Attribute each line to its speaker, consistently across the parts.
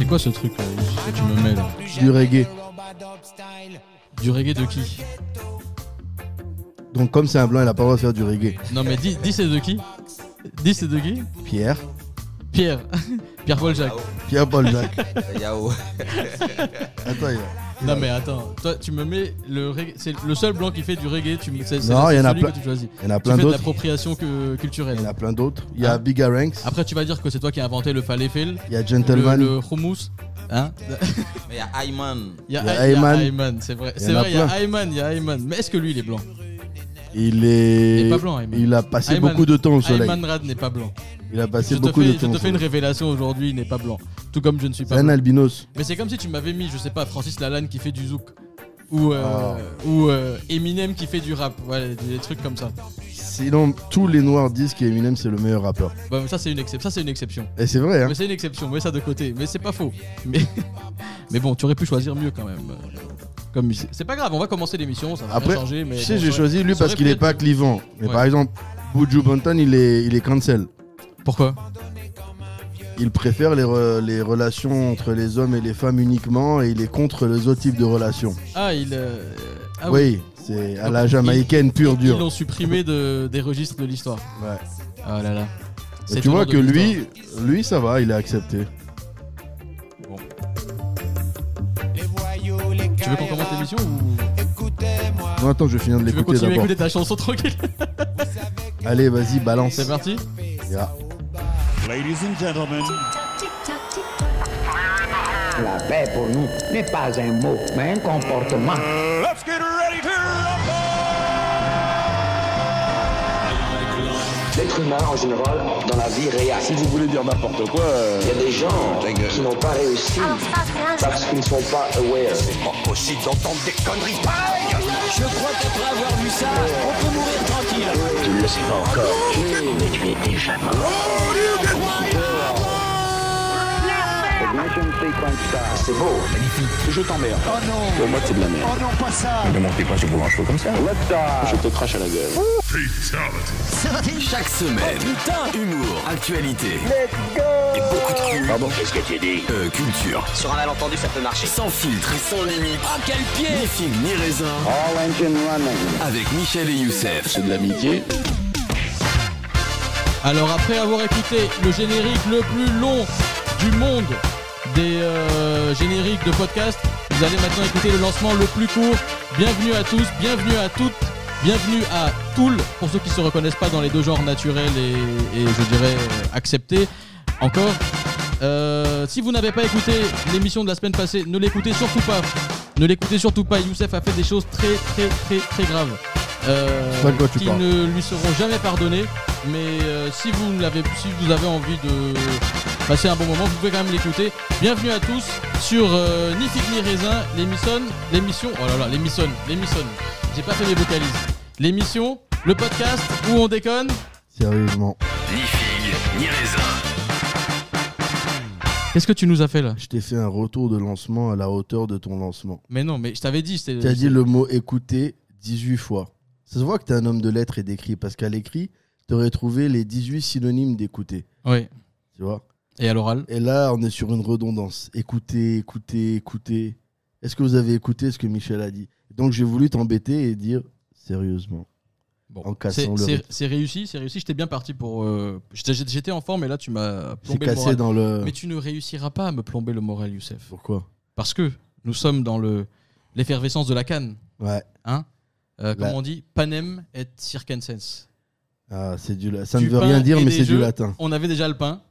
Speaker 1: C'est quoi ce truc là, que tu me mets là
Speaker 2: Du reggae.
Speaker 1: Du reggae de qui
Speaker 2: Donc comme c'est un blanc, il a pas le droit de faire du reggae.
Speaker 1: Non mais dis, dis c'est de qui Dis c'est de qui
Speaker 2: Pierre.
Speaker 1: Pierre. Pierre-Paul Jacques.
Speaker 2: Pierre-Paul Jacques.
Speaker 3: Yao.
Speaker 2: Attends,
Speaker 1: Non mais attends, toi tu me mets le reggae, c'est le seul blanc qui fait du reggae, tu me c'est
Speaker 2: Non, il y en a
Speaker 1: celui
Speaker 2: plein-
Speaker 1: que tu choisis.
Speaker 2: il y en a plein
Speaker 1: fais de
Speaker 2: d'autres.
Speaker 1: l'appropriation que- culturelle.
Speaker 2: Il y en a plein d'autres. Il y a
Speaker 1: Hein
Speaker 2: Big Ranks.
Speaker 1: Après tu vas dire que c'est toi qui as inventé le falafel,
Speaker 2: Il y a Gentleman.
Speaker 1: le, le hummus, hein
Speaker 3: Mais il y a Ayman.
Speaker 1: Il y a,
Speaker 2: Ayman.
Speaker 1: Ayman, c'est vrai.
Speaker 2: Il y
Speaker 1: C'est vrai, il y a. Ayman, il y a Ayman. Mais est-ce que lui il est blanc?
Speaker 2: Il est.
Speaker 1: Il est pas blanc, Ayman.
Speaker 2: Il a passé
Speaker 1: Ayman-
Speaker 2: beaucoup de temps au soleil.
Speaker 1: Ayman Rad n'est pas blanc.
Speaker 2: Il a passé
Speaker 1: Je te
Speaker 2: beaucoup
Speaker 1: fais,
Speaker 2: de
Speaker 1: je
Speaker 2: temps.
Speaker 1: te
Speaker 2: au
Speaker 1: fais une
Speaker 2: soleil.
Speaker 1: révélation aujourd'hui, il n'est pas blanc. Tout comme je ne suis
Speaker 2: C'est
Speaker 1: pas
Speaker 2: un
Speaker 1: blanc.
Speaker 2: albinos.
Speaker 1: Mais c'est comme si tu m'avais mis, je sais pas, Francis Lalanne qui fait du zouk. Ou, euh,
Speaker 2: Ah.
Speaker 1: ou euh, Eminem qui fait du rap. Ouais, des trucs comme ça.
Speaker 2: Sinon, tous les noirs disent qu'Eminem c'est le meilleur rappeur.
Speaker 1: Bah, ça, c'est une, excep- ça, c'est une exception.
Speaker 2: Et c'est vrai, hein.
Speaker 1: Mais c'est une exception, mets ça de côté. Mais c'est pas faux. Mais, mais bon, tu aurais pu choisir mieux quand même. Comme musique. C'est pas grave, on va commencer l'émission, ça va
Speaker 2: Après,
Speaker 1: rien changer. Mais
Speaker 2: tu sais,
Speaker 1: bon,
Speaker 2: j'ai choisi lui parce qu'il est pas clivant. Mais
Speaker 1: Ouais.
Speaker 2: par exemple, Buju Banton, il est, il est cancel.
Speaker 1: Pourquoi
Speaker 2: Il préfère les, re- les relations entre les hommes et les femmes uniquement et il est contre les autres types de relations.
Speaker 1: Ah, il. euh, ah
Speaker 2: oui, c'est à la jamaïcaine pure
Speaker 1: Ils
Speaker 2: dure.
Speaker 1: l'ont supprimé de, des registres de l'histoire.
Speaker 2: Ouais.
Speaker 1: Ah là là.
Speaker 2: Et tu vois que lui, lui ça va, il est accepté. Non, attends, je vais finir de
Speaker 1: tu veux
Speaker 2: l'écouter
Speaker 1: continuer à
Speaker 2: d'abord.
Speaker 1: écouter ta chanson tranquille
Speaker 2: Allez, vas-y, balance.
Speaker 1: C'est parti
Speaker 2: Yeah.
Speaker 4: Ladies and gentlemen,
Speaker 5: La paix pour nous n'est pas un mot, mais un comportement.
Speaker 4: let's get ready to
Speaker 6: L'être humain en général, dans la vie réelle. Si vous voulez dire n'importe quoi. Il y a des gens qui n'ont pas réussi parce qu'ils ne sont pas aware. C'est pas possible d'entendre des conneries pareilles Je crois qu'après avoir vu ça, on peut mourir tranquille. Tu ne le sais pas encore, mais tu es déjà C'est beau, magnifique. Je t'emmerde. Oh non Pour moi, c'est de la merde.
Speaker 4: Oh non, pas ça
Speaker 6: Ne montez pas sur vos cheveux comme ça. Je te crache à la gueule.
Speaker 7: Chaque semaine, humour, actualité et beaucoup de cru.
Speaker 6: Pardon Qu'est-ce que tu dis
Speaker 7: Euh, culture.
Speaker 6: Sur un malentendu, ça peut marcher.
Speaker 7: Sans filtre et sans limite. Ah, quel pied Ni film, ni raisin.
Speaker 5: All engine running.
Speaker 7: Avec Michel et Youssef.
Speaker 6: C'est de l'amitié.
Speaker 1: Alors après avoir écouté le générique le plus long du monde des euh, génériques de podcast, vous allez maintenant écouter le lancement le plus court. Bienvenue à tous, bienvenue à toutes, bienvenue à Toul, pour ceux qui ne se reconnaissent pas dans les deux genres naturels et, et je dirais euh, acceptés. Encore, euh, si vous n'avez pas écouté l'émission de la semaine passée, ne l'écoutez surtout pas. Ne l'écoutez surtout pas. Youssef a fait des choses très très très très graves. euh, qui ne lui seront jamais pardonnées. Mais euh, si vous l'avez, si vous avez envie de passer un bon moment, vous pouvez quand même l'écouter. Bienvenue à tous sur euh, Ni Figue ni Raisin, l'émission, l'émission, oh là là, l'émission, l'émission. J'ai pas fait mes vocalises. L'émission, le podcast où on déconne.
Speaker 2: Sérieusement.
Speaker 7: Ni figue, ni raisin.
Speaker 1: Qu'est-ce que tu nous as fait là?
Speaker 2: Je t'ai fait un retour de lancement à la hauteur de ton lancement.
Speaker 1: Mais non, mais je t'avais dit.
Speaker 2: Tu as dit le mot écouter 18 fois. Ça se voit que tu es un homme de lettres et d'écrit parce qu'à l'écrit, tu aurais trouvé les 18 synonymes d'écouter.
Speaker 1: Oui.
Speaker 2: Tu vois?
Speaker 1: Et à l'oral
Speaker 2: Et là, on est sur une redondance. Écouter, écouter, écouter. Est-ce que vous avez écouté ce que Michel a dit? Donc j'ai voulu t'embêter et dire sérieusement.
Speaker 1: Bon,
Speaker 2: En cassant le
Speaker 1: c'est réussi, c'est réussi. J'étais bien parti pour. euh, J'étais en forme, et là tu m'as plombé le
Speaker 2: cassé
Speaker 1: moral.
Speaker 2: dans le.
Speaker 1: Mais tu ne réussiras pas à me plomber le moral, Youssef.
Speaker 2: Pourquoi?
Speaker 1: Parce que nous sommes dans le l'effervescence de la canne.
Speaker 2: Ouais.
Speaker 1: Hein? Euh, Comme on dit, panem et circenses.
Speaker 2: Ah, c'est du Ça ne veut rien dire, mais c'est du
Speaker 1: jeux.
Speaker 2: latin.
Speaker 1: On avait déjà le pain.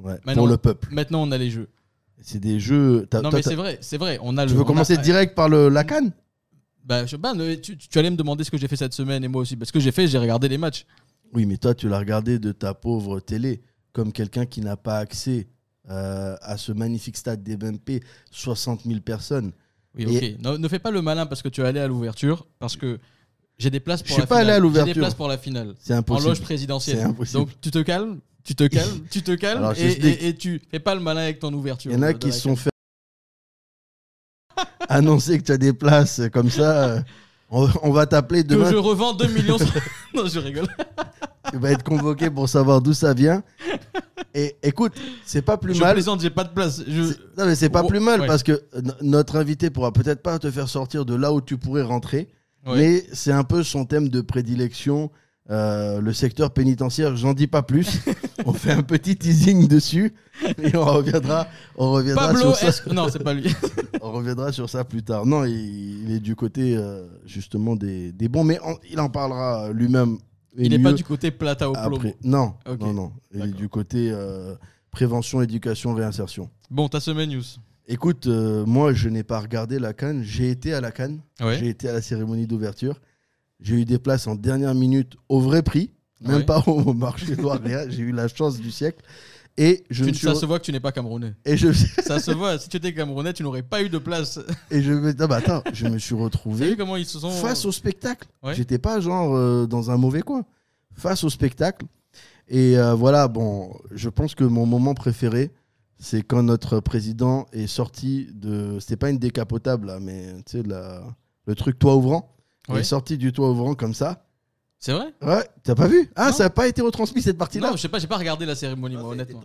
Speaker 2: Ouais. Pour le peuple.
Speaker 1: Maintenant, on a les jeux.
Speaker 2: C'est des jeux.
Speaker 1: non, mais c'est vrai, c'est vrai. On a
Speaker 2: Tu
Speaker 1: le,
Speaker 2: veux
Speaker 1: on a-
Speaker 2: commencer direct par le, la canne?
Speaker 1: Bah, je tu, tu allais me demander ce que j'ai fait cette semaine et moi aussi. Parce que j'ai fait, j'ai regardé les matchs.
Speaker 2: Oui, mais toi, tu l'as regardé de ta pauvre télé, comme quelqu'un qui n'a pas accès euh, à ce magnifique stade d'Ebempe, 60 000 personnes.
Speaker 1: Oui,
Speaker 2: Et-
Speaker 1: ok. Ne, ne fais pas le malin parce que tu es allé à l'ouverture. Parce que j'ai des places pour
Speaker 2: Je suis
Speaker 1: la
Speaker 2: pas
Speaker 1: finale.
Speaker 2: allé à
Speaker 1: J'ai
Speaker 2: l'ouverture.
Speaker 1: des places pour la finale.
Speaker 2: C'est
Speaker 1: En
Speaker 2: impossible.
Speaker 1: loge présidentielle.
Speaker 2: C'est impossible.
Speaker 1: Donc tu te calmes, tu te calmes, tu te calmes
Speaker 2: Alors,
Speaker 1: et, et- et tu fais pas le malin avec ton ouverture.
Speaker 2: Il y en a
Speaker 1: de
Speaker 2: qui se sont fait annoncer que tu as des places comme ça. euh, On, on va t'appeler
Speaker 1: que
Speaker 2: demain.
Speaker 1: je revends 2 millions. non, je rigole.
Speaker 2: Tu vas être convoqué pour savoir d'où ça vient. Et écoute, c'est pas plus
Speaker 1: je
Speaker 2: mal.
Speaker 1: plaisante, j'ai pas de place. Je...
Speaker 2: Non, mais c'est pas
Speaker 1: Oh,
Speaker 2: plus mal
Speaker 1: ouais.
Speaker 2: parce que notre invité pourra peut-être pas te faire sortir de là où tu pourrais rentrer,
Speaker 1: Ouais.
Speaker 2: mais c'est un peu son thème de prédilection, euh, le secteur pénitentiaire. J'en dis pas plus. on fait un petit teasing dessus et on reviendra, on reviendra
Speaker 1: Pablo,
Speaker 2: sur ça.
Speaker 1: Non, c'est pas lui.
Speaker 2: On reviendra sur ça plus tard. Non, il, il est du côté euh, justement des, des bons, mais on- il en parlera lui-même. et
Speaker 1: Il est pas du côté plata au
Speaker 2: après. Non, non, non. Il est du côté euh, prévention, éducation, réinsertion.
Speaker 1: Bon, ta semaine news.
Speaker 2: Écoute, euh, moi, je n'ai pas regardé la Cannes. J'ai été à la Cannes.
Speaker 1: Ouais.
Speaker 2: J'ai été à la cérémonie d'ouverture. J'ai eu des places en dernière minute au vrai prix, même
Speaker 1: Ouais.
Speaker 2: pas au marché noir. J'ai eu la chance du siècle. Et je
Speaker 1: Tu-
Speaker 2: me suis
Speaker 1: ça se voit que tu n'es pas camerounais.
Speaker 2: et je
Speaker 1: Ça se voit. Si tu étais camerounais, tu n'aurais pas eu de place.
Speaker 2: et je me non, bah, attends, je me suis retrouvé
Speaker 1: comment ils se sont.
Speaker 2: face au spectacle.
Speaker 1: Ouais.
Speaker 2: J'étais pas genre euh, dans un mauvais coin. Face au spectacle. Et euh, voilà, bon, je pense que mon moment préféré, c'est quand notre président est sorti de. C'était pas une décapotable, là, mais tu sais, la- le truc toit ouvrant. Il
Speaker 1: Ouais.
Speaker 2: est sorti du toit ouvrant comme ça.
Speaker 1: C'est vrai?
Speaker 2: Ouais, t'as pas vu? Ah,
Speaker 1: Non.
Speaker 2: ça n'a pas été retransmis cette partie-là?
Speaker 1: Non, je sais pas, j'ai pas regardé la cérémonie, moi, honnêtement.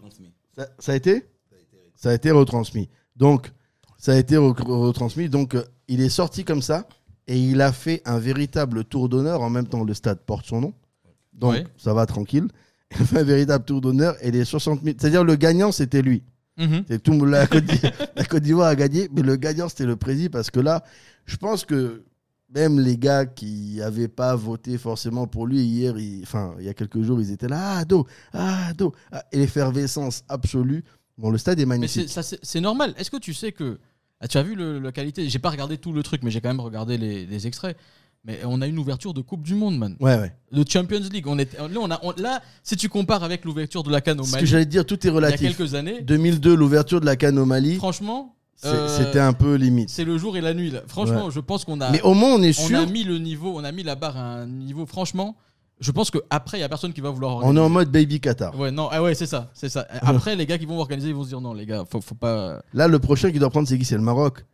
Speaker 2: ça, ça a été? Ça a été retransmis. Donc, ça a été re- retransmis. Donc, euh, il est sorti comme ça et il a fait un véritable tour d'honneur. En même temps, le stade porte son nom. Donc,
Speaker 1: Ouais.
Speaker 2: ça va tranquille. Il a fait un véritable tour d'honneur et les 60 000. C'est-à-dire, le gagnant, c'était lui.
Speaker 1: Mhm.
Speaker 2: C'est tout, la, Côte d'I- la Côte d'Ivoire a gagné, mais le gagnant, c'était le président parce que là, je pense que même les gars qui n'avaient pas voté forcément pour lui hier, ils- enfin, il y a quelques jours, ils étaient là, ah, Do, ah, Do, ah, et l'effervescence absolue. Bon, le stade est
Speaker 1: Mais
Speaker 2: magnifique.
Speaker 1: ça, c'est- normal. Est-ce que tu sais que. Ah, tu as vu le- la qualité J'ai pas regardé tout le truc, mais j'ai quand même regardé les, les extraits. Mais on a une ouverture de Coupe du Monde, man.
Speaker 2: Ouais, ouais.
Speaker 1: De Champions League. On était, là, on a, on- là, si tu compares avec l'ouverture de la Cannes au
Speaker 2: Ce que
Speaker 1: Mali,
Speaker 2: j'allais dire, tout est
Speaker 1: il y a
Speaker 2: relatif.
Speaker 1: quelques années,
Speaker 2: 2002, l'ouverture de la canne au Mali,
Speaker 1: franchement,
Speaker 2: c'était un peu limite.
Speaker 1: c'est le jour et la nuit. là. Franchement, je pense qu'on a,
Speaker 2: Mais au moins, on est
Speaker 1: on
Speaker 2: sûr,
Speaker 1: a mis le niveau, on a mis la barre à un niveau. Franchement, je pense qu'après, il y a personne qui va vouloir
Speaker 2: on
Speaker 1: organiser.
Speaker 2: est en mode baby Qatar.
Speaker 1: Ouais, non, ah ouais, c'est ça, c'est ça. Après, les gars qui vont organiser, ils vont se dire non, les gars, faut, faut pas.
Speaker 2: Là, le prochain qui doit prendre, c'est qui? C'est le Maroc.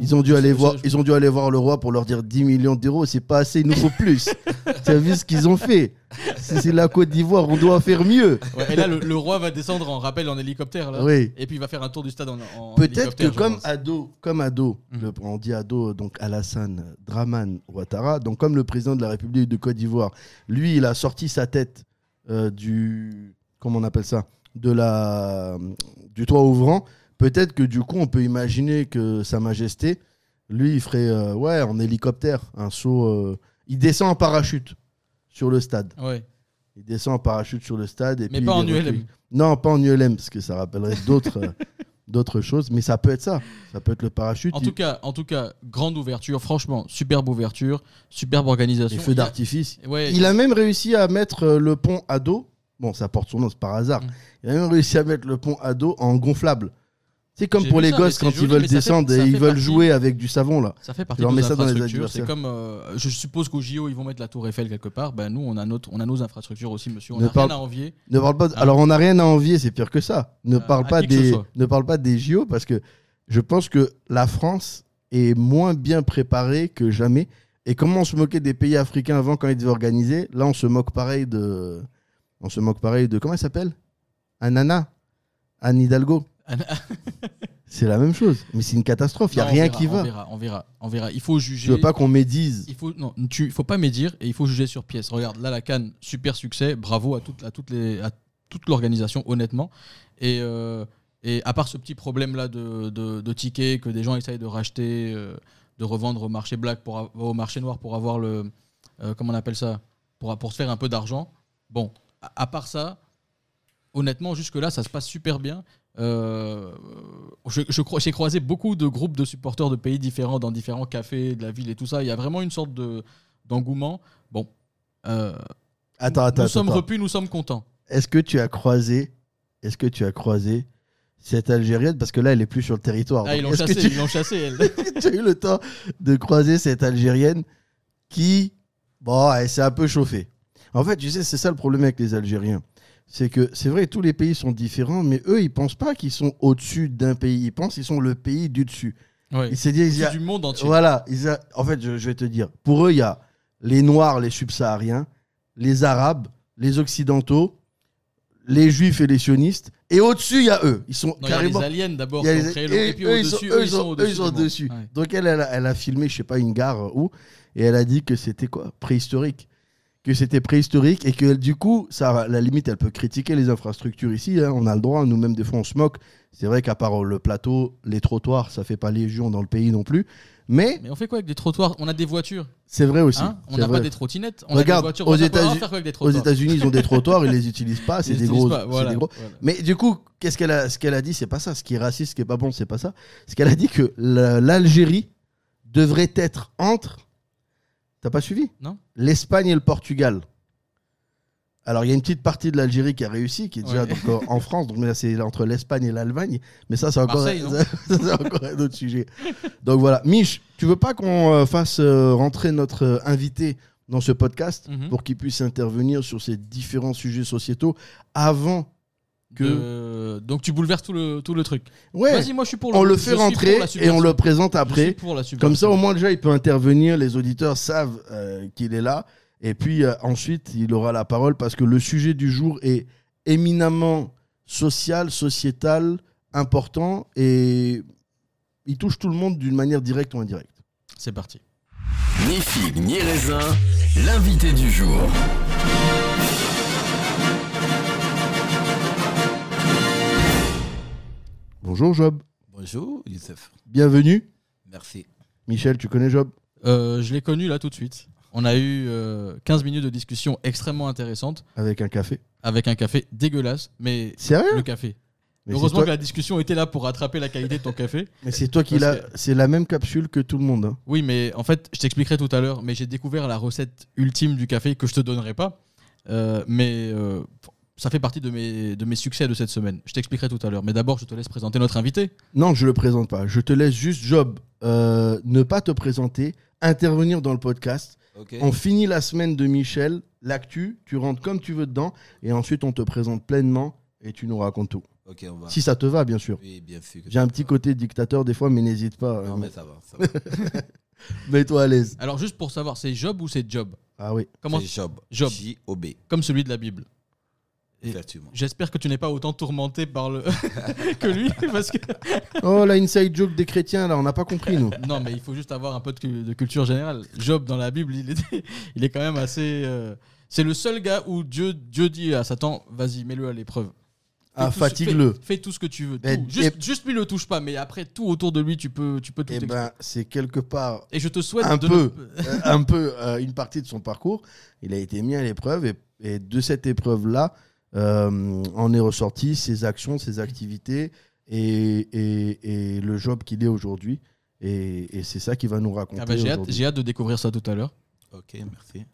Speaker 2: Ils ont dû aller voir, ils ont dû aller voir le roi pour leur dire 10 millions d'euros, c'est pas assez, il nous faut plus. tu as vu ce qu'ils ont fait C'est la Côte d'Ivoire, on doit faire mieux.
Speaker 1: Ouais, et là, le, le roi va descendre en rappel en hélicoptère là.
Speaker 2: Oui.
Speaker 1: Et puis il va faire un tour du stade en, en
Speaker 2: Peut-être que comme
Speaker 1: pense.
Speaker 2: ado, comme ado, le- on dit ado, donc Alassane Draman Ouattara, donc comme le président de la République de Côte d'Ivoire, lui, il a sorti sa tête euh, du, comment on appelle ça, de la, du toit ouvrant. Peut-être que du coup, on peut imaginer que Sa Majesté, lui, il ferait, euh, ouais, en hélicoptère, un saut. euh, il descend en parachute sur le stade.
Speaker 1: Ouais.
Speaker 2: Il descend en parachute sur le stade et
Speaker 1: Mais
Speaker 2: puis
Speaker 1: pas
Speaker 2: il
Speaker 1: en ULM.
Speaker 2: Non, pas en ULM, parce que ça rappellerait d'autres euh, d'autres choses. Mais ça peut être ça. Ça peut être le parachute.
Speaker 1: En
Speaker 2: il-
Speaker 1: tout cas, en tout cas, grande ouverture. Franchement, superbe ouverture, superbe organisation.
Speaker 2: les feux
Speaker 1: Il y a-
Speaker 2: d'artifice.
Speaker 1: Ouais.
Speaker 2: Il a même réussi à mettre euh, le pont à dos. Bon, ça porte son nom, c'est par hasard.
Speaker 1: Mm.
Speaker 2: Il a même réussi à mettre le pont à dos en gonflable. C'est comme pour les
Speaker 1: ça,
Speaker 2: gosses quand ils veulent
Speaker 1: fait-
Speaker 2: descendre et ils veulent
Speaker 1: partie-
Speaker 2: jouer avec du savon là.
Speaker 1: Ça fait partie de nos
Speaker 2: ça dans les
Speaker 1: infrastructures. C'est comme, euh, je suppose qu'au JO ils vont mettre la Tour Eiffel quelque part. Ben nous, on a notre, on a nos infrastructures aussi, monsieur. On n'a
Speaker 2: parle-
Speaker 1: rien à envier.
Speaker 2: Ne parle pas. de-
Speaker 1: Ah.
Speaker 2: Alors on n'a rien à envier, c'est pire que ça. Ne
Speaker 1: Euh,
Speaker 2: parle pas des, ne parle pas des JO parce que je pense que la France est moins bien préparée que jamais. Et comment on se moquait des pays africains avant quand ils devaient organiser, là on se moque pareil de, on se moque pareil de comment elle s'appelle, Anana, Anne Hidalgo. C'est la même chose, mais c'est une catastrophe. Il y a
Speaker 1: Non, on
Speaker 2: rien
Speaker 1: verra,
Speaker 2: qui
Speaker 1: On
Speaker 2: va.
Speaker 1: verra, on verra, on verra. Il faut juger.
Speaker 2: Je veux pas qu'on médise?
Speaker 1: Il faut non, tu, faut pas médire et il faut juger sur pièce. Regarde, là la Cannes, super succès, bravo à toute, à toutes les, à toute l'organisation, honnêtement. Et, euh, et à part ce petit problème là de, de, de tickets que des gens essayent de racheter, euh, de revendre au marché black pour au marché noir pour avoir le, euh, comment on appelle ça, pour pour se faire un peu d'argent. Bon, à, à part ça, honnêtement jusque là ça se passe super bien. Euh, je, j'ai croisé beaucoup de groupes de supporters de pays différents dans différents cafés de la ville et tout ça. Il y a vraiment une sorte de d'engouement. Bon, euh,
Speaker 2: Attends, attends,
Speaker 1: nous sommes
Speaker 2: attends.
Speaker 1: repus, nous sommes contents.
Speaker 2: Est-ce que tu as croisé, est-ce que tu as croisé cette Algérienne? Parce que là elle est plus sur le territoire.
Speaker 1: Ah, ils l'ont
Speaker 2: est-ce que
Speaker 1: chassé,
Speaker 2: tu-
Speaker 1: ils l'ont chassé. Elle.
Speaker 2: tu as eu le temps de croiser cette Algérienne qui, bon, elle s'est un peu chauffée. En fait, tu sais, c'est ça le problème avec les Algériens. C'est que c'est vrai, tous les pays sont différents, mais eux, ils pensent pas qu'ils sont au-dessus d'un pays. Ils pensent qu'ils sont le pays du dessus.
Speaker 1: Ouais.
Speaker 2: Il y
Speaker 1: C'est
Speaker 2: a-
Speaker 1: du monde entier.
Speaker 2: voilà, il y a- en fait, je, je vais te dire, pour eux, il y a les Noirs, les Subsahariens, les Arabes, les Occidentaux, les Juifs et les sionistes, et au-dessus, il y a eux. Ils sont
Speaker 1: Non, il y a
Speaker 2: carrément.
Speaker 1: les aliens d'abord qui ont créé le
Speaker 2: et
Speaker 1: Et puis
Speaker 2: eux, ils
Speaker 1: au-dessus,
Speaker 2: eux, ils
Speaker 1: ils sont
Speaker 2: sont- eux, ils sont
Speaker 1: au-dessus. Ouais.
Speaker 2: Donc elle, elle a, elle a filmé, je sais pas, une gare euh, où, et elle a dit que c'était quoi Préhistorique. Que c'était préhistorique et que du coup, ça, à la limite, elle peut critiquer les infrastructures ici. hein, on a le droit, nous-mêmes, des fois, on se moque. C'est vrai qu'à part le plateau, les trottoirs, ça fait pas légion dans le pays non plus. Mais
Speaker 1: Mais on fait quoi avec des trottoirs? On a des voitures.
Speaker 2: c'est vrai aussi.
Speaker 1: hein? on n'a pas des trottinettes. On a
Speaker 2: Regarde,
Speaker 1: des voitures.
Speaker 2: aux États-Unis- ils ont des trottoirs, ils les utilisent pas. C'est des gros.
Speaker 1: pas,
Speaker 2: c'est
Speaker 1: voilà,
Speaker 2: des gros.
Speaker 1: voilà.
Speaker 2: Mais du coup, qu'est-ce qu'elle a, ce qu'elle a dit, c'est pas ça. Ce qui est raciste, ce qui est pas bon, c'est pas ça. Ce qu'elle a dit que la- l'Algérie devrait être entre. T'as pas suivi?
Speaker 1: Non.
Speaker 2: L'Espagne et le Portugal. Alors, il y a une petite partie de l'Algérie qui a réussi, qui est déjà
Speaker 1: Ouais.
Speaker 2: donc, euh, en France. Donc là, c'est entre l'Espagne et l'Allemagne. Mais ça, c'est encore, un autre sujet. Donc voilà. Mich, tu veux pas qu'on euh, fasse euh, rentrer notre invité dans ce podcast
Speaker 1: Mhm.
Speaker 2: pour qu'il puisse intervenir sur ces différents sujets sociétaux avant que.
Speaker 1: De- Donc tu bouleverses tout le, tout le truc.
Speaker 2: Ouais,
Speaker 1: Vas-y, moi je suis pour
Speaker 2: on le fait rentrer et on le présente après.
Speaker 1: pour la
Speaker 2: Comme ça, au moins, déjà, il peut intervenir. Les auditeurs savent euh, qu'il est là. Et puis, euh, ensuite, il aura la parole parce que le sujet du jour est éminemment social, sociétal, important et il touche tout le monde d'une manière directe ou indirecte.
Speaker 1: C'est parti.
Speaker 7: Ni figue ni raisin, l'invité du jour.
Speaker 2: Bonjour, Job.
Speaker 3: Bonjour, Youssef.
Speaker 2: Bienvenue.
Speaker 3: Merci.
Speaker 2: Michel, tu connais Job?
Speaker 1: Euh, je l'ai connu là tout de suite. On a eu euh, 15 minutes de discussion extrêmement intéressante
Speaker 2: Avec un café.
Speaker 1: avec un café dégueulasse, mais
Speaker 2: Sérieux?
Speaker 1: le café.
Speaker 2: Mais
Speaker 1: Heureusement
Speaker 2: toi,
Speaker 1: que la discussion était là pour rattraper la qualité de ton café.
Speaker 2: mais c'est toi qui l'as. C'est la même capsule que tout le monde. hein.
Speaker 1: Oui, mais en fait, je t'expliquerai tout à l'heure, mais j'ai découvert la recette ultime du café que je te donnerai pas. Euh, mais euh, ça fait partie de mes, de mes succès de cette semaine. Je t'expliquerai tout à l'heure. Mais d'abord, je te laisse présenter notre invité.
Speaker 2: Non, je le présente pas. Je te laisse juste Job euh, ne pas te présenter, intervenir dans le podcast. On finit la semaine de Michel, l'actu, tu rentres comme tu veux dedans, et ensuite on te présente pleinement et tu nous racontes tout.
Speaker 3: Ok, on va.
Speaker 2: Si ça te va, bien sûr.
Speaker 3: Oui, bien sûr.
Speaker 2: J'ai un petit
Speaker 3: va.
Speaker 2: côté dictateur des fois, mais n'hésite pas.
Speaker 3: Non,
Speaker 2: euh,
Speaker 3: mais ça va. Ça va.
Speaker 2: Mets-toi à l'aise.
Speaker 1: Alors, juste pour savoir, c'est Job ou c'est Job?
Speaker 2: Ah oui.
Speaker 1: Comment
Speaker 3: C'est Job.
Speaker 1: Job.
Speaker 3: J-O-B.
Speaker 1: Comme celui de la Bible. Et-. J'espère que tu n'es pas autant tourmenté par le que lui, parce que
Speaker 2: Oh, la inside joke des chrétiens, là, on n'a pas compris, nous.
Speaker 1: non, mais il faut juste avoir un peu de, cu- de culture générale. Job dans la Bible, il est, il est quand même assez. euh, C'est le seul gars où Dieu, Dieu dit à Satan, vas-y, mets-le à l'épreuve.
Speaker 2: Ah,
Speaker 1: tout ce-
Speaker 2: fatigue-le.
Speaker 1: Fais, fais tout ce que tu veux. Tout. Juste, juste lui le touche pas, mais après tout autour de lui, tu peux, tu peux tout.
Speaker 2: Eh ben, c'est quelque part
Speaker 1: Et je te souhaite
Speaker 2: un
Speaker 1: de
Speaker 2: peu,
Speaker 1: ne-
Speaker 2: euh, un peu euh, une partie de son parcours. Il a été mis à l'épreuve et, et de cette épreuve-là, euh, en est ressorti ses actions, ses activités et, et- et le job qu'il est aujourd'hui. Et, et c'est ça qu'il va nous raconter.
Speaker 1: Ah bah, j'ai hâte,
Speaker 2: aujourd'hui.
Speaker 1: j'ai hâte de découvrir ça tout à l'heure.
Speaker 3: Ok, merci.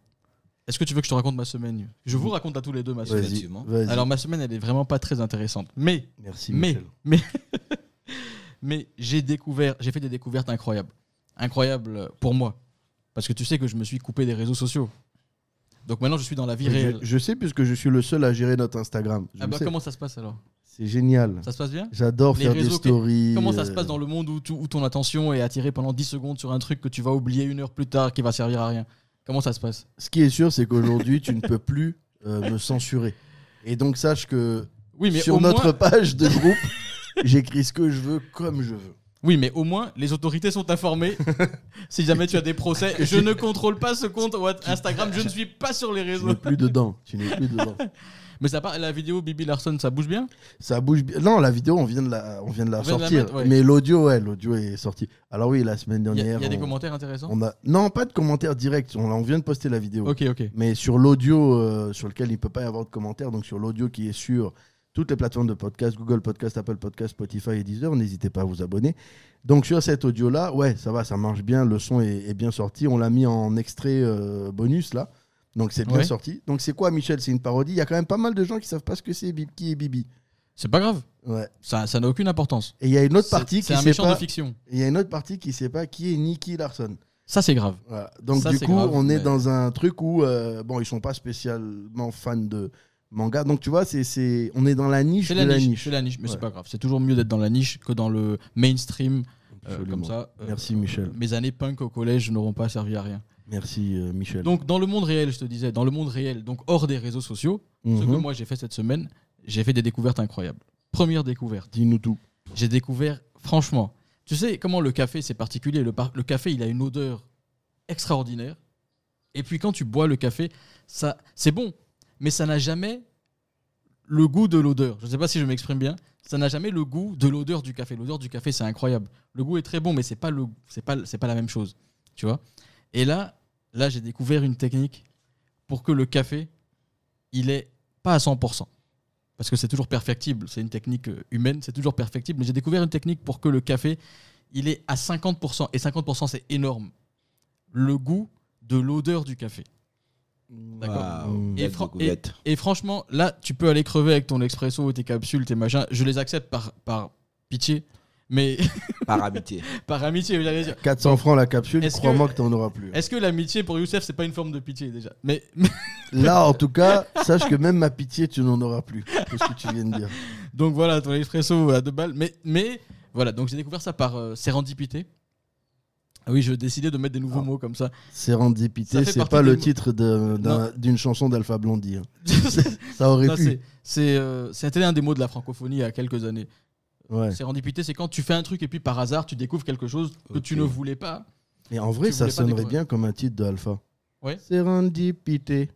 Speaker 1: Est-ce que tu veux que je te raconte ma semaine? Je vous raconte à tous les deux ma semaine.
Speaker 2: Vas-y,
Speaker 3: Effectivement.
Speaker 2: vas-y.
Speaker 1: Alors ma semaine, elle est vraiment pas très intéressante. Mais
Speaker 2: Merci,
Speaker 1: mais,
Speaker 2: Michel.
Speaker 1: mais, mais j'ai découvert, j'ai fait des découvertes incroyables. Incroyables pour moi. Parce que tu sais que je me suis coupé des réseaux sociaux. Donc maintenant, je suis dans la vie
Speaker 2: Je,
Speaker 1: réelle.
Speaker 2: je sais puisque je suis le seul à gérer notre Instagram. Je
Speaker 1: Ah
Speaker 2: le
Speaker 1: bah
Speaker 2: sais.
Speaker 1: comment ça se passe alors?
Speaker 2: C'est génial.
Speaker 1: Ça se passe bien?
Speaker 2: J'adore
Speaker 1: Les
Speaker 2: faire des
Speaker 1: réseaux, que-
Speaker 2: stories.
Speaker 1: Comment ça se passe
Speaker 2: euh,
Speaker 1: dans le monde où, ton attention est attirée pendant 10 secondes sur un truc que tu vas oublier une heure plus tard qui va servir à rien? Comment ça se passe?
Speaker 2: Ce qui est sûr, c'est qu'aujourd'hui, tu ne peux plus euh, me censurer. Et donc, sache que
Speaker 1: Oui, mais
Speaker 2: sur
Speaker 1: au
Speaker 2: notre
Speaker 1: moins,
Speaker 2: page de groupe, j'écris ce que je veux comme je veux.
Speaker 1: Oui, mais au moins les autorités sont informées. si jamais tu as des procès, je ne contrôle pas ce compte Instagram, je ne suis pas sur les
Speaker 2: Tu
Speaker 1: réseaux.
Speaker 2: n'es plus dedans. Tu n'es plus dedans.
Speaker 1: Mais ça part, la vidéo Bibi Larson, ça bouge bien?
Speaker 2: Ça bouge bien. Non, la vidéo, on vient de la, on vient de la
Speaker 1: On vient de la
Speaker 2: sortir.
Speaker 1: mettre, ouais.
Speaker 2: Mais l'audio, ouais, l'audio est sorti. Alors oui, la semaine
Speaker 1: Il y a,
Speaker 2: dernière.
Speaker 1: il y a des commentaires intéressants?
Speaker 2: on a... Non, pas de commentaires directs. On, on vient de poster la vidéo.
Speaker 1: Ok, ok.
Speaker 2: Mais sur l'audio, euh, sur lequel il ne peut pas y avoir de commentaires, donc sur l'audio qui est sur toutes les plateformes de podcast, Google Podcast, Apple Podcast, Spotify et Deezer, n'hésitez pas à vous abonner. Donc sur cet audio-là, ouais, ça va, ça marche bien, le son est, est bien sorti. On l'a mis en extrait euh, bonus là. Donc c'est bien
Speaker 1: Ouais.
Speaker 2: sorti. Donc c'est quoi Michel? C'est une parodie? Il y a quand même pas mal de gens qui savent pas ce que c'est qui est Bibi.
Speaker 1: C'est pas grave.
Speaker 2: Ouais.
Speaker 1: Ça ça n'a aucune importance.
Speaker 2: Et il y a une autre partie qui
Speaker 1: un
Speaker 2: sait
Speaker 1: méchant
Speaker 2: pas.
Speaker 1: de fiction.
Speaker 2: Il y a une autre partie qui sait pas qui est Nicky Larson.
Speaker 1: Ça, c'est grave.
Speaker 2: Voilà. Donc
Speaker 1: Ça,
Speaker 2: du coup,
Speaker 1: grave,
Speaker 2: on est
Speaker 1: mais-
Speaker 2: dans un truc où euh, bon, ils sont pas spécialement fans de manga. Donc tu vois, c'est c'est on est dans la niche
Speaker 1: C'est
Speaker 2: de
Speaker 1: la,
Speaker 2: la
Speaker 1: niche.
Speaker 2: niche.
Speaker 1: C'est la niche, mais
Speaker 2: Ouais.
Speaker 1: c'est pas grave. C'est toujours mieux d'être dans la niche que dans le mainstream Euh, comme ça, euh,
Speaker 2: Merci, Michel.
Speaker 1: mes années punk au collège n'auront pas servi à rien.
Speaker 2: Merci euh, Michel.
Speaker 1: Donc, dans le monde réel, je te disais, dans le monde réel, donc hors des réseaux sociaux, ce que
Speaker 2: Mhm.
Speaker 1: moi j'ai fait cette semaine, j'ai fait des découvertes incroyables. Première découverte,
Speaker 2: Dis-nous tout.
Speaker 1: j'ai découvert, franchement, tu sais comment le café c'est particulier. Le, par- le café, il a une odeur extraordinaire. Et puis quand tu bois le café, ça, c'est bon, mais ça n'a jamais le goût de l'odeur. Je ne sais pas si je m'exprime bien. Ça n'a jamais le goût de l'odeur du café. L'odeur du café, c'est incroyable. Le goût est très bon, mais c'est pas le, c'est pas, c'est pas la même chose, tu vois? Et là, là, j'ai découvert une technique pour que le café, il est pas à 100%. Parce que c'est toujours perfectible. C'est une technique euh, humaine, c'est toujours perfectible. Mais j'ai découvert une technique pour que le café, il est à 50%. Et 50%, c'est énorme. Le goût de l'odeur du café. D'accord.
Speaker 3: Waouh,
Speaker 1: Et, fran- franchement, là, tu peux aller crever avec ton expresso, tes capsules, tes machins. Je les accepte par, par pitié, mais
Speaker 3: Par amitié.
Speaker 1: par amitié, j'allais dire.
Speaker 2: 400 francs la capsule,
Speaker 1: Est-ce
Speaker 2: crois-moi
Speaker 1: que-
Speaker 2: que, t'en auras plus.
Speaker 1: Est-ce que l'amitié pour Youssef, c'est pas une forme de pitié déjà? Mais, mais-
Speaker 2: Là, en tout cas, sache que même ma pitié, tu n'en auras plus. C'est ce que tu viens de dire.
Speaker 1: Donc voilà, ton expresso à deux balles. Mais, mais voilà, donc j'ai découvert ça par euh, sérendipité. Ah oui, je décidais de mettre des nouveaux
Speaker 2: Ah.
Speaker 1: mots comme ça.
Speaker 2: Sérendipité, c'est pas le
Speaker 1: mots-
Speaker 2: titre d'une chanson d'Alpha Blondie. hein. Ça aurait
Speaker 1: Non,
Speaker 2: pu.
Speaker 1: euh, C'était un des mots de la francophonie il y a quelques années.
Speaker 2: Ouais.
Speaker 1: Sérendipité, c'est quand tu fais un truc et puis par hasard, tu découvres quelque chose que tu ne voulais pas.
Speaker 2: Mais en vrai, ça sonnerait bien comme un titre de Alpha.
Speaker 1: Ouais.
Speaker 2: Sérendipité.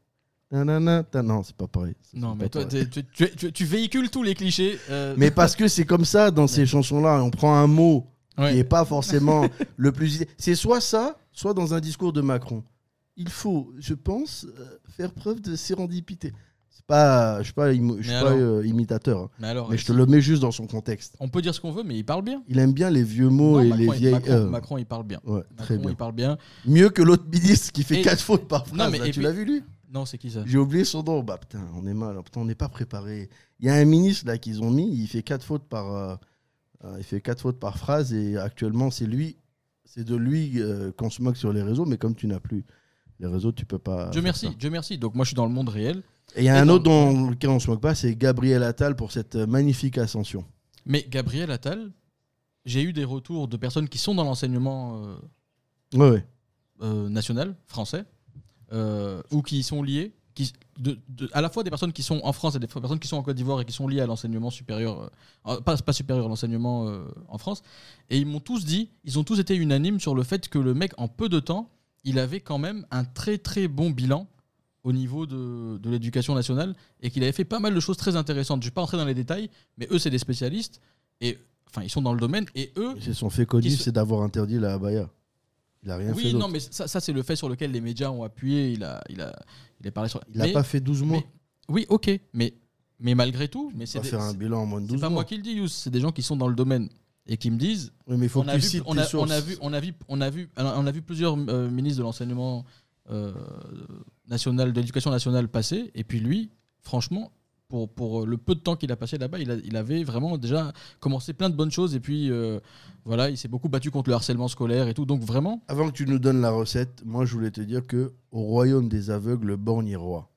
Speaker 2: Nanana, Non, c'est pas pareil.
Speaker 1: Non, mais toi, tu véhicules tous les clichés. euh,
Speaker 2: Mais parce que c'est comme ça dans ces chansons-là. On prend un mot
Speaker 1: ouais.
Speaker 2: qui n'est pas forcément le plus. C'est soit ça, soit dans un discours de Macron. Il faut, je pense, euh, faire preuve de sérendipité. C'est pas, je suis pas, je suis pas euh, imitateur, hein.
Speaker 1: Mais alors,
Speaker 2: mais je te le mets juste dans son contexte.
Speaker 1: on peut dire ce qu'on veut, mais il parle bien.
Speaker 2: Il aime bien les vieux mots
Speaker 1: Non,
Speaker 2: et
Speaker 1: Macron,
Speaker 2: les
Speaker 1: il-
Speaker 2: vieilles.
Speaker 1: Macron,
Speaker 2: euh,
Speaker 1: Macron, il parle bien.
Speaker 2: ouais, très bien.
Speaker 1: il parle bien.
Speaker 2: Mieux que l'autre ministre qui fait
Speaker 1: Et-
Speaker 2: quatre fautes par phrase.
Speaker 1: Non, mais
Speaker 2: là,
Speaker 1: et
Speaker 2: tu
Speaker 1: puis-
Speaker 2: l'as vu lui?
Speaker 1: Non, c'est qui ça?
Speaker 2: J'ai oublié son nom. Bah putain, on est mal. Putain, on n'est pas préparé. Il y a un ministre là qu'ils ont mis. Il fait quatre fautes par. euh, il fait quatre fautes par phrase et actuellement c'est lui. C'est de lui euh, qu'on se moque sur les réseaux. Mais comme tu n'as plus les réseaux, tu peux pas.
Speaker 1: Dieu merci,
Speaker 2: ça.
Speaker 1: Dieu merci. Donc moi, je suis dans le monde réel.
Speaker 2: Et il y a
Speaker 1: Et
Speaker 2: un autre dans lequel on se moque pas, c'est Gabriel Attal pour cette euh, magnifique ascension.
Speaker 1: Mais Gabriel Attal, j'ai eu des retours de personnes qui sont dans l'enseignement euh,
Speaker 2: Ouais, ouais.
Speaker 1: euh, national français euh, ou qui y sont liées, qui, de- de- à la fois des personnes qui sont en France et des personnes qui sont en Côte d'Ivoire et qui sont liées à l'enseignement supérieur, euh, pas, pas supérieur, l'enseignement euh, en France. Et ils m'ont tous dit, ils ont tous été unanimes sur le fait que le mec, en peu de temps, il avait quand même un très très bon bilan au niveau de, de l'éducation nationale et qu'il avait fait pas mal de choses très intéressantes. Je ne vais pas entrer dans les détails, mais eux, c'est des spécialistes et enfin, ils sont dans le domaine et eux,
Speaker 2: C'est son fait c'est d'avoir interdit la abaya. Il a rien fait
Speaker 1: oui, non, mais ça, ça c'est le fait sur lequel les médias ont appuyé. Il a, il a, il a parlé sur.
Speaker 2: Il n'a pas fait 12 mois.
Speaker 1: mais- oui, ok, mais, mais malgré tout, mais c'est
Speaker 2: faire un bilan en moins de
Speaker 1: c'est
Speaker 2: 12
Speaker 1: pas
Speaker 2: mois.
Speaker 1: moi qui le dis, Youss, c'est des gens qui sont dans le domaine et qui me disent.
Speaker 2: Oui, mais il faut
Speaker 1: on
Speaker 2: que
Speaker 1: a
Speaker 2: tu
Speaker 1: vu, on a, on
Speaker 2: sources.
Speaker 1: a vu, on a vu, on a vu, on a vu plusieurs euh, ministres de l'enseignement euh, national, de l'éducation nationale passer, et puis lui, franchement. Pour, pour le peu de temps qu'il a passé là-bas, il, a- il avait vraiment déjà commencé plein de bonnes choses et puis euh, voilà, il s'est beaucoup battu contre le harcèlement scolaire et tout. Donc vraiment,
Speaker 2: Avant que tu nous donnes la recette, moi je voulais te dire que au royaume des aveugles, le borgne est roi.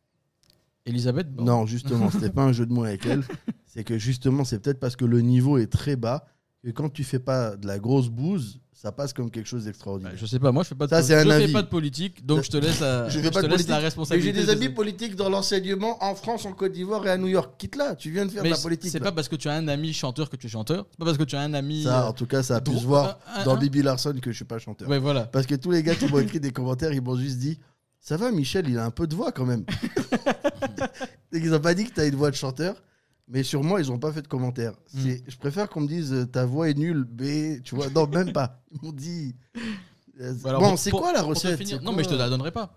Speaker 1: Elisabeth,
Speaker 2: Non, justement, c'était pas un jeu de mots avec elle. C'est que justement, c'est peut-être parce que le niveau est très bas que quand tu fais pas de la grosse bouse, ça passe comme quelque chose
Speaker 1: Bah,
Speaker 2: d'extraordinaire.
Speaker 1: je sais pas, moi je fais pas de,
Speaker 2: Ça, c'est un
Speaker 1: je fais pas de politique, donc je te laisse, la,
Speaker 2: Je fais pas
Speaker 1: te
Speaker 2: de
Speaker 1: laisse la responsabilité.
Speaker 2: j'ai des
Speaker 1: de-
Speaker 2: amis politiques dans l'enseignement en France, en Côte d'Ivoire et à New York. Quitte là, tu viens de faire
Speaker 1: Mais
Speaker 2: de la politique.
Speaker 1: c'est pas parce que tu as un ami chanteur que tu es chanteur. C'est pas parce que tu as un ami.
Speaker 2: Ça,
Speaker 1: euh,
Speaker 2: en tout cas, ça a pu
Speaker 1: dro-
Speaker 2: se voir
Speaker 1: un- un-
Speaker 2: dans
Speaker 1: un-
Speaker 2: Bibi Larson que je suis pas chanteur.
Speaker 1: Ouais, voilà.
Speaker 2: Parce que tous les gars qui m'ont écrit des commentaires, ils m'ont juste dit Ça va, Michel, il a un peu de voix quand même. Et ils n'ont pas dit que tu as une voix de chanteur, mais sur moi, ils n'ont pas fait de commentaires.
Speaker 1: Hmm.
Speaker 2: Je préfère qu'on me dise euh, Ta voix est nulle, B. Tu vois, non, même pas. Ils m'ont dit. euh,
Speaker 1: Alors,
Speaker 2: bon,
Speaker 1: pour-
Speaker 2: c'est quoi la recette?
Speaker 1: finir- Non, mais je te la donnerai pas.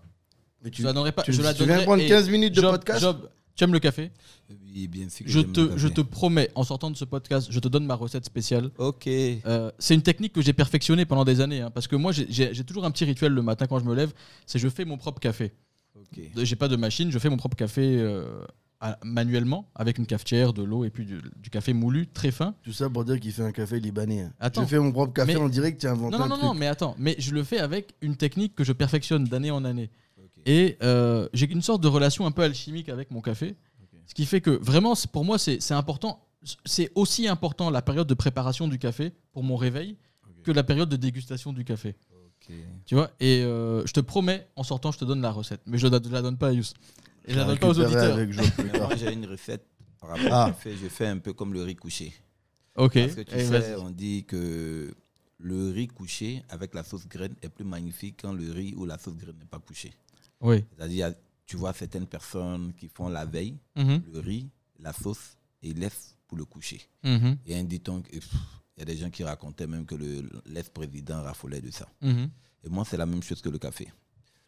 Speaker 2: Mais
Speaker 1: Je
Speaker 2: tu,
Speaker 1: te la donnerai pas.
Speaker 2: tu-
Speaker 1: je la
Speaker 2: tu viens prendre
Speaker 1: et
Speaker 2: 15 minutes de
Speaker 1: Job,
Speaker 2: podcast?
Speaker 1: Job, tu aimes le café?
Speaker 3: Oui, bien sûr.
Speaker 1: je te, je promets, en sortant de ce podcast, je te donne ma recette spéciale.
Speaker 3: Ok.
Speaker 1: Euh, c'est une technique que j'ai perfectionnée pendant des années. hein, parce que moi, j'ai- toujours un petit rituel le matin quand je me lève c'est je fais mon propre café.
Speaker 3: Ok.
Speaker 1: J'ai pas de machine, je fais mon propre café euh, à- manuellement avec une cafetière, de l'eau et puis du, du café moulu très fin.
Speaker 2: Tout ça pour dire qu'il fait un café libanais. hein.
Speaker 1: Attends.
Speaker 2: Je fais mon propre café
Speaker 1: Mais-
Speaker 2: en direct, tu as inventé
Speaker 1: Non, non,
Speaker 2: un
Speaker 1: non,
Speaker 2: truc.
Speaker 1: non, mais attends, mais je le fais avec une technique que je perfectionne d'année en année. Et euh, j'ai une sorte de relation un peu alchimique avec mon café. Ce qui fait que vraiment, pour moi, c'est important. C'est aussi important la période de préparation du café pour mon réveil que la période de dégustation du café. Tu vois Et euh, je te promets, en sortant, je te donne la recette. Mais je ne la donne pas à Yous. Et la donne pas aux auditeurs.
Speaker 2: avec Joe plus
Speaker 3: Mais
Speaker 2: tard.
Speaker 3: moi, j'ai une recette par rapport
Speaker 2: Ah.
Speaker 3: au café. Je fais un peu comme le riz couché.
Speaker 1: Ok.
Speaker 3: Parce que tu sais,
Speaker 1: vas-y.
Speaker 3: on dit que le riz couché avec la sauce graine est plus magnifique quand le riz ou la sauce graine n'est pas couché.
Speaker 1: Oui.
Speaker 3: C'est-à-dire, tu vois certaines personnes qui font la veille
Speaker 1: Mhm,
Speaker 3: le riz, la sauce et l'œuf pour le coucher.
Speaker 1: mhm,
Speaker 3: a un que- pff, il y a des gens qui racontaient même que le- l'ex-président raffolait de ça.
Speaker 1: mhm.
Speaker 3: Et moi, c'est la même chose que le café.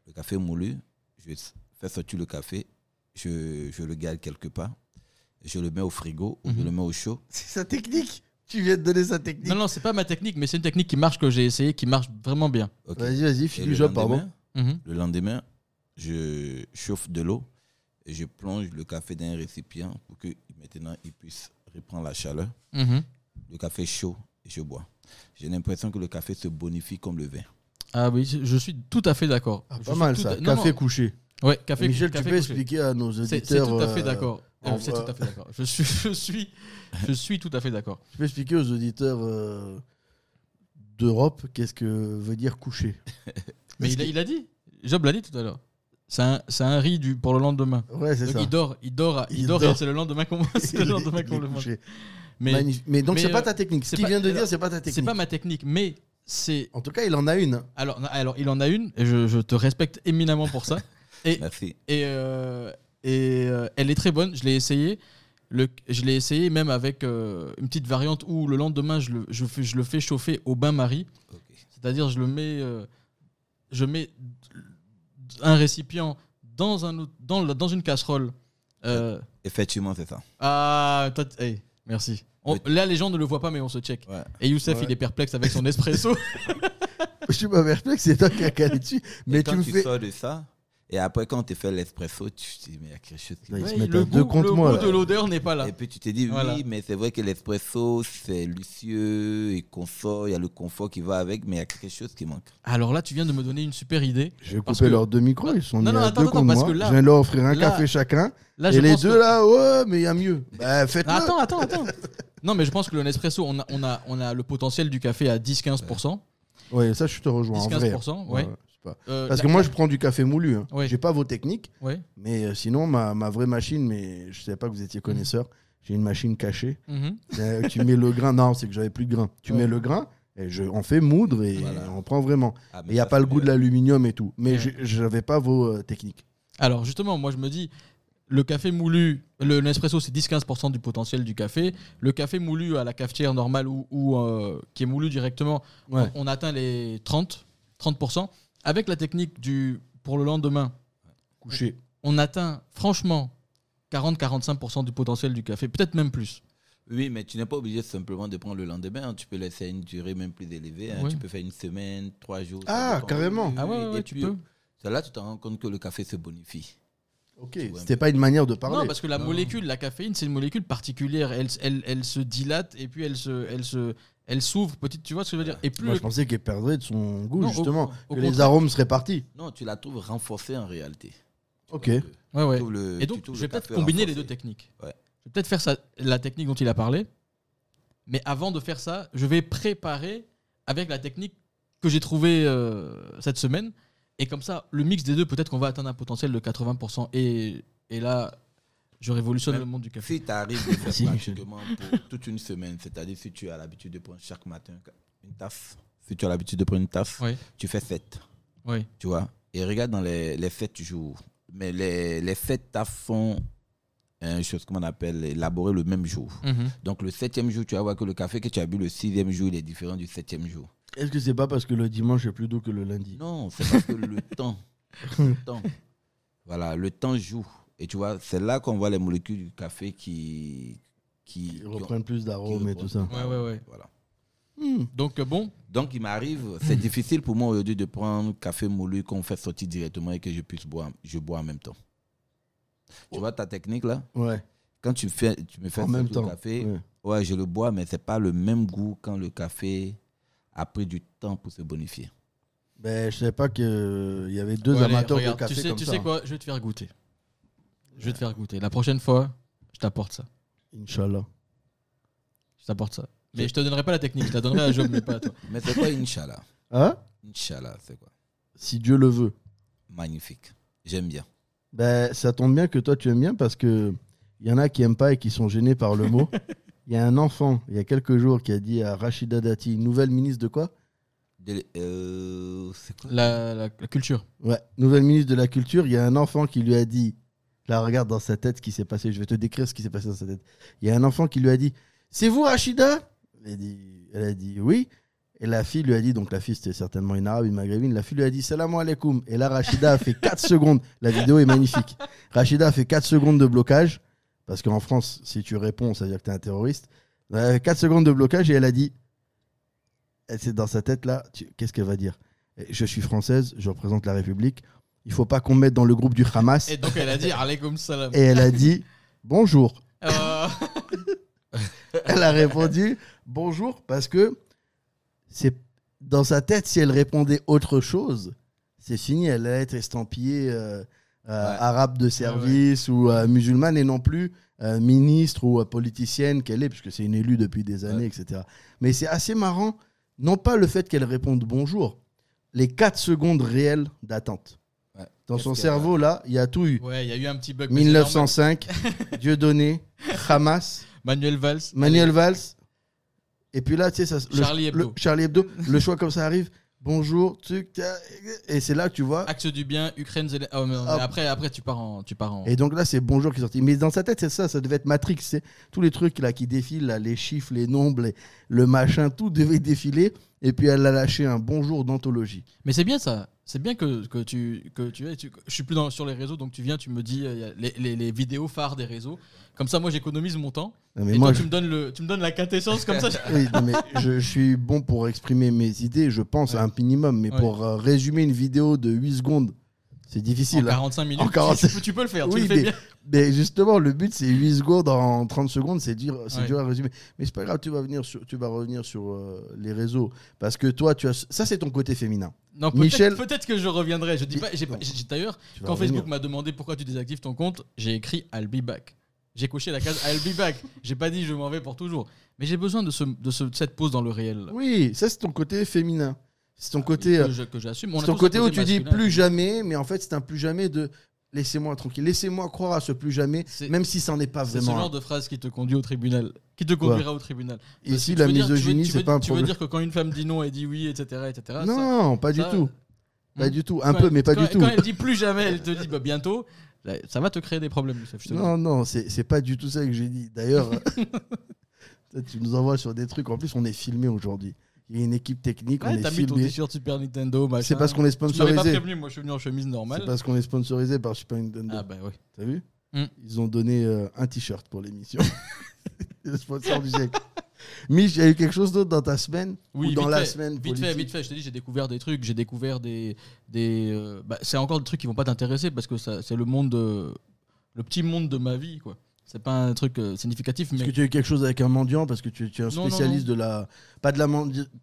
Speaker 3: Le café moulu, je fais sortir le café, je, je le garde quelque part, je le mets au frigo ou je
Speaker 1: Mhm.
Speaker 3: le mets au chaud.
Speaker 2: C'est sa technique. Tu viens de donner sa technique.
Speaker 1: Non, non, c'est pas ma technique, mais c'est une technique qui marche, que j'ai essayé, qui marche vraiment bien.
Speaker 2: Vas-y, vas-y, file
Speaker 3: le
Speaker 2: du job, pardon.
Speaker 1: Mhm.
Speaker 3: le lendemain, je chauffe de l'eau et je plonge le café dans un récipient pour que maintenant il puisse reprendre la chaleur.
Speaker 1: Mhm.
Speaker 3: Le café est chaud et je bois. J'ai l'impression que le café se bonifie comme le vin.
Speaker 1: Ah oui, je suis tout à fait d'accord.
Speaker 2: Ah, pas mal
Speaker 1: tout
Speaker 2: ça.
Speaker 1: à- non,
Speaker 2: Café
Speaker 1: non.
Speaker 2: couché.
Speaker 1: Ouais, café
Speaker 2: Michel,
Speaker 1: café
Speaker 2: tu peux
Speaker 1: couché.
Speaker 2: expliquer à nos
Speaker 1: C'est
Speaker 2: auditeurs.
Speaker 1: c'est tout à fait
Speaker 2: euh,
Speaker 1: d'accord. Euh, C'est tout à fait d'accord. Je suis, je suis, je suis tout à fait d'accord.
Speaker 2: Tu peux expliquer aux auditeurs euh, d'Europe qu'est-ce que veut dire coucher?
Speaker 1: Mais il a, il a dit. Job l'a dit tout à l'heure. C'est un, c'est un riz du, pour le lendemain.
Speaker 2: Ouais, c'est ça.
Speaker 1: il dort, il dort, il,
Speaker 2: Il
Speaker 1: dort,
Speaker 2: dort.
Speaker 1: c'est le lendemain qu'on c'est le lendemain qu'on le mange. Mais
Speaker 2: Magnifique. Mais donc c'est pas
Speaker 1: euh,
Speaker 2: ta technique. Ce
Speaker 1: c'est
Speaker 2: qu'il
Speaker 1: pas-
Speaker 2: vient de
Speaker 1: alors,
Speaker 2: dire, c'est pas ta
Speaker 1: c'est
Speaker 2: technique.
Speaker 1: pas ma technique, mais c'est
Speaker 2: En tout cas, il en a une.
Speaker 1: alors, alors il en a une et je, je te respecte éminemment pour ça. Et,
Speaker 3: Merci.
Speaker 1: et, euh, et euh, elle est très bonne. Je l'ai essayé. Le, je l'ai essayé même avec euh, une petite variante où le lendemain je le, je fais, je le fais chauffer au bain-marie. C'est-à-dire je le mets, euh, je mets un récipient dans, un, autre- dans, dans une casserole. Euh,
Speaker 3: Effectivement, c'est ça.
Speaker 1: ah, toi, hey, merci. On- là, les gens ne le voient pas, mais on se check.
Speaker 3: Ouais.
Speaker 1: Et Youssef,
Speaker 2: Ouais.
Speaker 1: il est perplexe avec son espresso.
Speaker 2: Je suis pas perplexe, c'est toi qui as calé dessus. Mais
Speaker 3: et
Speaker 2: tu
Speaker 3: quand
Speaker 2: me
Speaker 3: tu
Speaker 2: fais.
Speaker 3: sors de ça, et après, quand tu fais l'espresso, tu te dis, mais il y a quelque chose qui va.
Speaker 2: se
Speaker 1: Ouais,
Speaker 2: met
Speaker 1: le
Speaker 2: deux
Speaker 1: goût,
Speaker 2: contre
Speaker 1: le
Speaker 2: moi,
Speaker 1: goût de l'odeur n'est pas là.
Speaker 3: Et puis tu te dis,
Speaker 1: Voilà.
Speaker 3: oui, mais c'est vrai que l'espresso, c'est lucieux et confort, il y a le confort qui va avec, mais il y a quelque chose qui manque.
Speaker 1: Alors là, tu viens de me donner une super idée.
Speaker 2: Je vais
Speaker 1: Parce
Speaker 2: couper
Speaker 1: que-
Speaker 2: leurs deux micros, ils sont
Speaker 1: Non,
Speaker 2: mis
Speaker 1: non,
Speaker 2: à
Speaker 1: attends,
Speaker 2: deux
Speaker 1: attends,
Speaker 2: contre
Speaker 1: parce
Speaker 2: moi.
Speaker 1: que là-
Speaker 2: je viens de leur offrir un
Speaker 1: là-
Speaker 2: café chacun.
Speaker 1: Là,
Speaker 2: et les deux
Speaker 1: que-
Speaker 2: là, ouais, mais il y a mieux. Bah, faites-le.
Speaker 1: Attends, attends, attends. non, mais je pense que le Nespresso, on a, on a, on a le potentiel du café à 10-15%.
Speaker 2: Ouais, ça, je te rejoins. en vrai.
Speaker 1: 10-15%, ouais.
Speaker 2: c'est pas-
Speaker 1: Euh,
Speaker 2: Parce que moi, je prends du café moulu. Hein.
Speaker 1: Ouais.
Speaker 2: J'ai pas vos techniques, mais euh, sinon, ma, ma vraie machine, mais je savais pas que vous
Speaker 1: Mhm.
Speaker 2: étiez connaisseur. J'ai une machine cachée.
Speaker 1: Mhm.
Speaker 2: Euh, tu mets le grain. Non, c'est que j'avais plus de grain. Tu
Speaker 1: Ouais.
Speaker 2: mets le grain et je, on fait moudre et
Speaker 3: Voilà.
Speaker 2: on prend vraiment.
Speaker 3: Ah,
Speaker 2: Il n'y a pas le goût de l'aluminium et tout. Mais
Speaker 1: Ouais.
Speaker 2: j'ai- j'avais pas vos techniques.
Speaker 1: Alors justement, moi je me dis, le café moulu, le Nespresso c'est 10-15% du potentiel du café. Le café moulu à la cafetière normale ou, ou, euh, qui est moulu directement,
Speaker 2: Ouais.
Speaker 1: on, on atteint les 30, 30%. Avec la technique du pour le lendemain,
Speaker 2: Couché.
Speaker 1: on atteint franchement 40-45% du potentiel du café, peut-être même plus.
Speaker 3: Oui, mais tu n'es pas obligé simplement de prendre le lendemain. hein. Tu peux laisser une durée même plus élevée. hein. Tu peux faire une semaine, trois jours. ça
Speaker 2: Ah,
Speaker 3: dépend.
Speaker 2: carrément.
Speaker 1: Ah ouais,
Speaker 3: oui,
Speaker 1: ouais,
Speaker 3: et
Speaker 1: tu
Speaker 3: puis,
Speaker 1: peux.
Speaker 3: c'est là tu te rends compte que le café se bonifie.
Speaker 2: Ok.
Speaker 3: Tu vois un
Speaker 2: C'était pas une manière de parler.
Speaker 1: Non, parce que la
Speaker 3: Non.
Speaker 1: molécule, la caféine, c'est une molécule particulière. Elle, elle, elle se dilate et puis elle se, elle se, elle s'ouvre petite. Tu vois ce que je veux dire? Et plus
Speaker 2: Moi,
Speaker 1: le-
Speaker 2: je pensais qu'elle perdrait de son goût,
Speaker 1: Non, au-
Speaker 2: justement.
Speaker 1: au
Speaker 2: que les
Speaker 1: contraire.
Speaker 2: arômes seraient partis.
Speaker 3: Non, tu la trouves renforcée en réalité.
Speaker 2: Ok.
Speaker 1: Ouais, ouais.
Speaker 3: Tu trouves le-
Speaker 1: Et
Speaker 3: tu
Speaker 1: donc,
Speaker 3: trouves
Speaker 1: je
Speaker 3: le
Speaker 1: vais peut-être
Speaker 3: café
Speaker 1: combiner les
Speaker 3: renforcé.
Speaker 1: deux techniques.
Speaker 3: Ouais.
Speaker 1: Je vais peut-être faire ça, la technique dont il a parlé. Mais avant de faire ça, je vais préparer avec la technique que j'ai trouvée euh, cette semaine. Et comme ça, le mix des deux, peut-être qu'on va atteindre un potentiel de 80%. Et, et là, je révolutionne
Speaker 3: Même
Speaker 1: le monde du café.
Speaker 3: Si tu arrives de faire pratiquement pour toute une semaine, c'est-à-dire si tu as l'habitude de prendre chaque matin une tasse, si tu as l'habitude de prendre une tasse,
Speaker 1: Oui,
Speaker 3: tu fais 7,
Speaker 1: oui.
Speaker 3: tu vois? Et regarde dans les, les 7 jours. Mais les, les 7 tasses font une chose qu'on appelle élaborer le même jour.
Speaker 1: Mhm.
Speaker 3: Donc le septième jour, tu vas voir que le café que tu as bu le sixième jour, il est différent du septième jour.
Speaker 2: Est-ce que c'est pas parce que le dimanche est plus doux que le lundi?
Speaker 3: Non, c'est parce que le temps, le temps, voilà, le temps joue. Et tu vois, c'est là qu'on voit les molécules du café qui, qui,
Speaker 2: Ils
Speaker 3: qui ont-
Speaker 2: reprennent plus d'arômes et tout ça.
Speaker 1: Ouais, ouais, ouais.
Speaker 3: Voilà.
Speaker 2: Hmm.
Speaker 1: Donc, euh, bon,
Speaker 3: Donc il m'arrive, c'est difficile pour moi aujourd'hui de prendre café moulu qu'on fait sortir directement et que je puisse boire, je bois en même temps. Tu vois ta technique là?
Speaker 2: Ouais.
Speaker 3: Quand tu, fais, tu me fais
Speaker 2: En même
Speaker 3: sortir
Speaker 2: temps.
Speaker 3: le café,
Speaker 2: ouais.
Speaker 3: ouais, je le bois, mais c'est pas le même goût quand le café a pris du temps pour se bonifier.
Speaker 2: Ben, je savais pas qu'il y avait deux
Speaker 1: Ouais, allez,
Speaker 2: amateurs
Speaker 1: regarde,
Speaker 2: de café
Speaker 1: tu sais,
Speaker 2: comme
Speaker 1: tu
Speaker 2: ça.
Speaker 1: sais quoi? Je vais te faire goûter. Je vais te faire goûter. La prochaine fois, je t'apporte ça.
Speaker 2: Inch'Allah.
Speaker 1: Je t'apporte ça. Mais je te donnerai pas la technique, je la donnerai à Job, mais pas à toi.
Speaker 3: Mais c'est quoi Inch'Allah
Speaker 2: Hein
Speaker 3: Inch'Allah, c'est quoi
Speaker 2: Si Dieu le veut.
Speaker 3: Magnifique. J'aime bien.
Speaker 2: Ben, ça tombe bien que toi tu aimes bien parce que il y en a qui aiment pas et qui sont gênés par le mot. Il y a un enfant, il y a quelques jours, qui a dit à Rachida Dati, nouvelle ministre de quoi
Speaker 3: De- euh, c'est quoi
Speaker 1: La, la- la culture.
Speaker 2: Ouais, nouvelle ministre de la Culture. Il y a un enfant qui lui a dit, là regarde dans sa tête ce qui s'est passé, je vais te décrire ce qui s'est passé dans sa tête. Il y a un enfant qui lui a dit, c'est vous Rachida? Elle a, dit, oui. Et la fille lui a dit, donc la fille c'était certainement une arabe, une maghrébine, la fille lui a dit salam alaikum. Et là Rachida a fait 4 secondes, la vidéo est magnifique. Rachida a fait 4 secondes de blocage, parce qu'en France, si tu réponds, ça veut dire que tu es un terroriste. Elle a fait 4 secondes de blocage et elle a dit, c'est dans sa tête là, qu'est-ce qu'elle va dire? Je suis française, je représente la République. Il faut pas qu'on me mette dans le groupe du Hamas.
Speaker 1: Et donc elle a dit Alaykoum salam.
Speaker 2: Et elle a dit bonjour.
Speaker 1: Euh,
Speaker 2: Elle a répondu bonjour parce que c'est dans sa tête, si elle répondait autre chose, c'est fini. Elle allait être estampillée euh, euh,
Speaker 3: Ouais.
Speaker 2: arabe de service ou musulmane et non plus ministre ou politicienne qu'elle est, puisque c'est une élue depuis des années, etc. Mais c'est assez marrant, non pas le fait qu'elle réponde bonjour, les 4 secondes réelles d'attente.
Speaker 3: Ouais.
Speaker 2: Dans son cerveau, là, il y a tout eu.
Speaker 1: ouais, il y a eu un petit bug. mais c'est normal.
Speaker 2: 1905, Dieudonné, Hamas,
Speaker 1: Manuel Valls.
Speaker 2: Manuel Valls. Et puis là, tu sais, ça, le-
Speaker 1: Charlie Hebdo.
Speaker 2: le- Charlie Hebdo. le choix comme ça arrive. Bonjour, tu, t'as- et c'est là que tu vois.
Speaker 1: Axe du bien, Ukraine, Zélé- oh, mais non, mais
Speaker 2: Hop.
Speaker 1: après, après tu pars en, tu pars en.
Speaker 2: Et donc là, c'est bonjour qui est sorti. Mais dans sa tête, c'est ça, ça devait être Matrix. C'est tous les trucs là qui défilent, là, les chiffres, les nombres, les- le machin, tout devait défiler. Et puis elle a lâché un bonjour d'anthologie.
Speaker 1: Mais c'est bien ça. C'est bien que, que tu que tu es. tu- je suis plus dans, sur les réseaux, donc tu viens, tu me dis euh, les, les- les vidéos phares des réseaux. Comme ça, moi, j'économise mon temps.
Speaker 2: Non, mais
Speaker 1: et
Speaker 2: moi,
Speaker 1: toi,
Speaker 2: je-
Speaker 1: tu me donnes le, tu me donnes la quintessence comme ça. je-
Speaker 2: Oui, non, mais je, je suis bon pour exprimer mes idées, je pense, à un minimum. Mais
Speaker 1: Ouais.
Speaker 2: pour euh, résumer une vidéo de 8 secondes, c'est difficile. hein.
Speaker 1: 45 minutes.
Speaker 2: En 45
Speaker 1: Tu, peux, tu peux le faire. tu
Speaker 2: Oui,
Speaker 1: le fais
Speaker 2: mais,
Speaker 1: bien.
Speaker 2: mais justement, le but, c'est 8 secondes en 30 secondes, c'est dur, c'est
Speaker 1: Ouais.
Speaker 2: dur à résumer. Mais c'est pas grave, tu vas, venir sur, tu vas revenir sur euh, les réseaux. Parce que toi, tu as, ça, c'est ton côté féminin.
Speaker 1: Non, peut-être,
Speaker 2: Michel-
Speaker 1: peut-être que je reviendrai. Je dis pas. j'ai D'ailleurs, quand. Facebook m'a demandé pourquoi tu désactives ton compte, j'ai écrit I'll be back. J'ai coché la case I'll be back. J'ai pas dit je m'en vais pour toujours. Mais j'ai besoin de, ce, de ce- de cette pause dans le réel.
Speaker 2: Oui, ça, c'est ton côté féminin. C'est ton côté, euh,
Speaker 1: que que j'assume.
Speaker 2: C'est ton côté où tu dis plus jamais, mais en fait, c'est un plus jamais de laissez-moi tranquille. Laissez-moi croire à ce plus jamais, même si ça n'en est pas
Speaker 1: C'est ce
Speaker 2: vraiment.
Speaker 1: genre de phrase qui te conduit au tribunal. Qui te conduira au tribunal. Parce
Speaker 2: Ici, la misogynie, c'est pas un
Speaker 1: Tu veux
Speaker 2: problème.
Speaker 1: dire que quand une femme dit non, elle dit oui, etc. etc. ça-
Speaker 2: Non, pas du
Speaker 1: ça-
Speaker 2: tout. Pas
Speaker 1: Hmm.
Speaker 2: du tout. Un
Speaker 1: Quand
Speaker 2: peu,
Speaker 1: elle-
Speaker 2: mais pas
Speaker 1: quand-
Speaker 2: du tout.
Speaker 1: Quand elle dit plus jamais, elle te dit bah, bientôt. là, Ça va te créer des problèmes, Youssef, je te dis.
Speaker 2: Non, non, c'est pas du tout ça que j'ai dit. D'ailleurs, tu nous envoies sur des trucs. En plus, on est filmé aujourd'hui. Il y a une équipe technique,
Speaker 1: Ouais,
Speaker 2: on
Speaker 1: t'as mis ton t-shirt Super Nintendo, machin.
Speaker 2: C'est parce qu'on est
Speaker 1: Tu m'avais pas
Speaker 2: sponsorisé.
Speaker 1: prévenu, moi je suis venu en chemise
Speaker 2: C'est
Speaker 1: normale.
Speaker 2: parce qu'on est sponsorisé par Super Nintendo.
Speaker 1: Ah bah oui.
Speaker 2: T'as vu
Speaker 1: Hmm.
Speaker 2: Ils ont donné euh, un t-shirt pour l'émission. le sponsor du siècle. Mich, il y a eu quelque chose d'autre dans ta semaine
Speaker 1: Oui,
Speaker 2: Ou dans la
Speaker 1: fait,
Speaker 2: semaine
Speaker 1: Vite fait, vite fait, je te dis, j'ai découvert des trucs, j'ai découvert des. des euh, bah, c'est encore des trucs qui vont pas t'intéresser parce que c'est le monde. de- le petit monde de ma vie, quoi. C'est pas un truc euh, significatif,
Speaker 2: Est-ce
Speaker 1: mais.
Speaker 2: que tu as eu quelque chose avec un mendiant Parce que tu, tu es un
Speaker 1: Non,
Speaker 2: spécialiste
Speaker 1: non.
Speaker 2: de la. Pas de la,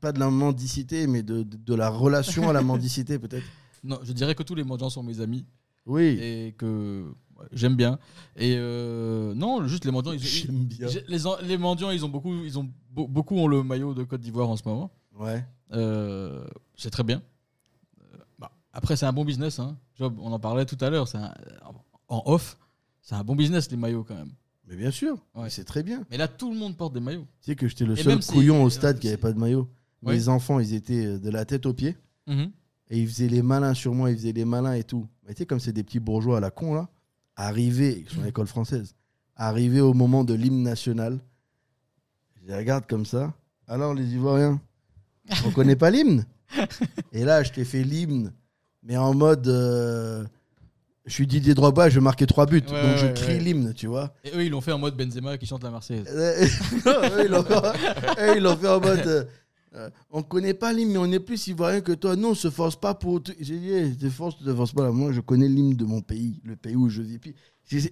Speaker 2: pas de la mendicité, mais de, de, de la relation à la mendicité, peut-être?
Speaker 1: Non, je dirais que tous les mendiants sont mes amis
Speaker 2: Oui.
Speaker 1: et que j'aime bien. Et euh, non, juste les mendiants, ils,
Speaker 2: J'aime bien.
Speaker 1: les, les mendiants, ils ont beaucoup, ils ont be- beaucoup ont le maillot de Côte d'Ivoire en ce moment.
Speaker 2: Ouais.
Speaker 1: Euh, c'est très bien. Euh, bah, après, c'est un bon business. Hein. Job, on en parlait tout à l'heure. en off, c'est un bon business les maillots quand même.
Speaker 2: Mais bien sûr.
Speaker 1: Ouais.
Speaker 2: C'est très bien.
Speaker 1: Mais là, tout le monde porte des maillots.
Speaker 2: Tu sais que j'étais le
Speaker 1: Et
Speaker 2: seul couillon au
Speaker 1: euh,
Speaker 2: stade qui
Speaker 1: c'est-
Speaker 2: avait pas de maillot.
Speaker 1: Ouais.
Speaker 2: Les enfants, ils étaient euh, de la tête aux pieds. Et ils faisaient les malins sur moi, ils faisaient les malins et tout. Mais tu sais, comme c'est des petits bourgeois à la con, là, arrivés, ils sont à l'école française, arrivés au moment de l'hymne national, je les regarde comme ça. Alors, les Ivoiriens, on connaît pas l'hymne? Et là, je t'ai fait l'hymne, mais en mode. euh, je suis Didier Drogba, je vais marquer trois buts.
Speaker 1: Ouais,
Speaker 2: donc je
Speaker 1: ouais,
Speaker 2: crie
Speaker 1: ouais.
Speaker 2: l'hymne, tu vois.
Speaker 1: Et eux, ils l'ont fait en mode Benzema qui chante la Marseillaise.
Speaker 2: Euh, eux, ils l'ont fait, en mode. euh, euh, on connaît pas l'hymne, mais on est plus ivoirien que toi. Non, on se force pas pour. J'ai dit, hey, te force, te forces pas. Moi, je connais l'hymne de mon pays, le pays où je vis. Puis, tu sais,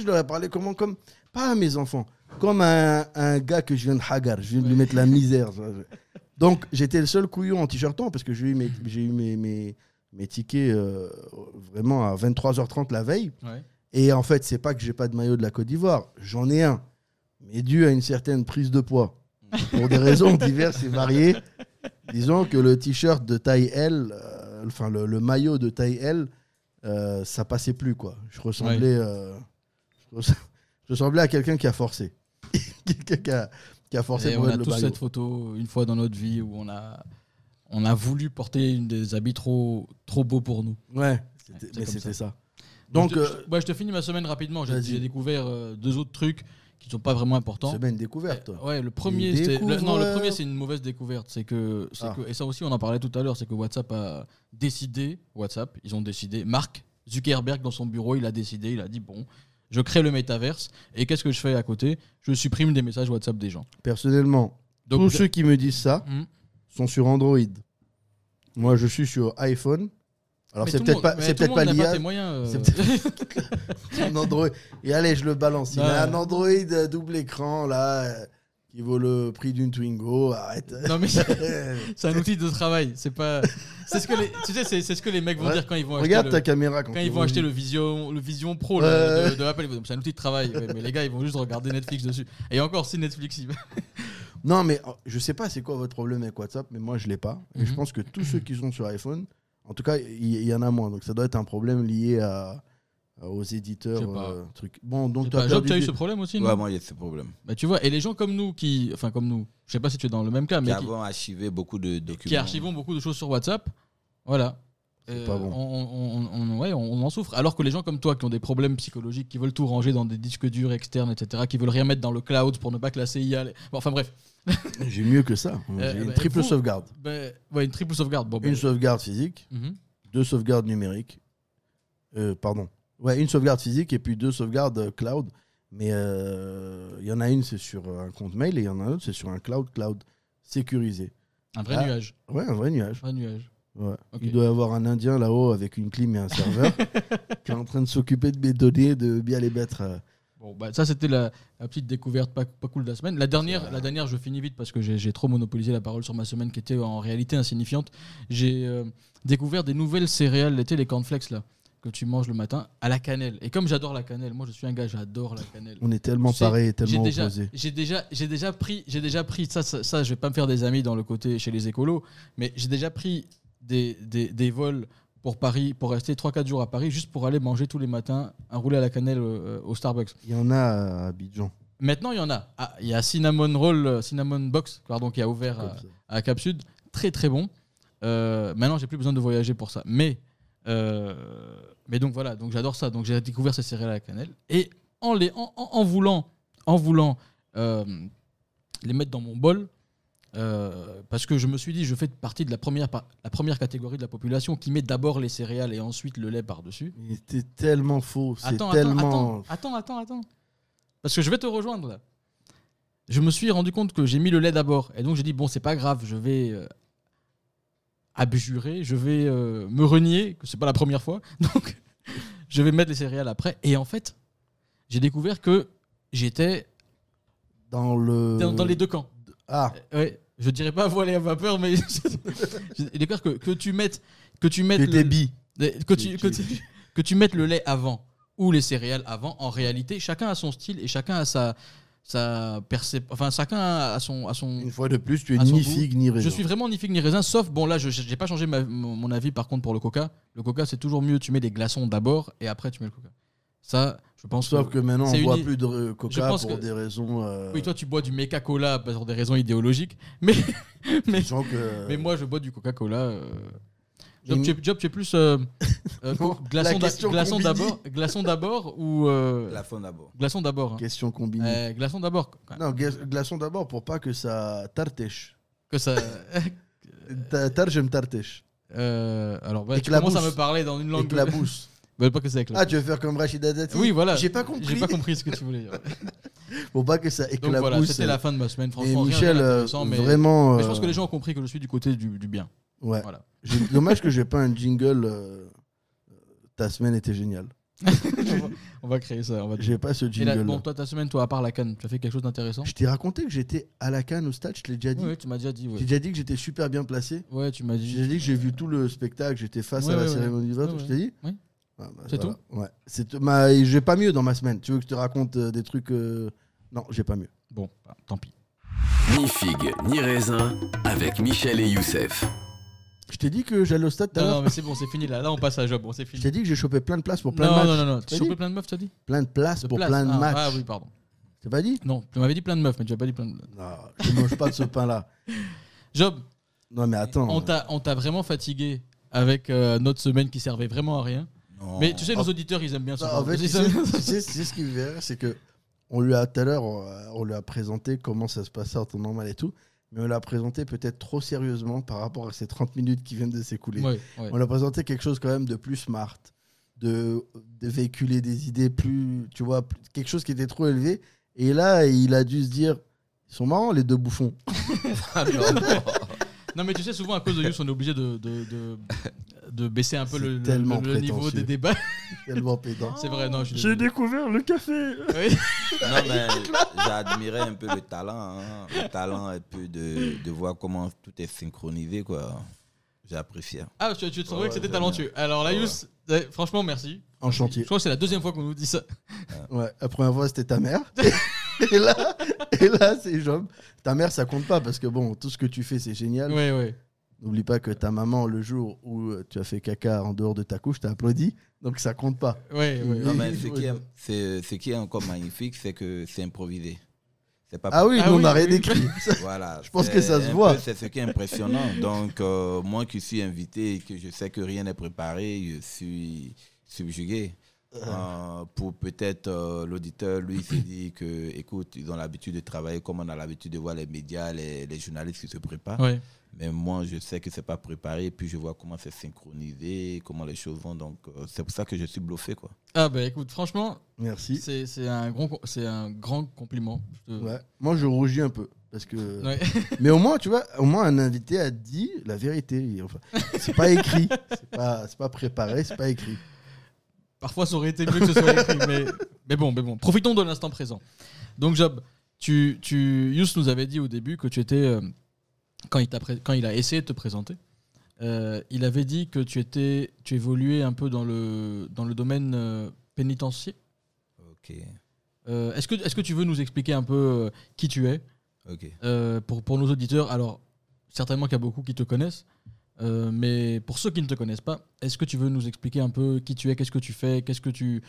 Speaker 2: je leur ai parlé comment Comme. Pas à mes enfants, comme à un, à un gars que je viens de Hagar. Je viens de lui mettre la misère. Donc, j'étais le seul couillon en t-shirtant parce que j'ai eu mes, j'ai eu mes, mes, mes tickets euh, vraiment à 23h30 la veille.
Speaker 1: Ouais.
Speaker 2: Et en fait, c'est pas que j'ai pas de maillot de la Côte d'Ivoire, j'en ai un, mais dû à une certaine prise de poids. pour des raisons diverses et variées. Disons que le t-shirt de taille L, euh, enfin le, le maillot de taille L, euh, ça passait plus quoi. Je ressemblais, je res- je ressemblais à quelqu'un qui a forcé. quelqu'un qui a, qui a forcé
Speaker 1: Et
Speaker 2: pour
Speaker 1: on a
Speaker 2: mettre le
Speaker 1: tous
Speaker 2: maillot.
Speaker 1: cette photo une fois dans notre vie où on a, on a voulu porter une des habits trop, trop beaux pour nous.
Speaker 2: Ouais, c'était-
Speaker 1: c'est
Speaker 2: mais
Speaker 1: comme
Speaker 2: c'était
Speaker 1: ça.
Speaker 2: ça. Donc,
Speaker 1: je, te-
Speaker 2: euh,
Speaker 1: je- ouais, je te finis ma semaine rapidement. J'ai découvert euh, deux autres trucs qui sont pas vraiment importants.
Speaker 2: semaine découverte, toi.
Speaker 1: Euh, Ouais, le premier, le- non, le premier, c'est une mauvaise découverte. C'est que, c'est
Speaker 2: Ah.
Speaker 1: que, et ça aussi, on en parlait tout à l'heure, c'est que WhatsApp a décidé, WhatsApp, ils ont décidé, Mark Zuckerberg dans son bureau, il a décidé, il a dit bon, je crée le métaverse et qu'est-ce que je fais à côté? Je supprime des messages WhatsApp des gens.
Speaker 2: Personnellement,
Speaker 1: Donc,
Speaker 2: tous ceux qui me disent ça
Speaker 1: Hmm.
Speaker 2: Sont sur Android. Moi, je suis sur iPhone. Alors, c'est peut-être pas, c'est peut-être pas l'IA. C'est peut-être- un Android. Et allez, je le balance. Il a un Android double écran, là, euh, qui vaut le prix d'une Twingo. Arrête.
Speaker 1: non mais c'est un outil de travail. C'est pas. C'est ce que les. Tu sais, c'est ce que les mecs vont dire quand ils vont
Speaker 2: Regarde
Speaker 1: acheter.
Speaker 2: ta caméra quand,
Speaker 1: quand ils vont acheter le Vision, le Vision Pro de, Apple, c'est un outil de travail. Mais les gars, ils vont juste regarder Netflix dessus. Et encore si Netflix.
Speaker 2: Non, mais oh, je sais pas c'est quoi votre problème avec WhatsApp, mais moi, je l'ai pas. Et je
Speaker 1: Mhm.
Speaker 2: pense que tous ceux qui sont sur iPhone, en tout cas, il y, en a moins. Donc, ça doit être un problème lié à, aux éditeurs. Euh, trucs. Bon, donc, tu as
Speaker 1: as eu ce problème aussi, non?
Speaker 3: Ouais, moi, il y a ce problème.
Speaker 1: Bah, tu vois, et les gens comme nous qui. Enfin, comme nous. Je sais pas si tu es dans le même cas,
Speaker 3: Qui
Speaker 1: mais qui,
Speaker 3: avons archivé beaucoup de documents.
Speaker 1: qui archivons beaucoup de choses sur WhatsApp. Voilà. Euh,
Speaker 2: pas bon.
Speaker 1: on, on- on- ouais, on, on en souffre. Alors que les gens comme toi qui ont des problèmes psychologiques, qui veulent tout ranger dans des disques durs externes, etc., qui veulent rien mettre dans le cloud pour ne pas que la CIA. les- Bon, enfin bref.
Speaker 2: J'ai mieux que ça. J'ai
Speaker 1: Euh,
Speaker 2: une
Speaker 1: bah,
Speaker 2: triple
Speaker 1: vous-
Speaker 2: sauvegarde.
Speaker 1: Ben, ouais, une triple sauvegarde. Bon, ben,
Speaker 2: Une sauvegarde physique,
Speaker 1: mhm.
Speaker 2: deux sauvegardes numériques. Euh, pardon. Ouais, une sauvegarde physique et puis deux sauvegardes euh, cloud. Mais euh, il y en a une, c'est sur un compte mail et il y en a un autre, c'est sur un cloud cloud sécurisé.
Speaker 1: Un vrai
Speaker 2: Ah.
Speaker 1: nuage.
Speaker 2: Ouais, un vrai nuage.
Speaker 1: Un nuage.
Speaker 2: Ouais. Il doit y avoir un Indien là-haut avec une clim et un serveur qui est en train de s'occuper de mes données, de bien les mettre.
Speaker 1: Bon, bah, ça, c'était la, la petite découverte pas, pas cool de la semaine. La dernière, la dernière, je finis vite parce que j'ai trop monopolisé la parole sur ma semaine qui était en réalité insignifiante. J'ai euh, découvert des nouvelles céréales, l'été, les cornflakes là, que tu manges le matin à la cannelle. Et comme j'adore la cannelle, moi je suis un gars, j'adore la cannelle.
Speaker 2: On est tellement
Speaker 1: Tu sais,
Speaker 2: pareil tellement
Speaker 1: déjà,
Speaker 2: opposés.
Speaker 1: j'ai déjà, j'ai déjà pris, j'ai déjà pris ça, ça, ça, je vais pas me faire des amis dans le côté chez les écolos, mais j'ai déjà pris des, des, des vols pour Paris, pour rester 3-4 jours à Paris, juste pour aller manger tous les matins un roulé à la cannelle euh, au Starbucks.
Speaker 2: Il y en a à Abidjan.
Speaker 1: Maintenant, il y en a. Ah, il y a Cinnamon Roll, euh, Cinnamon Box, pardon, qui a ouvert à, à Cap Sud. Très très bon. Euh, maintenant, j'ai plus besoin de voyager pour ça. Mais, euh, mais donc voilà, donc j'adore ça. Donc j'ai découvert ces céréales à la cannelle et en les, en, en- en voulant, en voulant les mettre dans mon bol. Euh, parce que je me suis dit, je fais partie de la première, la première catégorie de la population qui met d'abord les céréales et ensuite le lait par-dessus.
Speaker 2: Mais C'était tellement faux. C'est
Speaker 1: Attends,
Speaker 2: tellement.
Speaker 1: attends, attends, attends, attends. Parce que je vais te rejoindre là. Je me suis rendu compte que j'ai mis le lait d'abord. Et donc j'ai dit, bon, c'est pas grave, je vais euh, abjurer, je vais euh, me renier, que c'est pas la première fois. Donc je vais mettre les céréales après. Et en fait, j'ai découvert que j'étais
Speaker 2: Dans le.
Speaker 1: dans, dans les deux camps.
Speaker 2: Ah,
Speaker 1: Ouais, je dirais pas voilé à vapeur, mais j'ai découvert que, que tu mettes. Que tu mettes le- que tu, que,
Speaker 2: tu-
Speaker 1: que tu mettes le lait avant ou les céréales avant, en réalité, chacun a son style et chacun a sa, sa percep- Enfin, chacun a son. Son
Speaker 2: Une fois de plus, tu es ni figue ni raisin.
Speaker 1: je suis vraiment ni figue ni raisin, sauf, bon là, je j'ai pas changé ma- mon avis par contre pour le coca. Le coca, c'est toujours mieux, tu mets des glaçons d'abord et après tu mets le coca. Ça, je pense
Speaker 2: Sauf que maintenant, on
Speaker 1: c'est
Speaker 2: boit
Speaker 1: une-
Speaker 2: plus de euh,
Speaker 1: Je
Speaker 2: coca pour
Speaker 1: que-
Speaker 2: des raisons. euh,
Speaker 1: Oui, toi, tu bois du Meca Cola pour des raisons idéologiques, mais, mais,
Speaker 2: que-
Speaker 1: mais moi, je bois du Coca-Cola. euh. Job, tu es, Job, tu es plus euh, euh,
Speaker 2: Non,
Speaker 1: glaçon glaçon d'abord, glaçon d'abord ou euh,
Speaker 3: La fin d'abord.
Speaker 1: glaçon d'abord. hein.
Speaker 2: Question combinée.
Speaker 1: Euh, glaçon d'abord.
Speaker 2: Non, gla- glaçon d'abord pour pas que ça tartèche.
Speaker 1: Que ça.
Speaker 2: Ta- Tar, j'aime tartèche.
Speaker 1: Euh, alors, bah, tu commences à me parler dans une langue.
Speaker 2: Éclabousse.
Speaker 1: Bah, pas que c'est
Speaker 2: Ah, tu veux faire comme Rachida Dati
Speaker 1: Oui, voilà.
Speaker 2: J'ai pas compris.
Speaker 1: J'ai pas compris ce que tu voulais dire.
Speaker 2: Pour pas que ça
Speaker 1: Donc
Speaker 2: éclabousse.
Speaker 1: voilà, c'était la fin de ma semaine.
Speaker 2: Et
Speaker 1: Franchement, rien
Speaker 2: Michel, euh,
Speaker 1: mais,
Speaker 2: vraiment.
Speaker 1: mais je pense
Speaker 2: euh,
Speaker 1: que les gens ont compris que je suis du côté du, du bien.
Speaker 2: Ouais.
Speaker 1: Voilà.
Speaker 2: J'ai- Dommage que j'ai pas un jingle. euh, Ta semaine était géniale.
Speaker 1: on, va, on va créer ça.
Speaker 2: J'ai pas ce
Speaker 1: Et là,
Speaker 2: jingle.
Speaker 1: bon, toi, ta semaine, toi, à part la canne, tu as fait quelque chose d'intéressant?
Speaker 2: Je t'ai raconté que j'étais à la canne au stade, je te l'ai déjà dit.
Speaker 1: Oui, tu m'as déjà dit.
Speaker 2: J'ai
Speaker 1: Ouais,
Speaker 2: déjà dit que j'étais super bien placé.
Speaker 1: ouais tu m'as dit.
Speaker 2: J'ai dit que j'ai vu tout le spectacle, j'étais face
Speaker 1: Ouais,
Speaker 2: à la cérémonie du vote, je t'ai dit
Speaker 1: Oui.
Speaker 2: Ah, bah,
Speaker 1: C'est
Speaker 2: voilà. Ouais. C'est ma... J'ai pas mieux dans ma semaine. Tu veux que je te raconte euh, des trucs. euh, Non, j'ai pas mieux.
Speaker 1: Bon, bah, tant pis.
Speaker 7: Ni figue, ni raisin, avec Michel et Youssef.
Speaker 2: Je t'ai dit que j'allais au stade tout à
Speaker 1: Non, non,
Speaker 2: l'heure.
Speaker 1: mais c'est bon, c'est fini là. Là, on passe à Job. Bon, c'est
Speaker 2: Je
Speaker 1: fini.
Speaker 2: t'ai dit que j'ai chopé plein de places pour plein
Speaker 1: non,
Speaker 2: de matchs.
Speaker 1: non, non, non. Tu
Speaker 2: T'as
Speaker 1: as chopé
Speaker 2: dit
Speaker 1: plein de meufs, tu as dit
Speaker 2: Plein de places
Speaker 1: De
Speaker 2: pour
Speaker 1: place.
Speaker 2: plein de
Speaker 1: ah,
Speaker 2: matchs.
Speaker 1: Ah oui, pardon.
Speaker 2: T'as pas dit
Speaker 1: Non, tu m'avais dit plein de meufs, mais tu n'as pas dit plein de.
Speaker 2: Non, je mange pas de ce pain-là.
Speaker 1: Job,
Speaker 2: Non, mais attends.
Speaker 1: on t'a on t'a vraiment fatigué avec euh, notre semaine qui servait vraiment à rien.
Speaker 3: Non.
Speaker 1: Mais tu sais, nos auditeurs, ils aiment bien
Speaker 2: Non,
Speaker 1: ça.
Speaker 2: en fait, tu sais, tu sais, tu sais ce qui me fait rire, c'est que on lui a tout à l'heure, on, on lui a présenté comment ça se passait en temps normal et tout, mais on l'a présenté peut-être trop sérieusement par rapport à ces 30 minutes qui viennent de s'écouler.
Speaker 1: Ouais, ouais.
Speaker 2: On l'a présenté quelque chose quand même de plus smart, de, de véhiculer des idées plus, tu vois, plus- quelque chose qui était trop élevé. Et là, il a dû se dire, ils sont marrants les deux bouffons.
Speaker 3: Ah, non.
Speaker 1: Non, mais tu sais, souvent à cause de Yous, on est obligé de, de, de, de baisser un peu le, le- niveau des débats.
Speaker 2: Tellement pédant.
Speaker 1: C'est vrai, non, je suis
Speaker 2: J'ai découvert le café.
Speaker 1: Oui.
Speaker 3: Non, mais j'admirais un peu le talent. hein. Le talent, un peu de, de voir comment tout est synchronisé, quoi. J'ai apprécié.
Speaker 1: Ah, tu, tu trouvais
Speaker 3: Ouais,
Speaker 1: que c'était
Speaker 3: ouais,
Speaker 1: talentueux. Alors là,
Speaker 3: Ouais.
Speaker 1: Yous, eh, franchement, merci.
Speaker 2: En
Speaker 1: Je
Speaker 2: chantier.
Speaker 1: crois que c'est la deuxième fois qu'on nous dit ça.
Speaker 2: Ouais, la première fois, c'était ta mère. et là, et là c'est Job. Ta mère, ça compte pas parce que bon, tout ce que tu fais, c'est génial.
Speaker 1: Oui, oui.
Speaker 2: N'oublie pas que ta maman, le jour où tu as fait caca en dehors de ta couche, t'a applaudi. Donc ça compte pas.
Speaker 1: Oui, oui.
Speaker 3: Non, mais ce qui est, c'est- ce qui est encore magnifique, c'est que c'est improvisé. C'est pas
Speaker 2: Ah oui,
Speaker 1: Ah
Speaker 2: nous,
Speaker 1: oui,
Speaker 2: on a rien
Speaker 1: oui.
Speaker 2: écrit.
Speaker 3: Voilà.
Speaker 2: Je pense que ça se voit.
Speaker 3: peu- C'est ce qui est impressionnant. Donc, euh, moi qui suis invité et que je sais que rien n'est préparé, je suis subjugué. Euh, pour peut-être euh, l'auditeur, lui, il s'est dit que, écoute, ils ont l'habitude de travailler comme on a l'habitude de voir les médias, les, les journalistes qui se préparent.
Speaker 1: Ouais.
Speaker 3: Mais moi, je sais que c'est pas préparé. Et puis, je vois comment c'est synchronisé, comment les choses vont. Donc, euh, c'est pour ça que je suis bluffé, quoi.
Speaker 1: Ah, bah écoute, franchement,
Speaker 2: Merci.
Speaker 1: c'est c'est un, grand c'est un grand compliment. Je te-
Speaker 2: Ouais. Moi, je rougis un peu. Parce que...
Speaker 1: Ouais.
Speaker 2: Mais au moins, tu vois, au moins un invité a dit la vérité. Enfin, c'est pas écrit. C'est pas, c'est pas préparé, c'est pas écrit.
Speaker 1: Parfois, ça aurait été mieux que ce soit écrit, mais, mais bon, mais bon. Profitons de l'instant présent. Donc, Job, tu, tu, Yous nous avait dit au début que tu étais, euh, quand, il quand a essayé de te présenter, euh, il avait dit que tu étais, tu évoluais un peu dans le, dans le domaine euh, pénitentiaire.
Speaker 3: Ok.
Speaker 1: Euh, est-ce que, est-ce que tu veux nous expliquer un peu qui tu es
Speaker 3: Ok.
Speaker 1: pour, pour nos auditeurs? Alors, certainement qu'il y a beaucoup qui te connaissent, mais pour ceux qui ne te connaissent pas, est-ce que tu veux nous expliquer un peu qui tu es, qu'est-ce que tu fais, qu'est-ce que tu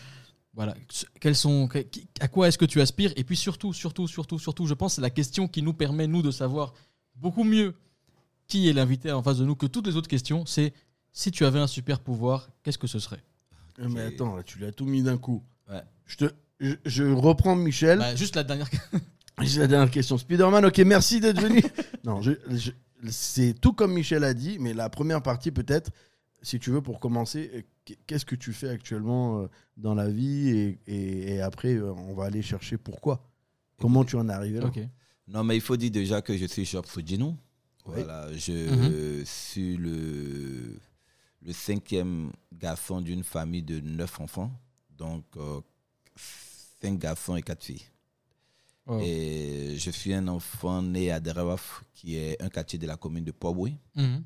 Speaker 1: voilà, quels sont, à quoi est-ce que tu aspires? Et puis surtout, surtout, surtout, surtout, je pense que c'est la question qui nous permet nous de savoir beaucoup mieux qui est l'invité en face de nous que toutes les autres questions. C'est si tu avais un super pouvoir, qu'est-ce que ce serait?
Speaker 2: Euh, Mais attends, là, tu l'as tout mis d'un coup.
Speaker 3: Ouais.
Speaker 2: Je, te, je, je reprends Michel.
Speaker 1: Bah, Juste la dernière.
Speaker 2: La dernière question. Spider-Man, ok, merci d'être venu. non, je- je- c'est tout comme Michel a dit, mais la première partie, peut-être, si tu veux, pour commencer, euh, qu- qu'est-ce que tu fais actuellement euh, dans la vie et, et- et après, on va aller chercher pourquoi? Comment tu en es arrivé là?
Speaker 3: Non, mais il faut dire déjà que je suis Job Soudjinou.
Speaker 2: Oui.
Speaker 3: Voilà, je suis le, le cinquième garçon d'une famille de neuf enfants. Donc, euh, cinq garçons et quatre filles.
Speaker 1: Oh.
Speaker 3: Et je suis un enfant né à Derawaf, qui est un quartier de la commune de Poboué.
Speaker 1: Mhm.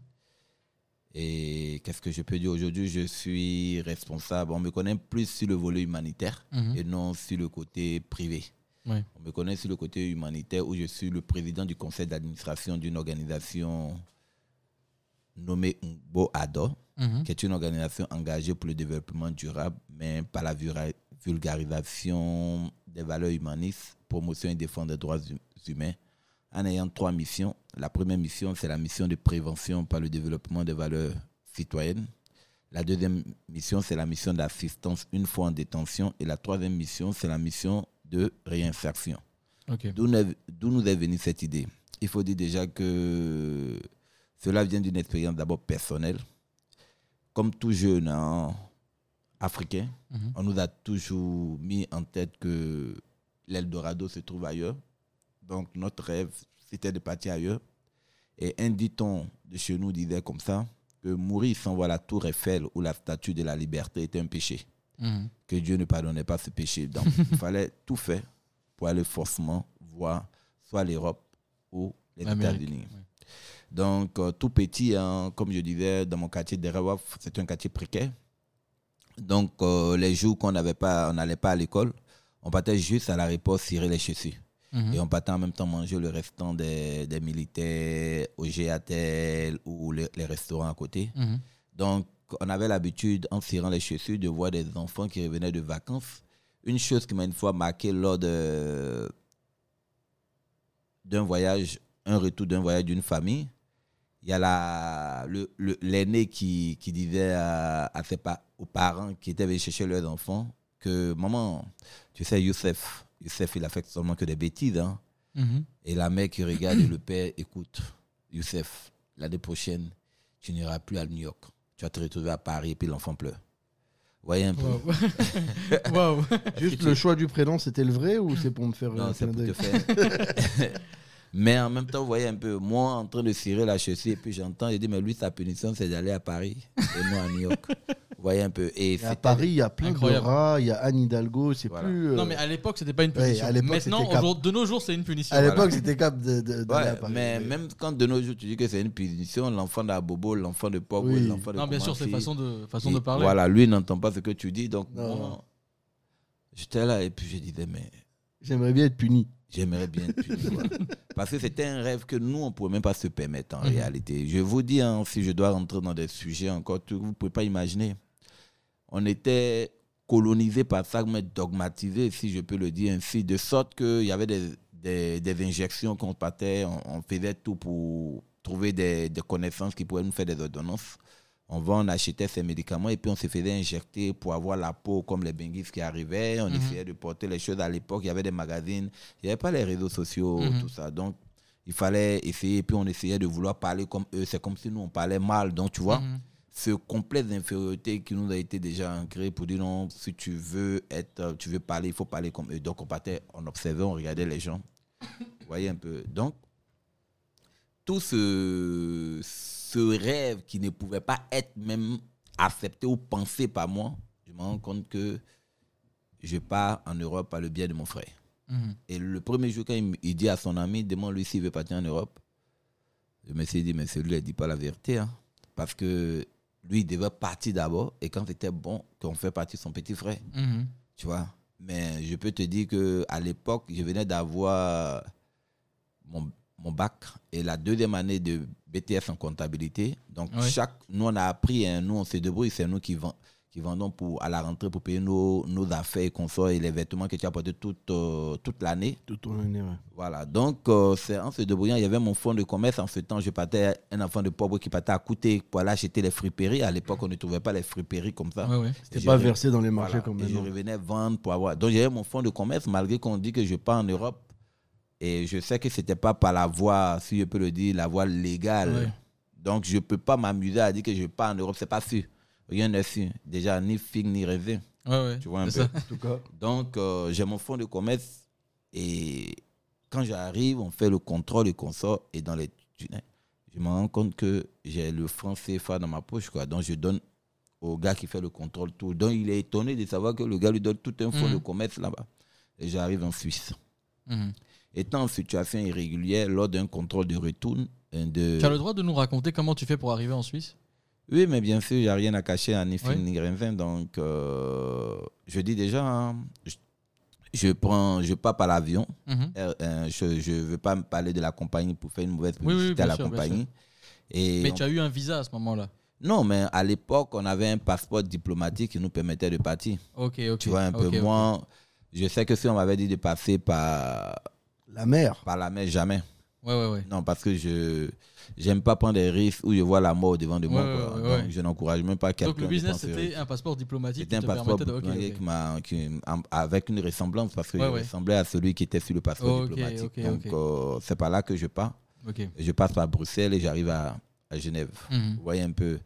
Speaker 3: Et qu'est-ce que je peux dire aujourd'hui? Je suis responsable. On me connaît plus sur le volet humanitaire
Speaker 1: Mhm.
Speaker 3: et non sur le côté privé. On me connaît sur le côté humanitaire où je suis le président du conseil d'administration d'une organisation nommée Ngbo Ado,
Speaker 1: Mhm.
Speaker 3: qui est une organisation engagée pour le développement durable, mais par la vulgarisation des valeurs humanistes, promotion et défense des droits hum- humains, en ayant trois missions. La première mission, c'est la mission de prévention par le développement des valeurs citoyennes. La deuxième mission, c'est la mission d'assistance une fois en détention. Et la troisième mission, c'est la mission de réinsertion.
Speaker 1: Ok.
Speaker 3: D'où nous- d'où nous est venue cette idée? Il faut dire déjà que cela vient d'une expérience d'abord personnelle. Comme tout jeune hein, africain,
Speaker 1: Mhm.
Speaker 3: on nous a toujours mis en tête que l'Eldorado se trouve ailleurs. Donc notre rêve, c'était de partir ailleurs. Et un dit-on de chez nous disait comme ça, que mourir sans voir la tour Eiffel ou la statue de la liberté était un péché
Speaker 1: Mhm.
Speaker 3: que Dieu ne pardonnait pas ce péché. Donc, il fallait tout faire pour aller forcément voir soit l'Europe ou les États-Unis. Donc, euh, tout petit, hein, comme je disais, dans mon quartier de Rawaf, c'est un quartier précaire. Donc, euh, les jours qu'on n'avait pas, on n'allait pas à l'école, on partait juste à la réponse cirer les chaussures.
Speaker 1: Mhm.
Speaker 3: Et on partait en même temps manger le restant des, des militaires au GATL ou les, les restaurants à côté.
Speaker 1: Mhm.
Speaker 3: Donc, on avait l'habitude, en tirant les chaussures, de voir des enfants qui revenaient de vacances. Une chose qui m'a une fois marqué lors de- d'un voyage, un retour d'un voyage d'une famille, il y a la- le- le- l'aîné qui, qui disait à, à ses pa- aux parents qui étaient venus chercher leurs enfants que maman, tu sais, Youssef, Youssef, il a fait seulement que des bêtises. hein.
Speaker 1: Mhm.
Speaker 3: Et la mère qui regarde et le père, écoute, Youssef, l'année prochaine, tu n'iras plus à New York. Tu vas te retrouver à Paris et puis l'enfant pleure. Vous voyez un peu.
Speaker 2: Juste le choix du prénom, c'était le vrai ou c'est pour me faire
Speaker 3: Non, c'est pour te faire. mais en même temps, vous voyez un peu, moi en train de cirer la chaussure, et puis j'entends, je dis, mais lui, sa punition, c'est d'aller à Paris et moi à New York. Vous voyez un peu. Et
Speaker 2: Et À Paris, il y a plein
Speaker 1: Incroyable.
Speaker 2: de rats, il y a Anne Hidalgo, c'est
Speaker 3: Voilà.
Speaker 2: plus. euh,
Speaker 1: Non, mais à l'époque, c'était pas une
Speaker 2: Ouais,
Speaker 1: punition.
Speaker 2: à l'époque,
Speaker 1: Maintenant,
Speaker 2: c'était cap.
Speaker 1: de nos jours, c'est une punition.
Speaker 2: À l'époque,
Speaker 3: voilà.
Speaker 2: c'était cap de, de, d'aller
Speaker 3: Ouais,
Speaker 2: à Paris.
Speaker 3: mais même quand de nos jours, tu dis que c'est une punition, l'enfant d'Abobo, l'enfant de Pogba,
Speaker 2: Oui.
Speaker 3: l'enfant de
Speaker 1: Non, bien sûr, c'est façon de, façon
Speaker 3: et
Speaker 1: de parler.
Speaker 3: Voilà, lui n'entend pas ce que tu dis. Donc, j'étais là et puis je disais, mais
Speaker 2: J'aimerais bien être puni.
Speaker 3: J'aimerais bien puni, quoi. Parce que c'était un rêve que nous, on ne pouvait même pas se permettre en
Speaker 1: Mhm.
Speaker 3: réalité. Je vous dis, hein, si je dois rentrer dans des sujets encore, vous ne pouvez pas imaginer. On était colonisé par ça, mais dogmatisé, si je peux le dire ainsi, de sorte qu'il y avait des, des, des injections qu'on partait, on, on faisait tout pour trouver des, des connaissances qui pourraient nous faire des ordonnances. On va, on achetait ces médicaments et puis on se faisait injecter pour avoir la peau comme les benguis qui arrivaient. On
Speaker 1: Mhm.
Speaker 3: essayait de porter les choses à l'époque. Il y avait des magazines, il n'y avait pas les réseaux sociaux,
Speaker 1: Mhm.
Speaker 3: tout ça. Donc, il fallait essayer. Et puis, on essayait de vouloir parler comme eux. C'est comme si nous, on parlait mal. Donc, tu vois,
Speaker 1: Mhm.
Speaker 3: ce complexe d'infériorité qui nous a été déjà ancré pour dire non, si tu veux être, tu veux parler, il faut parler comme eux. Donc, on partait, on observait, on regardait les gens. Vous voyez un peu. Donc, tout ce, ce rêve qui ne pouvait pas être même accepté ou pensé par moi, je me rends compte que je pars en Europe par le biais de mon frère.
Speaker 1: Mhm.
Speaker 3: Et le premier jour, quand il, dit à son ami, demande-lui s'il veut partir en Europe, je me suis dit, mais celui-là, il ne dit pas la vérité. hein. Parce que lui, il devait partir d'abord. Et quand c'était bon, qu'on fait partir son petit frère.
Speaker 1: Mhm.
Speaker 3: Tu vois Mais je peux te dire qu'à l'époque, je venais d'avoir mon, mon bac et la deuxième année de BTS en comptabilité. Donc,
Speaker 1: Ouais.
Speaker 3: chaque, nous, on a appris, hein, nous, on se débrouille, c'est nous qui, vend- qui vendons pour, à la rentrée pour payer nos, nos affaires et consorts et les vêtements que tu as portés toute, euh, toute l'année.
Speaker 2: Tout au année, ouais.
Speaker 3: Voilà, donc euh, c'est en se débrouillant, il y avait mon fonds de commerce. En ce temps, je partais, un enfant de pauvre qui partait à coûter pour aller acheter les friperies. À l'époque, on ne trouvait pas les friperies comme ça.
Speaker 1: Ouais, ouais.
Speaker 2: C'était
Speaker 3: Et
Speaker 2: pas versé dans les marchés
Speaker 3: voilà,
Speaker 2: comme
Speaker 3: et je revenais vendre pour avoir. Donc j'avais mon fonds de commerce, malgré qu'on dit que je pars en Europe. Et je sais que ce n'était pas par la voie, si je peux le dire, la voie légale.
Speaker 1: Ouais.
Speaker 3: Donc je ne peux pas m'amuser à dire que je pars en Europe, c'est pas sûr. Rien n'est sûr. Déjà, ni figue, ni raisin.
Speaker 1: Ouais, ouais.
Speaker 3: Tu vois un peu?
Speaker 1: ça.
Speaker 2: En tout cas,
Speaker 3: Donc, euh, j'ai mon fonds de commerce et quand j'arrive, on fait le contrôle et consort et dans les tunnels, je me rends compte que j'ai le franc CFA dans ma poche. Quoi. Donc, je donne au gars qui fait le contrôle tout. Donc, il est étonné de savoir que le gars lui donne tout un fonds
Speaker 1: Mhm.
Speaker 3: de commerce là-bas. Et j'arrive en Suisse.
Speaker 1: Mhm.
Speaker 3: Étant en situation irrégulière, lors d'un contrôle de retour, de...
Speaker 1: Tu as le droit de nous raconter comment tu fais pour arriver en Suisse?
Speaker 3: Oui, mais bien sûr, il n'y a rien à cacher à ni
Speaker 1: Ouais.
Speaker 3: ni raisin. Donc, euh, je dis déjà, hein, je, je prends, je pars par l'avion.
Speaker 1: Mhm.
Speaker 3: Euh, euh, je ne veux pas me parler de la compagnie pour faire une mauvaise
Speaker 1: Oui, oui,
Speaker 3: publicité à la
Speaker 1: sûr,
Speaker 3: compagnie. Et
Speaker 1: Mais
Speaker 3: on-
Speaker 1: tu as eu un visa à ce moment-là?
Speaker 3: Non, mais à l'époque, on avait un passeport diplomatique qui nous permettait de partir.
Speaker 1: Ok, ok.
Speaker 3: Tu vois un peu.
Speaker 1: Ok, ok.
Speaker 3: Moi, je sais que si on m'avait dit de passer par,
Speaker 2: la mer.
Speaker 3: par la mer, jamais.
Speaker 1: Ouais, ouais, ouais.
Speaker 3: Non, parce que je j'aime pas prendre des risques où je vois la mort devant de moi.
Speaker 1: Ouais,
Speaker 3: quoi.
Speaker 1: ouais,
Speaker 3: Donc,
Speaker 1: ouais.
Speaker 3: je n'encourage même pas quelqu'un.
Speaker 1: Donc le business, c'était un passeport diplomatique
Speaker 3: C'était un passeport diplomatique avec une ressemblance parce que
Speaker 1: Ouais,
Speaker 3: je
Speaker 1: ouais.
Speaker 3: ressemblais à celui qui était sur le passeport diplomatique. Donc euh, c'est par là que je pars.
Speaker 1: Ok.
Speaker 3: Je passe par Bruxelles et j'arrive à, à Genève.
Speaker 1: Mhm.
Speaker 3: Vous voyez un peu.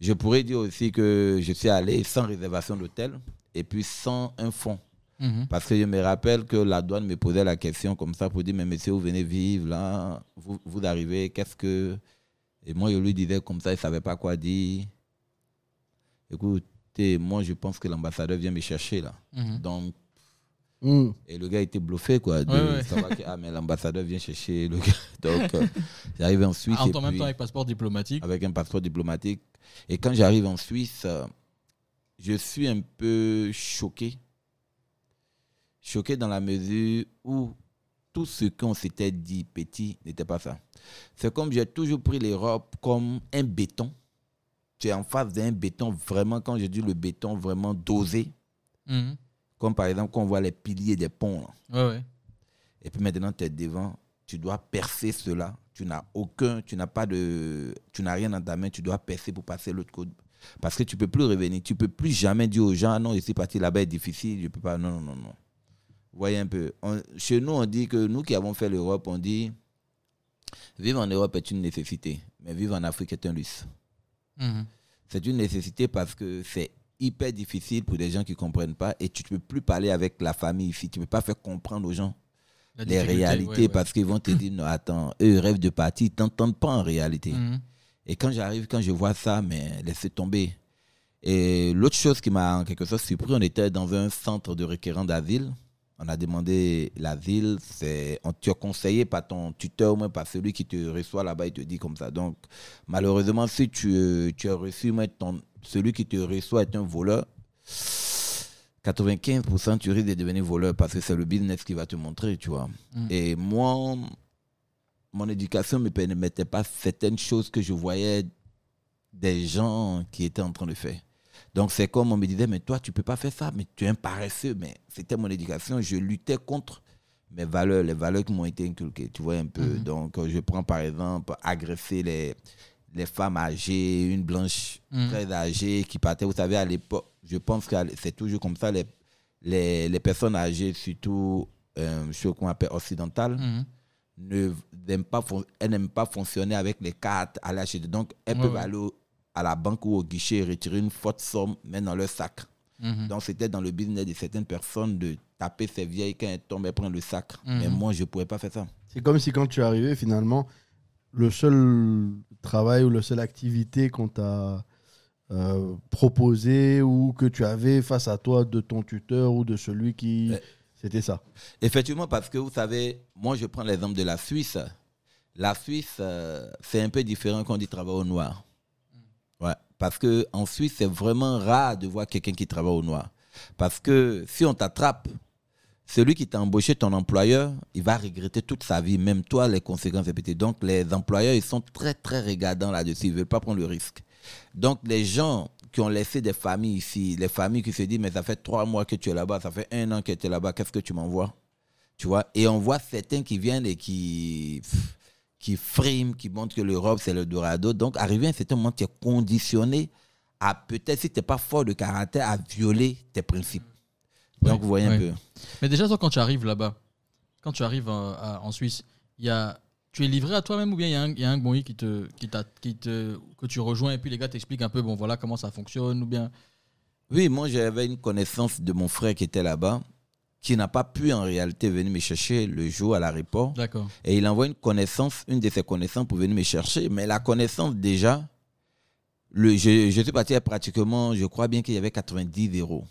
Speaker 3: Je pourrais dire aussi que je suis allé sans réservation d'hôtel et puis sans un fonds.
Speaker 1: Mhm.
Speaker 3: Parce que je me rappelle que la douane me posait la question comme ça pour dire, mais monsieur, vous venez vivre là, vous, vous arrivez, qu'est-ce que... Et moi, je lui disais comme ça, il ne savait pas quoi dire. Écoutez, moi, je pense que l'ambassadeur vient me chercher là.
Speaker 1: Mhm.
Speaker 3: Donc,
Speaker 2: Hmm.
Speaker 3: et le gars était bluffé, quoi, de
Speaker 1: Ouais, ouais.
Speaker 3: savoir que, ah, mais l'ambassadeur vient chercher le gars. Donc, euh, j'arrive en Suisse.
Speaker 1: Ah,
Speaker 3: et
Speaker 1: en même
Speaker 3: puis-
Speaker 1: temps avec passeport diplomatique.
Speaker 3: avec un passeport diplomatique. Et quand j'arrive en Suisse, euh, je suis un peu choqué. Choqué dans la mesure où tout ce qu'on s'était dit petit n'était pas ça. C'est comme j'ai toujours pris l'Europe comme un béton. Tu es en face d'un béton vraiment, quand je dis le béton, vraiment dosé.
Speaker 1: Mhm.
Speaker 3: Comme par exemple, quand on voit les piliers des ponts. là.
Speaker 1: Ouais, ouais.
Speaker 3: Et puis maintenant, tu es devant, tu dois percer cela. Tu n'as aucun, tu n'as pas de, tu n'as rien dans ta main, tu dois percer pour passer l'autre côté. Parce que tu peux plus revenir, tu peux plus jamais dire aux gens, non, je suis parti là-bas, est difficile, je peux pas. Non, non, non, non. Vous voyez un peu. On- chez nous, on dit que nous qui avons fait l'Europe, on dit, vivre en Europe est une nécessité, mais vivre en Afrique est un luxe.
Speaker 1: Mhm.
Speaker 3: C'est une nécessité parce que c'est hyper difficile pour des gens qui ne comprennent pas et tu ne peux plus parler avec la famille ici. Tu ne peux pas faire comprendre aux gens
Speaker 1: La
Speaker 3: les réalités
Speaker 1: ouais, ouais.
Speaker 3: parce qu'ils vont te dire non attends eux ils rêvent de partir ils t'entendent pas en réalité
Speaker 1: Mhm.
Speaker 3: et quand j'arrive quand je vois ça mais laissez tomber et l'autre chose qui m'a en quelque sorte surpris on était dans un centre de requérants d'asile on a demandé l'asile c'est on conseillé par ton tuteur ou même par celui qui te reçoit là-bas il te dit comme ça donc malheureusement si tu, tu as reçu mais ton celui qui te reçoit est un voleur 95% tu risques de devenir voleur parce que c'est le business qui va te montrer, tu vois.
Speaker 1: Mm.
Speaker 3: Et moi, mon éducation ne me permettait pas certaines choses que je voyais des gens qui étaient en train de faire. Donc c'est comme on me disait, mais toi, tu peux pas faire ça, mais tu es un paresseux. Mais c'était mon éducation, je luttais contre mes valeurs, les valeurs qui m'ont été inculquées, tu vois un peu.
Speaker 1: Mhm.
Speaker 3: Donc je prends par exemple agresser les, les femmes âgées, une blanche
Speaker 1: Mhm.
Speaker 3: très âgée qui partait, vous savez, à l'époque, je pense que c'est toujours comme ça, les, les, les personnes âgées, surtout euh, ce qu'on appelle occidentales,
Speaker 1: Mhm.
Speaker 3: ne n'aiment pas, fon- elles n'aiment pas fonctionner avec les cartes à l'acheter. Donc, elles
Speaker 1: Ouais,
Speaker 3: peuvent
Speaker 1: ouais.
Speaker 3: aller au- à la banque ou au guichet et retirer une forte somme, mais dans leur sac.
Speaker 1: Mhm.
Speaker 3: Donc, c'était dans le business de certaines personnes de taper ces vieilles quand elles tombent et prendre le sac.
Speaker 1: Mhm.
Speaker 3: Mais moi, je ne pourrais pas faire ça.
Speaker 2: C'est comme si quand tu es arrivé, finalement, le seul travail ou la seule activité qu'on t'a euh, proposé ou que tu avais face à toi de ton tuteur ou de celui qui...
Speaker 3: Ouais.
Speaker 2: C'était ça.
Speaker 3: Effectivement, parce que vous savez, moi, je prends l'exemple de la Suisse. La Suisse, euh, c'est un peu différent quand on dit travail au noir. Parce qu'en Suisse, c'est vraiment rare de voir quelqu'un qui travaille au noir. Parce que si on t'attrape, celui qui t'a embauché, ton employeur, il va regretter toute sa vie, même toi, les conséquences répétées. Donc, les employeurs, ils sont très, très regardants là-dessus. Ils ne veulent pas prendre le risque. Donc, les gens qui ont laissé des familles ici, les familles qui se disent, mais ça fait trois mois que tu es là-bas, ça fait un an que tu es là-bas, qu'est-ce que tu m'envoies? Tu vois? Et on voit certains qui viennent et qui, qui friment, qui montrent que l'Europe, c'est le Dorado. Donc, arrivé à un certain moment, tu es conditionné à peut-être, si tu n'es pas fort de caractère, à violer tes principes. Donc, vous voyez un peu.
Speaker 1: Mais déjà, toi, quand tu arrives là-bas, quand tu arrives en, à- en Suisse, il y a, tu es livré à toi-même ou bien il y a un, il y a un Gbondi qui te, qui t'a- qui te, que tu rejoins et puis les gars t'expliquent un peu, bon voilà comment ça fonctionne ou bien.
Speaker 3: Oui, moi j'avais une connaissance de mon frère qui était là-bas, qui n'a pas pu en réalité venir me chercher le jour à l'aéroport.
Speaker 1: D'accord.
Speaker 3: Et il envoie une connaissance, une de ses connaissances pour venir me chercher. Mais la connaissance déjà, le, je, je suis parti à pratiquement, je crois bien qu'il y avait 90 euros.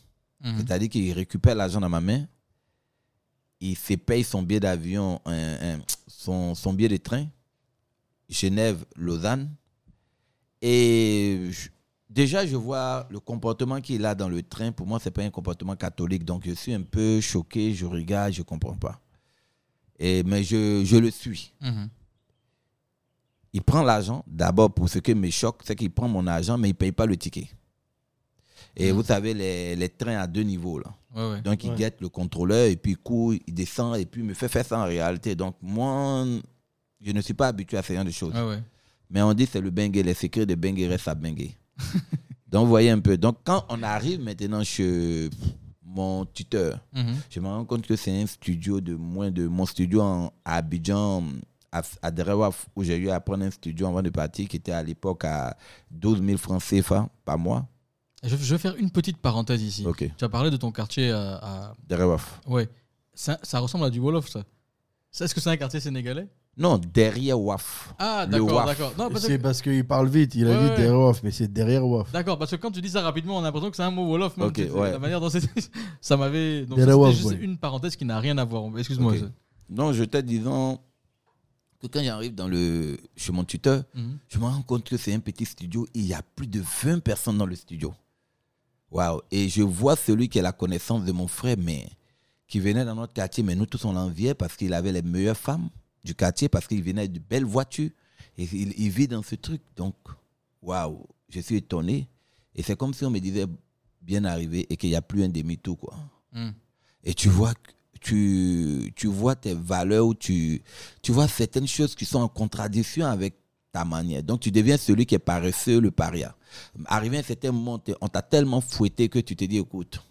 Speaker 1: Mhm.
Speaker 3: C'est-à-dire qu'il récupère l'argent dans ma main, il se paye son billet d'avion, un- son, son billet de train, Genève-Lausanne. Et je- déjà, je vois le comportement qu'il a dans le train. Pour moi, ce n'est pas un comportement catholique. Donc, je suis un peu choqué, je regarde, je ne comprends pas. Et, mais je, je le suis.
Speaker 1: Mhm.
Speaker 3: Il prend l'argent. D'abord, pour ce qui me choque, c'est qu'il prend mon argent, mais il ne paye pas le ticket. Et
Speaker 1: Mhm.
Speaker 3: vous savez, les, les trains à deux niveaux. Là.
Speaker 1: Ouais, ouais.
Speaker 3: Donc, il
Speaker 2: Ouais.
Speaker 3: guette le contrôleur, et puis il court, il descend, et puis il me fait faire ça en réalité. Donc, moi, je ne suis pas habitué à ce genre de choses.
Speaker 1: Ouais, ouais.
Speaker 3: Mais on dit c'est le bengue, les secrets de bengue restent à bengue. Donc, voyez un peu. Donc, quand on arrive maintenant chez mon tuteur,
Speaker 1: Mhm.
Speaker 3: je me rends compte que c'est un studio de moins de mon studio en, à Abidjan, à, à Derewaf, où j'ai eu à prendre un studio avant de partir, qui était à l'époque à 12 000 francs CFA par mois.
Speaker 1: Je, je vais faire une petite parenthèse ici.
Speaker 3: Ok.
Speaker 1: Tu as parlé de ton quartier à. à-
Speaker 3: Derewaf.
Speaker 1: Ouais. Ça, ça ressemble à du Wolof. Ça, Est-ce que c'est un quartier sénégalais?
Speaker 3: Non, derrière WAF.
Speaker 1: Ah, d'accord,
Speaker 3: WAF.
Speaker 1: d'accord.
Speaker 2: C'est
Speaker 1: que,
Speaker 2: parce qu'il parle vite. Il a
Speaker 1: Ouais,
Speaker 2: dit
Speaker 1: ouais.
Speaker 2: derrière Waf, mais c'est derrière Waf.
Speaker 1: d'accord, parce que quand tu dis ça rapidement, on a l'impression que c'est un mot Wolof. même.
Speaker 3: Ouais.
Speaker 1: La manière dont c'est. ça m'avait. Donc,
Speaker 2: Derrière
Speaker 1: c'était
Speaker 2: Waf,
Speaker 1: juste
Speaker 2: ouais.
Speaker 1: une parenthèse qui n'a rien à voir. Excuse-moi.
Speaker 3: Non, je te disant que quand j'arrive dans le, chez mon tuteur,
Speaker 1: Mhm.
Speaker 3: je me rends compte que c'est un petit studio et il y a plus de 20 personnes dans le studio. Waouh. Et je vois celui qui a la connaissance de mon frère, mais qui venait dans notre quartier, mais nous tous on l'enviait parce qu'il avait les meilleures femmes du quartier, parce qu'il venait de belles voitures. Et il, il vit dans ce truc. Donc, waouh, je suis étonné. Et c'est comme si on me disait bien arrivé et qu'il n'y a plus un demi-tour, quoi.
Speaker 1: Mm.
Speaker 3: Et tu vois, tu, tu vois tes valeurs, ou tu, tu vois certaines choses qui sont en contradiction avec ta manière. Donc tu deviens celui qui est paresseux, le paria. Arrivé à un certain moment, on t'a tellement fouetté que tu te dis, écoute,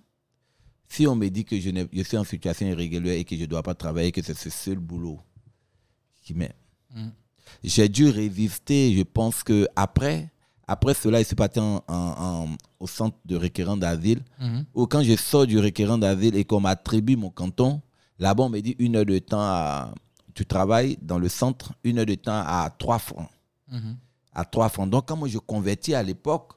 Speaker 3: si on me dit que je, je suis en situation irrégulière et que je ne dois pas travailler, que c'est ce seul boulot qui.
Speaker 1: Mm.
Speaker 3: J'ai dû résister. Je pense que après, après cela, je suis parti en- en- en- au centre de requérant d'asile.
Speaker 1: Mhm.
Speaker 3: Ou quand je sors du requérant d'asile et qu'on m'attribue mon canton, là-bas, on me dit une heure de temps à. Tu travailles dans le centre, une heure de temps à 3 francs.
Speaker 1: Mhm.
Speaker 3: À 3 francs. Donc, quand moi je convertis à l'époque,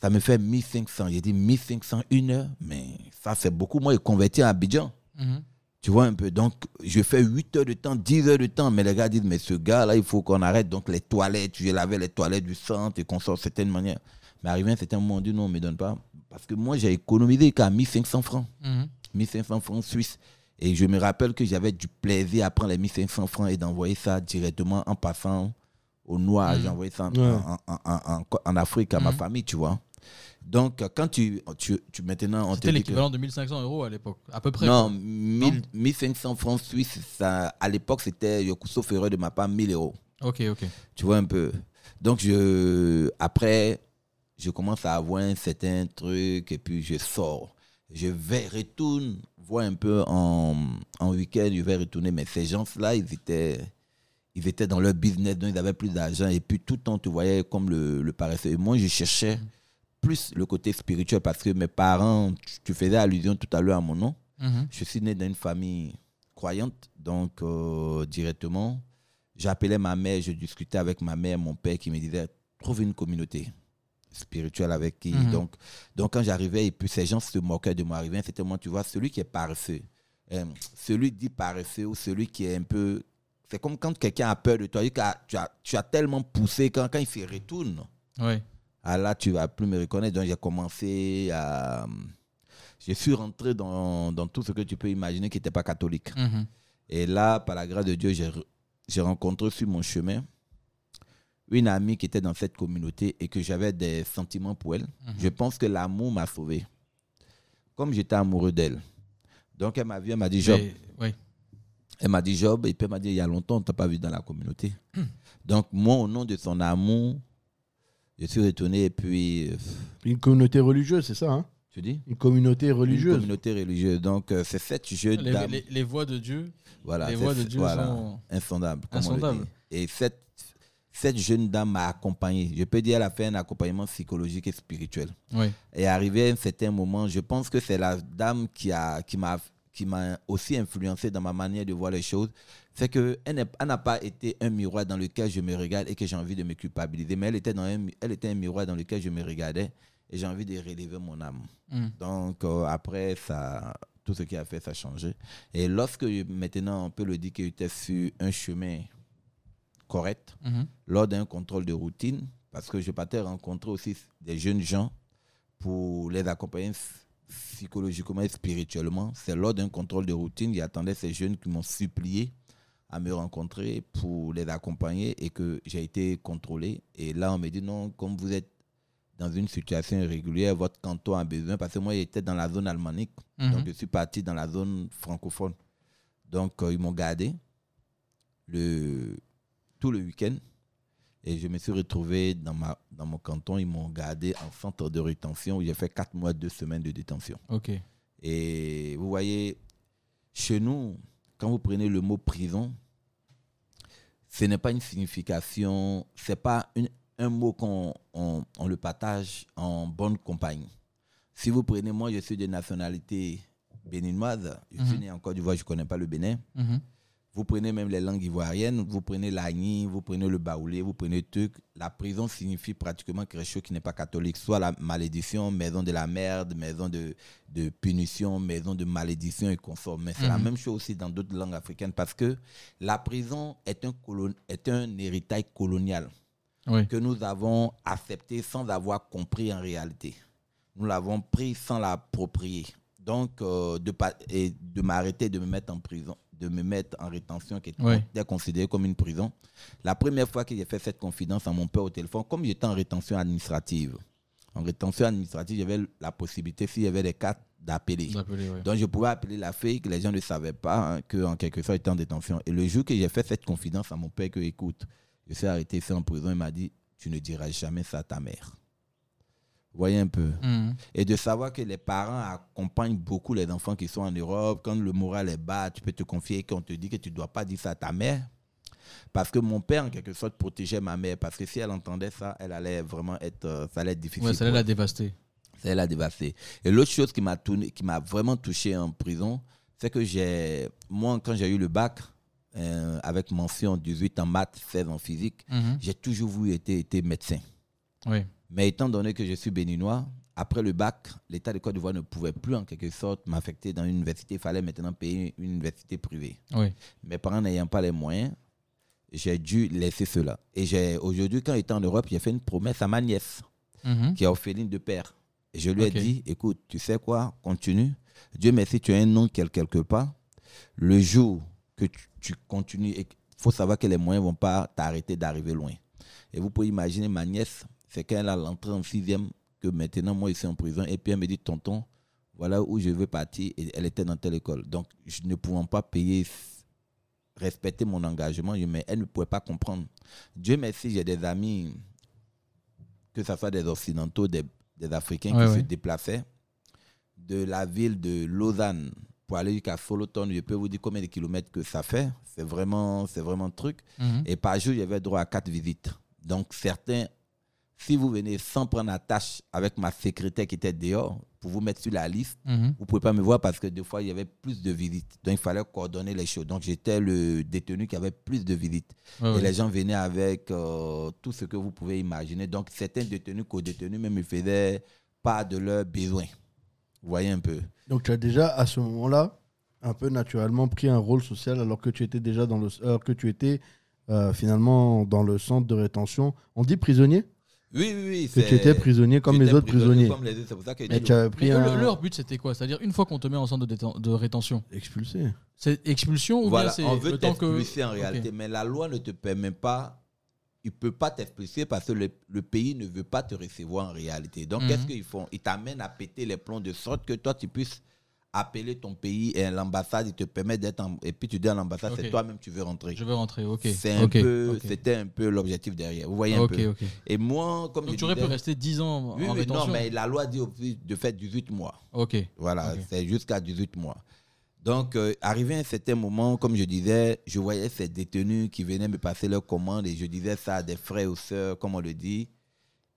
Speaker 3: ça me fait 1500. J'ai dit 1500, une heure, mais ça, c'est beaucoup. Moi, je convertis à Abidjan.
Speaker 1: Mhm.
Speaker 3: Tu vois un peu. Donc, je fais 8 heures de temps, 10 heures de temps. Mais les gars disent, mais ce gars-là, il faut qu'on arrête. Donc, les toilettes, je lavais les toilettes du centre et qu'on sort de certaine manière. Mais arrivé à un certain moment, on dit, non, on ne me donne pas. Parce que moi, j'ai économisé qu'à 1500 francs.
Speaker 1: Mhm.
Speaker 3: 1500 francs suisses. Et je me rappelle que j'avais du plaisir à prendre les 1500 francs et d'envoyer ça directement en passant au noir. J'ai envoyé ça en,
Speaker 2: Ouais.
Speaker 3: en- en- en- en- en Afrique à ma
Speaker 1: Mhm.
Speaker 3: famille, tu vois. Donc, quand tu, tu, tu maintenant, on
Speaker 1: C'était
Speaker 3: dit que-
Speaker 1: l'équivalent de 1500 euros à l'époque, à peu près.
Speaker 3: non,
Speaker 1: quoi.
Speaker 3: 1000 1500 francs suisses, ça, à l'époque, c'était, sauf erreur de ma part, 1000 euros.
Speaker 1: Ok, ok.
Speaker 3: Tu vois un peu. Donc, je, après, je commence à avoir un certain truc et puis je sors. Je vais, retourne, voir un peu en, en week-end, je vais retourner. Mais ces gens-là, ils étaient, ils étaient dans leur business, donc ils avaient plus d'argent. Et puis, tout le temps, tu voyais comme le, le paresseux. Et moi, je cherchais plus le côté spirituel parce que mes parents, tu- tu faisais allusion tout à l'heure à mon nom.
Speaker 1: Mhm.
Speaker 3: Je suis né dans une famille croyante, donc euh, directement, j'appelais ma mère, je discutais avec ma mère, mon père qui me disait trouve une communauté spirituelle avec qui.
Speaker 1: Mhm.
Speaker 3: Donc, donc quand j'arrivais et puis ces gens se moquaient de moi, c'était moi, tu vois, celui qui est paresseux, euh, celui dit paresseux ou celui qui est un peu. C'est comme quand quelqu'un a peur de toi, tu as, tu as, tu as tellement poussé, quand, quand il se retourne,
Speaker 1: Ouais.
Speaker 3: Ah là, tu vas plus me reconnaître. Donc, j'ai commencé à. Je suis rentré dans, dans tout ce que tu peux imaginer qui n'était pas catholique.
Speaker 1: Mhm.
Speaker 3: Et là, par la grâce de Dieu, j'ai re- j'ai rencontré sur mon chemin une amie qui était dans cette communauté et que j'avais des sentiments pour elle. Je pense que l'amour m'a sauvé. Comme j'étais amoureux d'elle. Donc, elle m'a vu, elle m'a dit, Job,
Speaker 1: ouais.
Speaker 3: elle m'a dit Job, et puis elle m'a dit, il y a longtemps, on ne t'a pas vu dans la communauté. Donc, moi, au nom de son amour, je suis retourné et puis, euh,
Speaker 2: Une communauté religieuse, c'est ça, hein?
Speaker 3: tu dis?
Speaker 2: Une communauté
Speaker 3: Une
Speaker 2: religieuse.
Speaker 3: communauté religieuse. Donc, euh, c'est cette jeune
Speaker 1: Les,
Speaker 3: dame.
Speaker 1: les- les voix de Dieu.
Speaker 3: voilà,
Speaker 1: les voix de Dieu
Speaker 3: voilà,
Speaker 1: sont-
Speaker 3: insondables. comme on le dit.
Speaker 1: Insondables.
Speaker 3: Et cette, cette jeune dame m'a accompagné. Je peux dire, elle a fait un accompagnement psychologique et spirituel.
Speaker 1: Ouais.
Speaker 3: Et arrivé à un certain moment, je pense que c'est la dame qui a qui m'a qui m'a aussi influencé dans ma manière de voir les choses, c'est que elle n'est- elle n'a pas été un miroir dans lequel je me regarde et que j'ai envie de me culpabiliser, mais elle était dans un, elle était un miroir dans lequel je me regardais et j'ai envie de relever mon âme.
Speaker 1: Mm.
Speaker 3: Donc euh, après ça tout ce qui a fait ça a changé et lorsque maintenant on peut le dire que j'étais sur un chemin correct
Speaker 1: Mhm.
Speaker 3: lors d'un contrôle de routine, parce que je partais rencontrer aussi des jeunes gens pour les accompagner psychologiquement et spirituellement. C'est lors d'un contrôle de routine, j'attendais ces jeunes qui m'ont supplié à me rencontrer pour les accompagner et que j'ai été contrôlé. Et là, on me dit non, comme vous êtes dans une situation irrégulière, votre canton a besoin, parce que moi, j'étais dans la zone almanique,
Speaker 1: Mhm.
Speaker 3: donc je suis parti dans la zone francophone. Donc, euh, ils m'ont gardé le, tout le week-end. Et je me suis retrouvé dans, ma, dans mon canton. Ils m'ont gardé en centre de rétention où j'ai fait 4 mois, 2 semaines de détention.
Speaker 1: Ok.
Speaker 3: Et vous voyez, chez nous, quand vous prenez le mot prison, ce n'est pas une signification, ce n'est pas une- un mot qu'on on, on le partage en bonne compagnie. Si vous prenez, moi, je suis de nationalité béninoise, je suis
Speaker 1: Mhm.
Speaker 3: né en Côte d'Ivoire, je ne connais pas le Bénin.
Speaker 1: Mhm.
Speaker 3: Vous prenez même les langues ivoiriennes, vous prenez l'agni, vous prenez le baoulé, vous prenez le truc. La prison signifie pratiquement quelque chose qui n'est pas catholique. Soit la malédiction, maison de la merde, maison de, de punition, maison de malédiction et consort. Mais c'est la
Speaker 1: Mhm.
Speaker 3: même chose aussi dans d'autres langues africaines parce que la prison est un, colon- est un héritage colonial
Speaker 1: Oui.
Speaker 3: que nous avons accepté sans avoir compris en réalité. Nous l'avons pris sans l'approprier. Donc, euh, de, et de m'arrêter, de me mettre en prison, de me mettre en rétention qui était considérée comme une prison. La première fois que j'ai fait cette confidence à mon père au téléphone, comme j'étais en rétention administrative, en rétention administrative, j'avais la possibilité, s'il y avait des cas, d'appeler.
Speaker 1: Ouais.
Speaker 3: Donc, je pouvais appeler la fille que les gens ne savaient pas, hein, qu'en quelque sorte, était en détention. Et le jour que j'ai fait cette confidence à mon père, que écoute, je suis arrêté ici en prison, il m'a dit, tu ne diras jamais ça à ta mère. Vous voyez un peu.
Speaker 1: Mhm.
Speaker 3: Et de savoir que les parents accompagnent beaucoup les enfants qui sont en Europe. Quand le moral est bas, tu peux te confier qu'on te dit que tu ne dois pas dire ça à ta mère. Parce que mon père, en quelque sorte, protégeait ma mère. Parce que si elle entendait ça, elle allait vraiment être, euh, ça allait être difficile.
Speaker 1: Ouais, ça allait la dévaster.
Speaker 3: Ça l'a dévasté. Et l'autre chose qui m'a tourné- qui m'a vraiment touché en prison, c'est que j'ai, moi, quand j'ai eu le bac, euh, avec mention 18 en maths, 16 en physique,
Speaker 1: Mhm.
Speaker 3: j'ai toujours voulu être, être médecin.
Speaker 1: Oui.
Speaker 3: Mais étant donné que je suis béninois, après le bac, l'État de Côte d'Ivoire ne pouvait plus en quelque sorte m'affecter dans une université. Il fallait maintenant payer une université privée.
Speaker 1: Oui.
Speaker 3: Mes parents n'ayant pas les moyens, j'ai dû laisser cela. Et j'ai aujourd'hui, quand j'étais en Europe, j'ai fait une promesse à ma nièce
Speaker 1: Mhm.
Speaker 3: qui est orpheline de père. Et je lui ai dit, écoute, tu sais quoi, continue. Dieu merci, tu as un oncle quel- quelque part. Le jour que tu, tu continues, il faut savoir que les moyens ne vont pas t'arrêter d'arriver loin. Et vous pouvez imaginer ma nièce, c'est quand elle a l'entrée en sixième que maintenant, moi, je suis en prison. Et puis elle me dit, tonton, voilà où je veux partir. Et elle était dans telle école. Donc, je ne pouvais pas payer, respecter mon engagement, mais elle ne pouvait pas comprendre. Dieu merci, j'ai des amis, que ce soit des Occidentaux, des, des Africains
Speaker 1: Ouais,
Speaker 3: qui
Speaker 1: ouais.
Speaker 3: se déplaçaient de la ville de Lausanne pour aller jusqu'à Solothurn. Je peux vous dire combien de kilomètres que ça fait. C'est vraiment, c'est vraiment un truc.
Speaker 1: Mhm.
Speaker 3: Et par jour, j'avais droit à quatre visites. Donc, certains, si vous venez sans prendre la tâche avec ma secrétaire qui était dehors pour vous mettre sur la liste,
Speaker 1: Mhm.
Speaker 3: vous pouvez pas me voir parce que des fois, il y avait plus de visites. Donc, il fallait coordonner les choses. Donc, j'étais le détenu qui avait plus de visites. Et les gens venaient avec euh, tout ce que vous pouvez imaginer. Donc, certains détenus, co-détenus, même, ils faisaient pas de leurs besoins. Vous voyez un peu?
Speaker 2: Donc tu as déjà à ce moment-là un peu naturellement pris un rôle social alors que tu étais déjà dans le alors que tu étais euh, finalement dans le centre de rétention. On dit prisonnier?
Speaker 3: Oui, oui, oui.
Speaker 2: Que tu étais prisonnier comme les autres prisonniers.
Speaker 3: comme les autres. C'est pour ça
Speaker 2: tu pris
Speaker 1: Mais
Speaker 2: un
Speaker 1: le- leur but, c'était quoi? C'est-à-dire, une fois qu'on te met en centre de, déten- de rétention,
Speaker 2: expulsé.
Speaker 1: c'est expulsion ou
Speaker 3: Voilà,
Speaker 1: bien c'est
Speaker 3: on veut
Speaker 1: le temps que.
Speaker 3: t'expulser en réalité, mais la loi ne te permet pas, il ne peut pas t'expulser parce que le, le pays ne veut pas te recevoir en réalité. Donc,
Speaker 1: Mhm.
Speaker 3: qu'est-ce qu'ils font? Ils t'amènent à péter les plombs de sorte que toi, tu puisses appeler ton pays et l'ambassade, il te permet d'être en- Et puis tu dis à l'ambassade, c'est toi-même tu veux rentrer.
Speaker 1: Je veux rentrer, ok.
Speaker 3: C'est un
Speaker 1: Ok,
Speaker 3: peu-
Speaker 1: ok.
Speaker 3: C'était un peu l'objectif derrière. Vous voyez un peu. Et moi, comme
Speaker 1: Donc tu aurais pu rester 10 ans
Speaker 3: Oui,
Speaker 1: en
Speaker 3: oui,
Speaker 1: rétention.
Speaker 3: non, mais la loi dit de faire 18 mois.
Speaker 1: Ok.
Speaker 3: Voilà, c'est jusqu'à 18 mois. Donc, euh, arrivé à un certain moment, comme je disais, je voyais ces détenus qui venaient me passer leurs commandes et je disais ça à des frères ou sœurs, comme on le dit,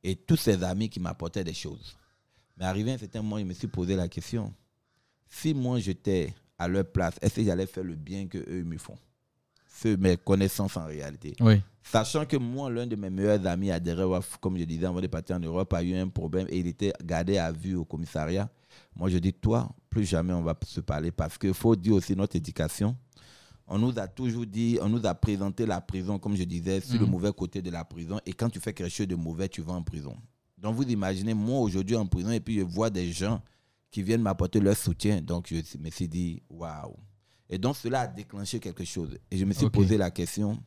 Speaker 3: et tous ces amis qui m'apportaient des choses. Mais arrivé à un certain moment, je me suis posé la question si moi j'étais à leur place, est-ce que j'allais faire le bien que eux me font? C'est mes connaissances en réalité.
Speaker 1: Oui.
Speaker 3: Sachant que moi, l'un de mes meilleurs amis à Derewaf, comme je disais avant de partir en Europe, a eu un problème et il était gardé à vue au commissariat. Moi, je dis, toi, plus jamais on va se parler parce qu'il faut dire aussi notre éducation. On nous a toujours dit, on nous a présenté la prison, comme je disais, sur le
Speaker 1: Mhm.
Speaker 3: mauvais côté de la prison. Et quand tu fais quelque chose de mauvais, tu vas en prison. Donc, vous imaginez, moi, aujourd'hui en prison, et puis je vois des gens qui viennent m'apporter leur soutien. Donc, je me suis dit, waouh. Et donc, cela a déclenché quelque chose. Et je me suis posé la question,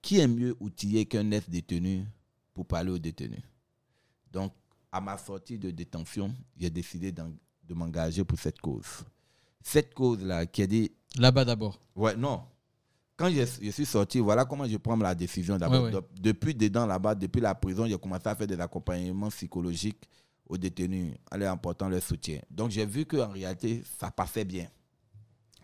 Speaker 3: qui est mieux outillé qu'un ex-détenu pour parler aux détenus Donc, à ma sortie de détention, j'ai décidé de m'engager pour cette cause. Cette cause-là, qui a dit,
Speaker 1: Là-bas d'abord.
Speaker 3: ouais, non. Quand je, je suis sorti, voilà comment je prends la décision d'abord.
Speaker 1: Ouais, ouais.
Speaker 3: Donc, Depuis dedans là-bas, depuis la prison, j'ai commencé à faire des accompagnements psychologiques aux détenus en leur apportant leur soutien. Donc, j'ai vu qu'en réalité, ça passait bien.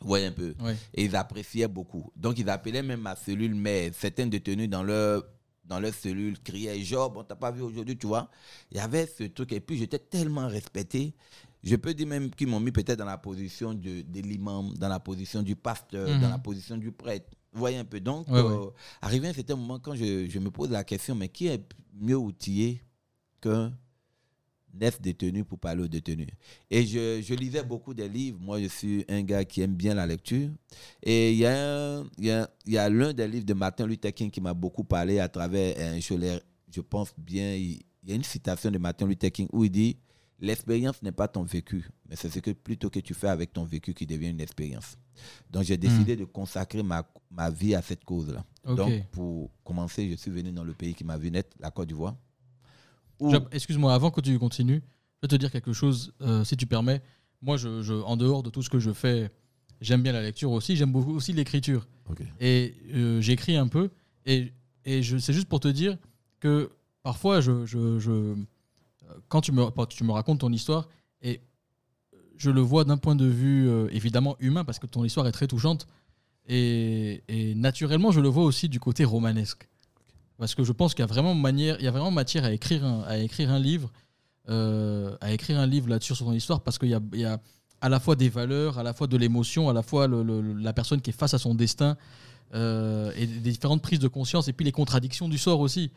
Speaker 3: Vous voyez un peu et ils appréciaient beaucoup. Donc, ils appelaient même ma cellule mère. Certains détenus dans leur, dans leur cellule criaient Job, on t'a pas vu aujourd'hui, tu vois. Il y avait ce truc. Et puis, j'étais tellement respecté. Je peux dire même qu'ils m'ont mis peut-être dans la position de, de l'imam, dans la position du pasteur,
Speaker 1: Mhm.
Speaker 3: dans la position du prêtre. Vous voyez un peu. Donc,
Speaker 1: Ouais,
Speaker 3: euh, arrivé à un certain moment, quand je, je me pose la question, mais qui est mieux outillé qu'un neuf détenus pour parler aux détenus. Et je, je lisais beaucoup des livres. Moi, je suis un gars qui aime bien la lecture. Et il y a, y a, y a l'un des livres de Martin Luther King qui m'a beaucoup parlé à travers, un je, je pense bien, il, y a une citation de Martin Luther King où il dit l'expérience n'est pas ton vécu, mais c'est ce que plutôt que tu fais avec ton vécu qui devient une expérience. Donc j'ai décidé de consacrer ma, ma vie à cette cause-là. Donc pour commencer, je suis venu dans le pays qui m'a vu naître, la Côte d'Ivoire.
Speaker 1: Excuse-moi, avant que tu continues, je vais te dire quelque chose, euh, si tu permets. Moi, je, je- en dehors de tout ce que je fais, j'aime bien la lecture aussi, j'aime beaucoup aussi l'écriture. Et euh, j'écris un peu. Et, et je- c'est juste pour te dire que parfois, je, je- je- euh, quand tu me, tu me racontes ton histoire, et je le vois d'un point de vue euh, évidemment humain, parce que ton histoire est très touchante. Et, et naturellement, je le vois aussi du côté romanesque. Parce que je pense qu'il y a vraiment manière, il y a vraiment matière à écrire un, à écrire un livre, euh, à écrire un livre là-dessus sur ton histoire, parce qu'il y a, il y a à la fois des valeurs, à la fois de l'émotion, à la fois la personne qui est face à son destin, euh, et des différentes prises de conscience, et puis les contradictions du sort aussi.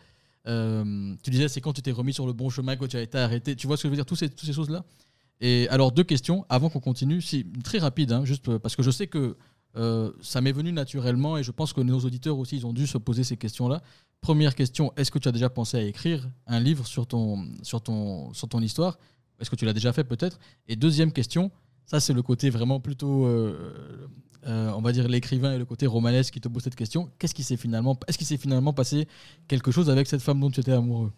Speaker 1: Euh, tu disais, c'est quand tu t'es remis sur le bon chemin que tu as été arrêté. Tu vois ce que je veux dire, toutes ces, choses-là? Et alors, deux questions avant qu'on continue, très rapide, hein, juste parce que je sais que euh, ça m'est venu naturellement et je pense que nos auditeurs aussi, ils ont dû se poser ces questions-là. Première question, est-ce que tu as déjà pensé à écrire un livre sur ton, sur ton, sur ton histoire? Est-ce que tu l'as déjà fait peut-être? Et deuxième question, ça c'est le côté vraiment plutôt, euh, euh, on va dire l'écrivain et le côté romanesque qui te pose cette question. Qu'est-ce qui s'est finalement, est-ce qu'il s'est finalement passé quelque chose avec cette femme dont tu étais amoureux?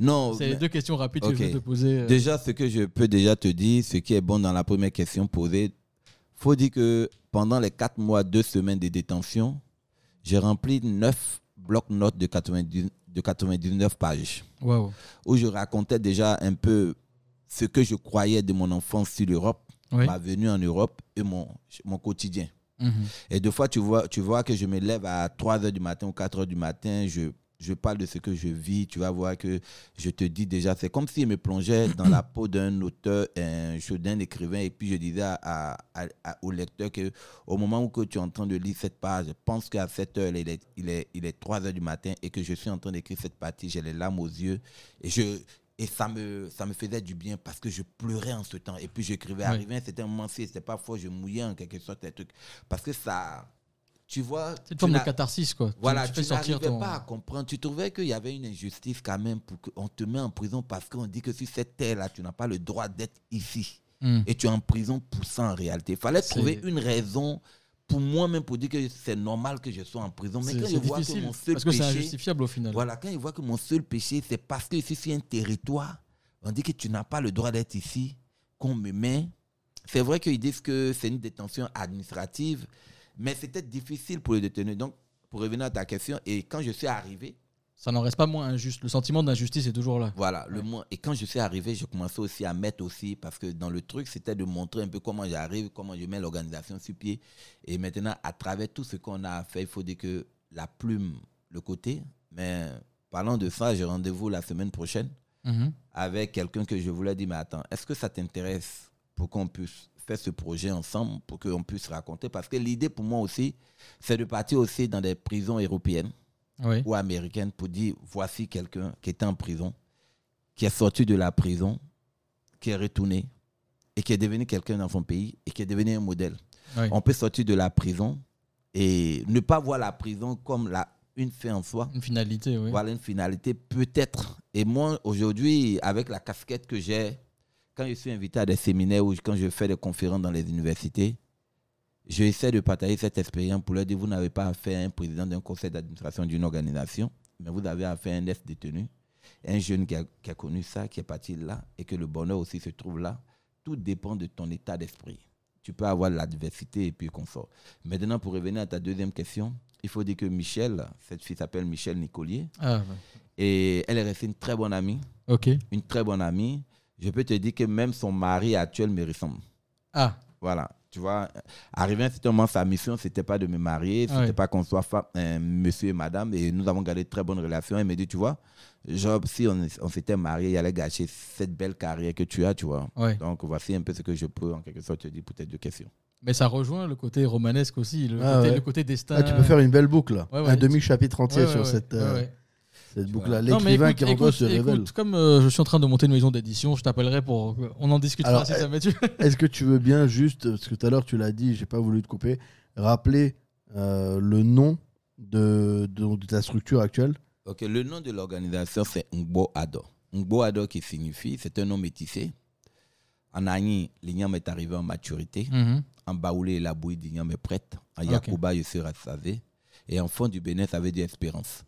Speaker 3: Non,
Speaker 1: C'est les deux questions rapides que je vais te poser.
Speaker 3: Déjà, ce que je peux déjà te dire, ce qui est bon dans la première question posée, faut dire que pendant les 4 mois, 2 semaines de détention, j'ai rempli 9 blocs-notes de, 90 de 99 pages,
Speaker 1: Waouh.
Speaker 3: où je racontais déjà un peu ce que je croyais de mon enfance sur l'Europe,
Speaker 1: Oui.
Speaker 3: ma venue en Europe et mon, mon quotidien.
Speaker 1: Mhm.
Speaker 3: Et deux fois, tu vois, tu vois que je me lève à 3 h du matin ou 4 h du matin, je, je parle de ce que je vis, tu vas voir que je te dis déjà, c'est comme si je me plongeais dans la peau d'un auteur, d'un écrivain, et puis je disais à, à- à- au lecteur que au moment où que tu es en train de lire cette page, pense qu'à 7 heures, il est, il, est, il est 3 h du matin et que je suis en train d'écrire cette partie, j'ai les larmes aux yeux, et je... Et ça me, ça me faisait du bien parce que je pleurais en ce temps. Et puis j'écrivais.
Speaker 1: Ouais.
Speaker 3: Arrivé, c'était un moment, c'était pas fort, je mouillais en quelque sorte les trucs. Parce que ça, tu vois.
Speaker 1: C'est une
Speaker 3: tu
Speaker 1: forme de
Speaker 3: n'as-
Speaker 1: catharsis, quoi. Tu-
Speaker 3: Voilà,
Speaker 1: tu,
Speaker 3: tu,
Speaker 1: sortir
Speaker 3: n'arrivais
Speaker 1: ton.
Speaker 3: pas à comprendre. Tu trouvais qu'il y avait une injustice quand même pour qu'on te met en prison parce qu'on dit que sur cette terre-là, tu n'as pas le droit d'être ici.
Speaker 1: Hmm.
Speaker 3: Et tu es en prison pour ça en réalité. Il fallait trouver une raison pour moi-même pour dire que c'est normal que je sois en prison. Mais quand je vois que mon seul
Speaker 1: parce que c'est
Speaker 3: péché,
Speaker 1: injustifiable au final.
Speaker 3: voilà, quand ils voient que mon seul péché, c'est parce que ici, c'est un territoire, on dit que tu n'as pas le droit d'être ici, qu'on me met. C'est vrai qu'ils disent que c'est une détention administrative, mais c'était difficile pour les détenus. Donc, pour revenir à ta question, et quand je suis arrivé,
Speaker 1: Ça n'en reste pas moins injuste. Le sentiment d'injustice est toujours là.
Speaker 3: voilà, le moins. Et quand je suis arrivé, je commençais aussi à mettre aussi, parce que dans le truc, c'était de montrer un peu comment j'arrive, comment je mets l'organisation sur pied. Et maintenant, à travers tout ce qu'on a fait, il faut dire que la plume, le côté. Mais parlant de ça, j'ai rendez-vous la semaine prochaine
Speaker 1: Mhm.
Speaker 3: avec quelqu'un que je voulais dire, mais attends, est-ce que ça t'intéresse pour qu'on puisse faire ce projet ensemble, pour qu'on puisse raconter Parce que l'idée pour moi aussi, c'est de partir aussi dans des prisons européennes
Speaker 1: Oui.
Speaker 3: ou américaine pour dire voici quelqu'un qui était en prison, qui est sorti de la prison, qui est retourné et qui est devenu quelqu'un dans son pays et qui est devenu un modèle.
Speaker 1: Oui.
Speaker 3: On peut sortir de la prison et ne pas voir la prison comme la, une fin en soi.
Speaker 1: Une finalité, oui.
Speaker 3: Voilà une finalité peut-être. Et moi, aujourd'hui, avec la casquette que j'ai, quand je suis invité à des séminaires ou quand je fais des conférences dans les universités, j'essaie de partager cette expérience pour leur dire, vous n'avez pas affaire à un président d'un conseil d'administration d'une organisation, mais vous avez affaire à un ex-détenu, un jeune qui a, qui a connu ça, qui est parti là, et que le bonheur aussi se trouve là. Tout dépend de ton état d'esprit. Tu peux avoir la diversité et puis confort. Maintenant, pour revenir à ta deuxième question, il faut dire que Michel, cette fille s'appelle Michel Nicolier,
Speaker 1: Ah, ouais.
Speaker 3: et elle est restée une très bonne amie.
Speaker 1: Ok.
Speaker 3: Une très bonne amie. Je peux te dire que même son mari actuel me ressemble.
Speaker 1: Ah,
Speaker 3: Voilà. Tu vois, arrivé à un certain moment, sa mission, c'était pas de me marier, c'était
Speaker 1: Ouais.
Speaker 3: pas qu'on soit euh, monsieur et madame. Et nous avons gardé de très bonnes relations. Elle me dit, tu vois, Job, si on, on s'était marié, il allait gâcher cette belle carrière que tu as, tu vois.
Speaker 1: ouais.
Speaker 3: Donc, voici un peu ce que je peux, en quelque sorte, te dire pour tes deux questions.
Speaker 1: Mais ça rejoint le côté romanesque aussi, le,
Speaker 2: Ah,
Speaker 1: côté,
Speaker 2: ouais.
Speaker 1: le côté destin.
Speaker 2: Ah, tu peux faire une belle boucle, là.
Speaker 1: Ouais, ouais.
Speaker 2: un demi-chapitre entier
Speaker 1: Ouais, ouais,
Speaker 2: sur
Speaker 1: ouais.
Speaker 2: cette, euh. Cette boucle-là. L'écrivain
Speaker 1: écoute,
Speaker 2: qui en toi
Speaker 1: écoute,
Speaker 2: se révèle.
Speaker 1: écoute, comme euh, je suis en train de monter une maison d'édition, je t'appellerai pour. On en discutera
Speaker 2: Alors,
Speaker 1: si
Speaker 2: euh,
Speaker 1: ça met tu-
Speaker 2: Est-ce que tu veux bien juste, parce que tout à l'heure tu l'as dit, j'ai pas voulu te couper, rappeler euh, le nom de, de, de ta structure actuelle?
Speaker 3: Ok, le nom de l'organisation, c'est Ngbo Ado. Ngbo Ado qui signifie, c'est un nom métissé. En Agni, l'igname est arrivé en maturité.
Speaker 1: Mhm.
Speaker 3: En Baoulé, la bouillie d'igname est prête. En Yakuba, je suis rassasié. Et en fond du Bénin, ça veut dire espérance.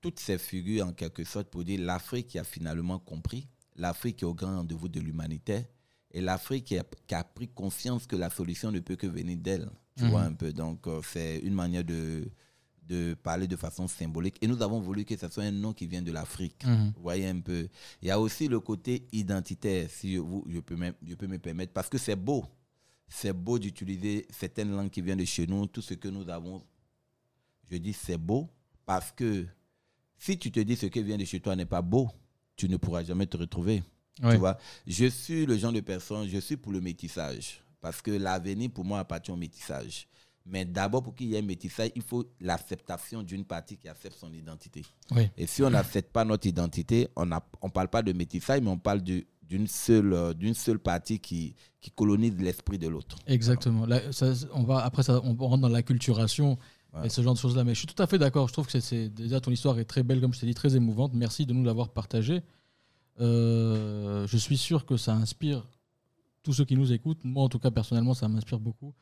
Speaker 3: Toutes ces figures, en quelque sorte, pour dire l'Afrique qui a finalement compris, l'Afrique qui est au grand rendez-vous de l'humanité, et l'Afrique qui, a- qui a pris conscience que la solution ne peut que venir d'elle. Tu vois un peu. Donc, euh, c'est une manière de, de parler de façon symbolique. Et nous avons voulu que ce soit un nom qui vient de l'Afrique. Vous voyez un peu. Il y a aussi le côté identitaire, si je, vous, je, peux, je peux me permettre, parce que c'est beau. C'est beau d'utiliser certaines langues qui viennent de chez nous, tout ce que nous avons. Je dis c'est beau parce que si tu te dis ce qui vient de chez toi n'est pas beau, tu ne pourras jamais te retrouver. Tu vois, je suis le genre de personne, je suis pour le métissage. Parce que l'avenir, pour moi, appartient au métissage. Mais d'abord, pour qu'il y ait un métissage, il faut l'acceptation d'une partie qui accepte son identité.
Speaker 1: Oui.
Speaker 3: Et si on n'accepte pas notre identité, on ne on parle pas de métissage, mais on parle de- d'une seule, euh, d'une seule partie qui, qui colonise l'esprit de l'autre.
Speaker 1: Exactement. Là, ça, on va, après, ça, on rentre dans l'acculturation Et ce genre de choses-là. Mais je suis tout à fait d'accord. Je trouve que c'est- déjà ton histoire est très belle, comme je t'ai dit, très émouvante. Merci de nous l'avoir partagée. Euh, je suis sûr que ça inspire tous ceux qui nous écoutent. Moi, en tout cas, personnellement, ça m'inspire beaucoup.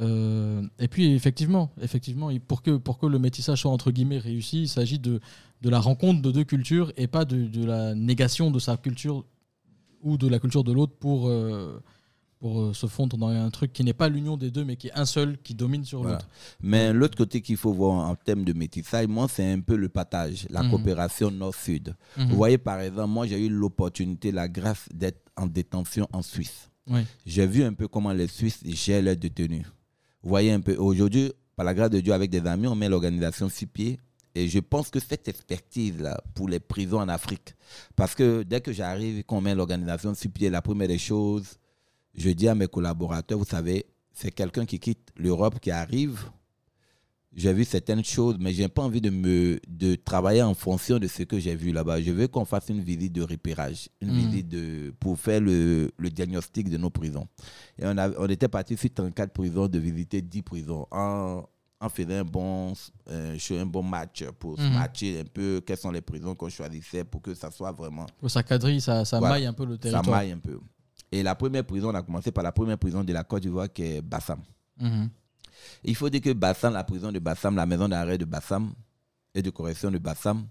Speaker 1: Euh, et puis, effectivement, effectivement, pour que, pour que le métissage soit entre guillemets réussi, il s'agit de, de la rencontre de deux cultures et pas de, de la négation de sa culture ou de la culture de l'autre pour, euh, pour euh, se fondre dans un truc qui n'est pas l'union des deux, mais qui est un seul qui domine sur
Speaker 3: Voilà.
Speaker 1: l'autre.
Speaker 3: Mais l'autre côté qu'il faut voir en termes de métissage, moi, c'est un peu le partage, la
Speaker 1: Mhm.
Speaker 3: coopération nord-sud.
Speaker 1: Mhm.
Speaker 3: Vous voyez, par exemple, moi, j'ai eu l'opportunité, la grâce d'être en détention en Suisse.
Speaker 1: Oui.
Speaker 3: J'ai vu un peu comment les Suisses gèrent leurs détenus. Vous voyez un peu, aujourd'hui, par la grâce de Dieu, avec des amis, on met l'organisation six pieds. Et je pense que cette expertise-là pour les prisons en Afrique, parce que dès que j'arrive qu'on met l'organisation six pieds, la première des choses, je dis à mes collaborateurs, vous savez, c'est quelqu'un qui quitte l'Europe, qui arrive. J'ai vu certaines choses, mais j'ai pas envie de me de travailler en fonction de ce que j'ai vu là-bas. Je veux qu'on fasse une visite de repérage, une
Speaker 1: Mhm.
Speaker 3: visite de pour faire le, le diagnostic de nos prisons. Et on, a- on était parti sur 34 prisons de visiter 10 prisons en, en faisant un bon, euh, un bon match pour se
Speaker 1: Mhm.
Speaker 3: matcher un peu quelles sont les prisons qu'on choisissait pour que ça soit vraiment
Speaker 1: Ça quadrille, ça, ça
Speaker 3: Voilà.
Speaker 1: maille un peu le
Speaker 3: ça
Speaker 1: territoire.
Speaker 3: maille un peu. Et la première prison, on a commencé par la première prison de la Côte d'Ivoire qui est Bassam.
Speaker 1: Mhm.
Speaker 3: Il faut dire que Bassam, la prison de Bassam, la maison d'arrêt de Bassam et de correction de Bassam,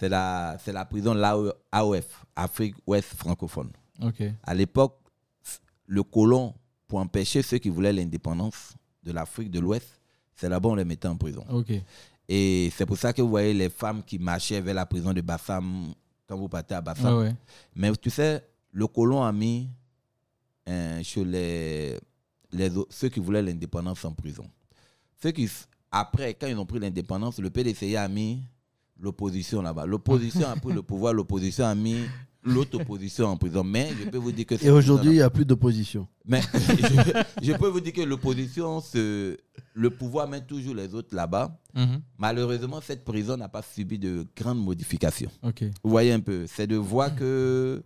Speaker 3: c'est la, c'est la prison l'AOF, Afrique Ouest francophone. À l'époque, le colon, pour empêcher ceux qui voulaient l'indépendance de l'Afrique de l'Ouest, c'est là-bas on les mettait en prison. Et c'est pour ça que vous voyez les femmes qui marchaient vers la prison de Bassam quand vous partez à Bassam.
Speaker 1: Ouais.
Speaker 3: Mais tu sais, le colon a mis euh, sur les, ceux qui voulaient l'indépendance en prison. Ceux qui, après, quand ils ont pris l'indépendance, le PDCI a mis l'opposition là-bas. L'opposition a pris le pouvoir, l'opposition a mis l'autre opposition en prison. Mais je peux vous dire que...
Speaker 2: Et aujourd'hui, il n'y a plus d'opposition.
Speaker 3: Mais je, je peux vous dire que l'opposition, se- le pouvoir met toujours les autres là-bas.
Speaker 1: Mhm.
Speaker 3: Malheureusement, cette prison n'a pas subi de grandes modifications. Vous voyez un peu, c'est de voir que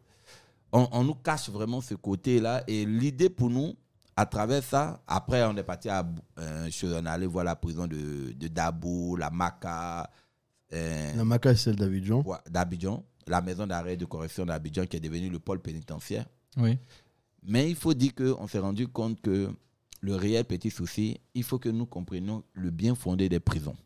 Speaker 3: on, on nous cache vraiment ce côté-là. Et l'idée pour nous, à travers ça, après on est parti à euh, on est allé voir la prison de, de Dabou, la Maca, euh,
Speaker 2: La Maca, c'est celle d'Abidjan.
Speaker 3: ouais, d'Abidjan, la maison d'arrêt de correction d'Abidjan qui est devenue le pôle pénitentiaire.
Speaker 1: Oui.
Speaker 3: Mais il faut dire qu'on s'est rendu compte que le réel petit souci, il faut que nous comprenions le bien fondé des prisons.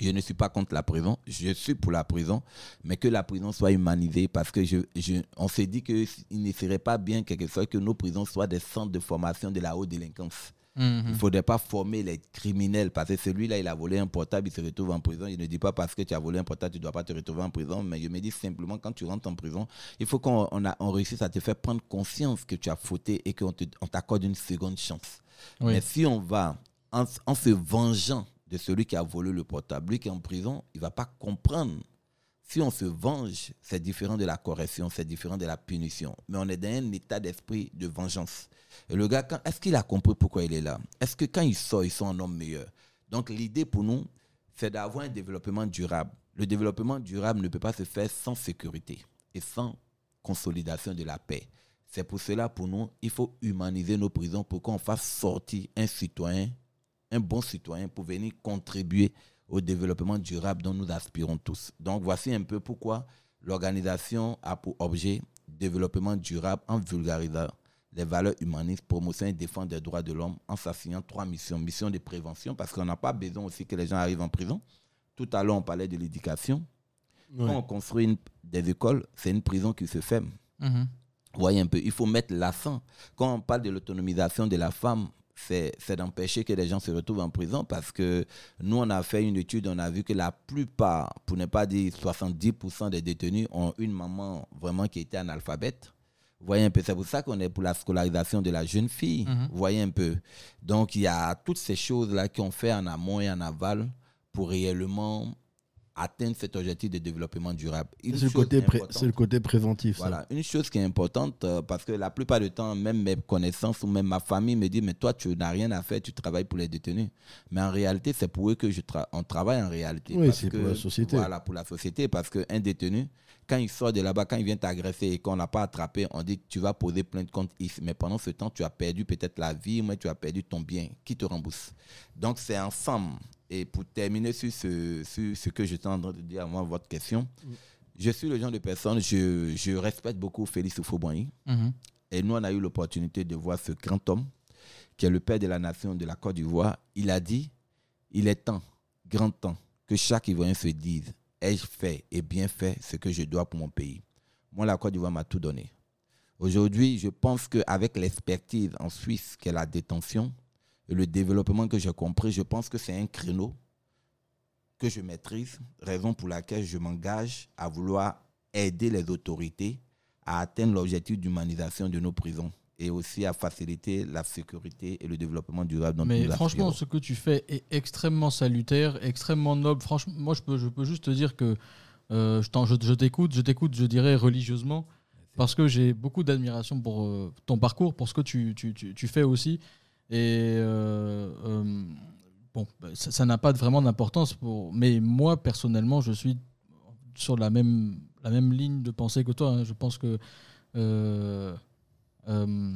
Speaker 3: Je ne suis pas contre la prison, je suis pour la prison, mais que la prison soit humanisée parce que je, je- on s'est dit qu'il ne serait pas bien que nos prisons soient des centres de formation de la haute délinquance. Il
Speaker 1: Mhm.
Speaker 3: ne faudrait pas former les criminels parce que celui-là, il a volé un portable, il se retrouve en prison. Je ne dis pas parce que tu as volé un portable, tu ne dois pas te retrouver en prison, mais je me dis simplement quand tu rentres en prison, il faut qu'on on a- on réussisse à te faire prendre conscience que tu as fauté et qu'on t'accorde une seconde chance.
Speaker 1: Oui.
Speaker 3: Mais si on va en, en se vengeant de celui qui a volé le portable, lui qui est en prison, il ne va pas comprendre. Si on se venge, c'est différent de la correction, c'est différent de la punition. Mais on est dans un état d'esprit de vengeance. Et le gars, est-ce qu'il a compris pourquoi il est là? Est-ce que quand il sort, il sort un homme meilleur? Donc l'idée pour nous, c'est d'avoir un développement durable. Le développement durable ne peut pas se faire sans sécurité et sans consolidation de la paix. C'est pour cela, pour nous, il faut humaniser nos prisons pour qu'on fasse sortir un citoyen, un bon citoyen, pour venir contribuer au développement durable dont nous aspirons tous. Donc voici un peu pourquoi l'organisation a pour objet développement durable en vulgarisant les valeurs humanistes, promotion et défense des droits de l'homme en s'assignant trois missions. Mission de prévention, parce qu'on n'a pas besoin aussi que les gens arrivent en prison. Tout à l'heure, on parlait de l'éducation. Quand on construit une- des écoles, c'est une prison qui se ferme.
Speaker 1: Mhm.
Speaker 3: Vous voyez un peu, il faut mettre l'accent. Quand on parle de l'autonomisation de la femme, c'est d'empêcher que les gens se retrouvent en prison parce que nous, on a fait une étude, on a vu que la plupart, pour ne pas dire 70% des détenus, ont une maman vraiment qui était analphabète. Voyez un peu, c'est pour ça qu'on est pour la scolarisation de la jeune fille. Vous voyez un peu. Donc, il y a toutes ces choses-là qu'on fait en amont et en aval pour réellement atteindre cet objectif de développement durable.
Speaker 2: C'est le, côté pré-
Speaker 3: importante-
Speaker 2: c'est le côté préventif. ça.
Speaker 3: voilà, une chose qui est importante, euh, parce que la plupart du temps, même mes connaissances ou même ma famille me dit, mais toi, tu n'as rien à faire, tu travailles pour les détenus. Mais en réalité, c'est pour eux que je tra- on travaille en réalité.
Speaker 2: Oui, c'est pour la société.
Speaker 3: Voilà, pour la société, parce qu'un détenu, quand il sort de là-bas, quand il vient t'agresser et qu'on l'a pas attrapé, on dit que tu vas poser plainte contre X. Mais pendant ce temps, tu as perdu peut-être la vie, mais tu as perdu ton bien. Qui te rembourse Donc, c'est ensemble. Et pour terminer sur ce, sur ce que j'étais en train de dire avant votre question, je suis le genre de personne, je, je respecte beaucoup Félix Houphouët-Boigny.
Speaker 1: Mhm.
Speaker 3: Et nous, on a eu l'opportunité de voir ce grand homme, qui est le père de la nation de la Côte d'Ivoire. Il a dit, il est temps, grand temps, que chaque Ivoirien se dise, ai-je fait et bien fait ce que je dois pour mon pays? Moi, la Côte d'Ivoire m'a tout donné. Aujourd'hui, je pense qu'avec l'expertise en Suisse, qui est la détention, le développement que j'ai compris, je pense que c'est un créneau que je maîtrise, raison pour laquelle je m'engage à vouloir aider les autorités à atteindre l'objectif d'humanisation de nos prisons et aussi à faciliter la sécurité et le développement durable dont
Speaker 1: Mais franchement, ce que tu fais est extrêmement salutaire, extrêmement noble. Franchement, moi, je peux, je peux juste te dire que euh, je t'écoute, je t'écoute, je dirais religieusement, parce que j'ai beaucoup d'admiration pour euh, ton parcours, pour ce que tu, tu, tu, tu fais aussi. Et euh, euh, bon, bah, ça n'a pas vraiment d'importance pour. Mais moi, personnellement, je suis sur la même, la même ligne de pensée que toi. hein. Je pense que. euh, euh,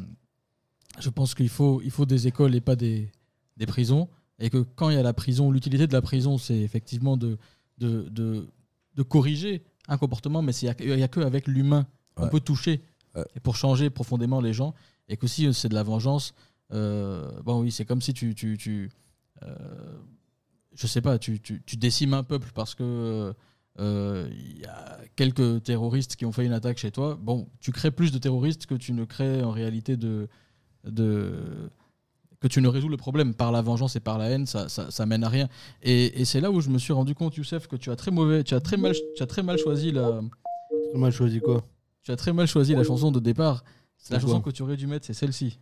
Speaker 1: je pense qu'il faut, il faut des écoles et pas des, des prisons. Et que quand il y a la prison, l'utilité de la prison, c'est effectivement de, de, de, de corriger un comportement, mais il n'y a, que avec l'humain qu'on
Speaker 3: Ouais.
Speaker 1: peut toucher
Speaker 3: Ouais.
Speaker 1: et pour changer profondément les gens. Et que si c'est de la vengeance, bon oui, c'est comme si tu, tu, tu euh, je sais pas, tu, tu, tu décimes un peuple parce que euh, il y a quelques terroristes qui ont fait une attaque chez toi. Bon, tu crées plus de terroristes que tu ne crées en réalité de, de que tu ne résous le problème par la vengeance et par la haine, ça, ça, ça mène à rien. Et, et c'est là où je me suis rendu compte, Youssef, que tu as très mauvais, tu as très mal, tu as très mal choisi la,
Speaker 2: Très mal choisi quoi?
Speaker 1: tu as très mal choisi la chanson de départ. La chanson que tu aurais dû mettre, c'est celle-ci.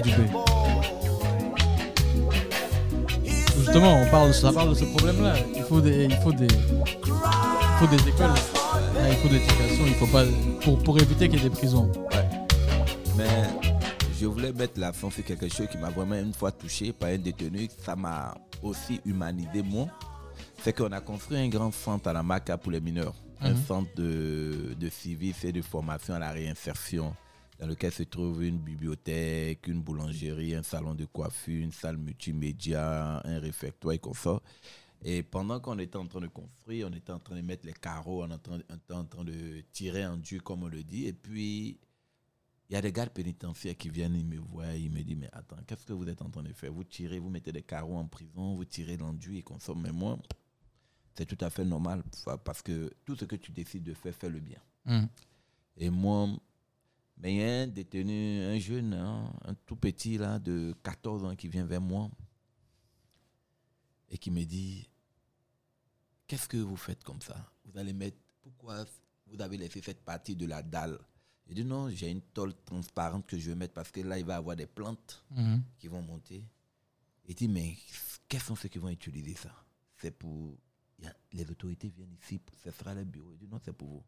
Speaker 1: Dubé. Justement, on parle, ça parle de ce problème-là. Il faut des, il faut des, il faut des écoles, il faut de l'éducation, il faut pas pour, pour éviter qu'il y ait des prisons.
Speaker 3: Mais je voulais mettre l'accent sur quelque chose qui m'a vraiment une fois touché par un détenu. Ça m'a aussi humanisé moi. C'est qu'on a construit un grand centre à la Maca pour les mineurs. Un
Speaker 1: Mhm.
Speaker 3: centre de, de service et de formation à la réinsertion dans lequel se trouve une bibliothèque, une boulangerie, un salon de coiffure, une salle multimédia, un réfectoire et consort. Et pendant qu'on était en train de construire, on était en train de mettre les carreaux, on était en train, de tirer en Dieu, comme on le dit. Et puis, il y a des gardes pénitentiaires qui viennent, ils me voient, ils me disent, mais attends, qu'est-ce que vous êtes en train de faire? Vous tirez, vous mettez des carreaux en prison, vous tirez l'enduit et consomme. Mais moi, c'est tout à fait normal parce que tout ce que tu décides de faire, fais le bien.
Speaker 1: Mhm.
Speaker 3: Et moi, mais il y a un détenu, un jeune, hein, un tout petit là, de 14 ans qui vient vers moi et qui me dit Qu'est-ce que vous faites comme ça? Vous allez mettre. Pourquoi vous avez laissé cette partie de la dalle? Je dis Non, j'ai une tôle transparente que je vais mettre parce que là, il va y avoir des plantes
Speaker 1: Mhm.
Speaker 3: qui vont monter. Il dit Mais quels sont ceux qui vont utiliser ça? C'est pour. les autorités viennent ici, ce sera le bureau. Il dit Non, c'est pour vous.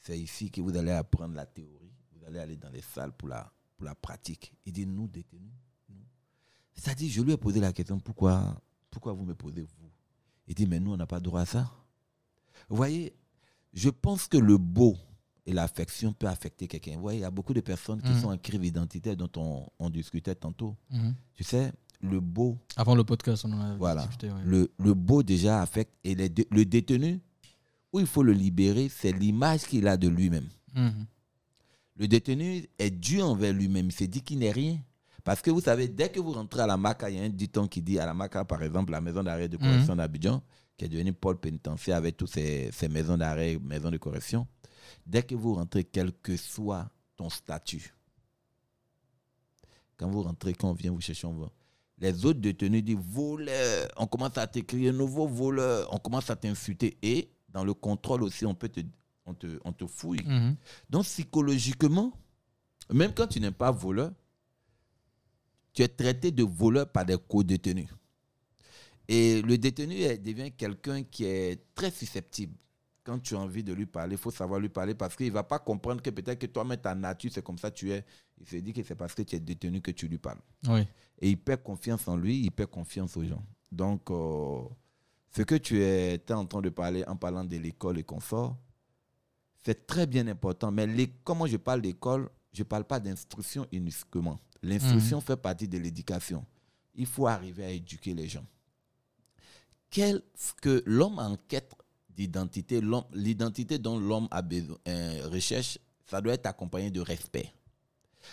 Speaker 3: C'est ici que vous allez apprendre la théorie. Vous allez aller dans les salles pour la, pour la pratique. Il dit, nous, détenus, nous. C'est-à-dire, je lui ai posé la question, pourquoi, pourquoi vous me posez vous? Il dit, mais nous, on n'a pas droit à ça. Vous voyez, je pense que le beau et l'affection peut affecter quelqu'un. Vous voyez, il y a beaucoup de personnes qui
Speaker 1: Mhm.
Speaker 3: sont en crise identitaire dont on, on discutait tantôt.
Speaker 1: Mhm.
Speaker 3: Tu sais, le beau,
Speaker 1: Avant le podcast, on en a
Speaker 3: Voilà.
Speaker 1: discuté. ouais.
Speaker 3: le, le beau déjà affecte. Et les le détenu, où il faut le libérer, c'est l'image qu'il a de lui-même.
Speaker 1: Mhm.
Speaker 3: Le détenu est dû envers lui-même. Il s'est dit qu'il n'est rien. Parce que vous savez, dès que vous rentrez à la MACA, il y a un dicton qui dit à la MACA, par exemple, la maison d'arrêt de correction d'Abidjan, qui est devenue pôle pénitentiaire avec toutes ces, ces maisons d'arrêt, maisons de correction. Dès que vous rentrez, quel que soit ton statut, quand vous rentrez, quand on vient vous chercher, on va. Les autres détenus disent voleur. On commence à t'écrire nouveau voleur. On commence à t'insulter. Et dans le contrôle aussi, on peut te, on te, on te fouille.
Speaker 1: Mhm.
Speaker 3: Donc, psychologiquement, même quand tu n'es pas voleur, tu es traité de voleur par des co-détenus. Et le détenu devient quelqu'un qui est très susceptible. Quand tu as envie de lui parler, il faut savoir lui parler parce qu'il ne va pas comprendre que peut-être que toi-même, ta nature, c'est comme ça que tu es. Il se dit que c'est parce que tu es détenu que tu lui parles.
Speaker 1: Oui.
Speaker 3: Et il perd confiance en lui, il perd confiance aux gens. Donc, euh, ce que tu étais en train de parler en parlant de l'école et confort, c'est très bien important. Mais les, comment je parle d'école, je ne parle pas d'instruction uniquement. L'instruction fait partie de l'éducation. Il faut arriver à éduquer les gens. Qu'est-ce que l'homme en quête d'identité, l'identité dont l'homme a besoin, euh, recherche, ça doit être accompagné de respect.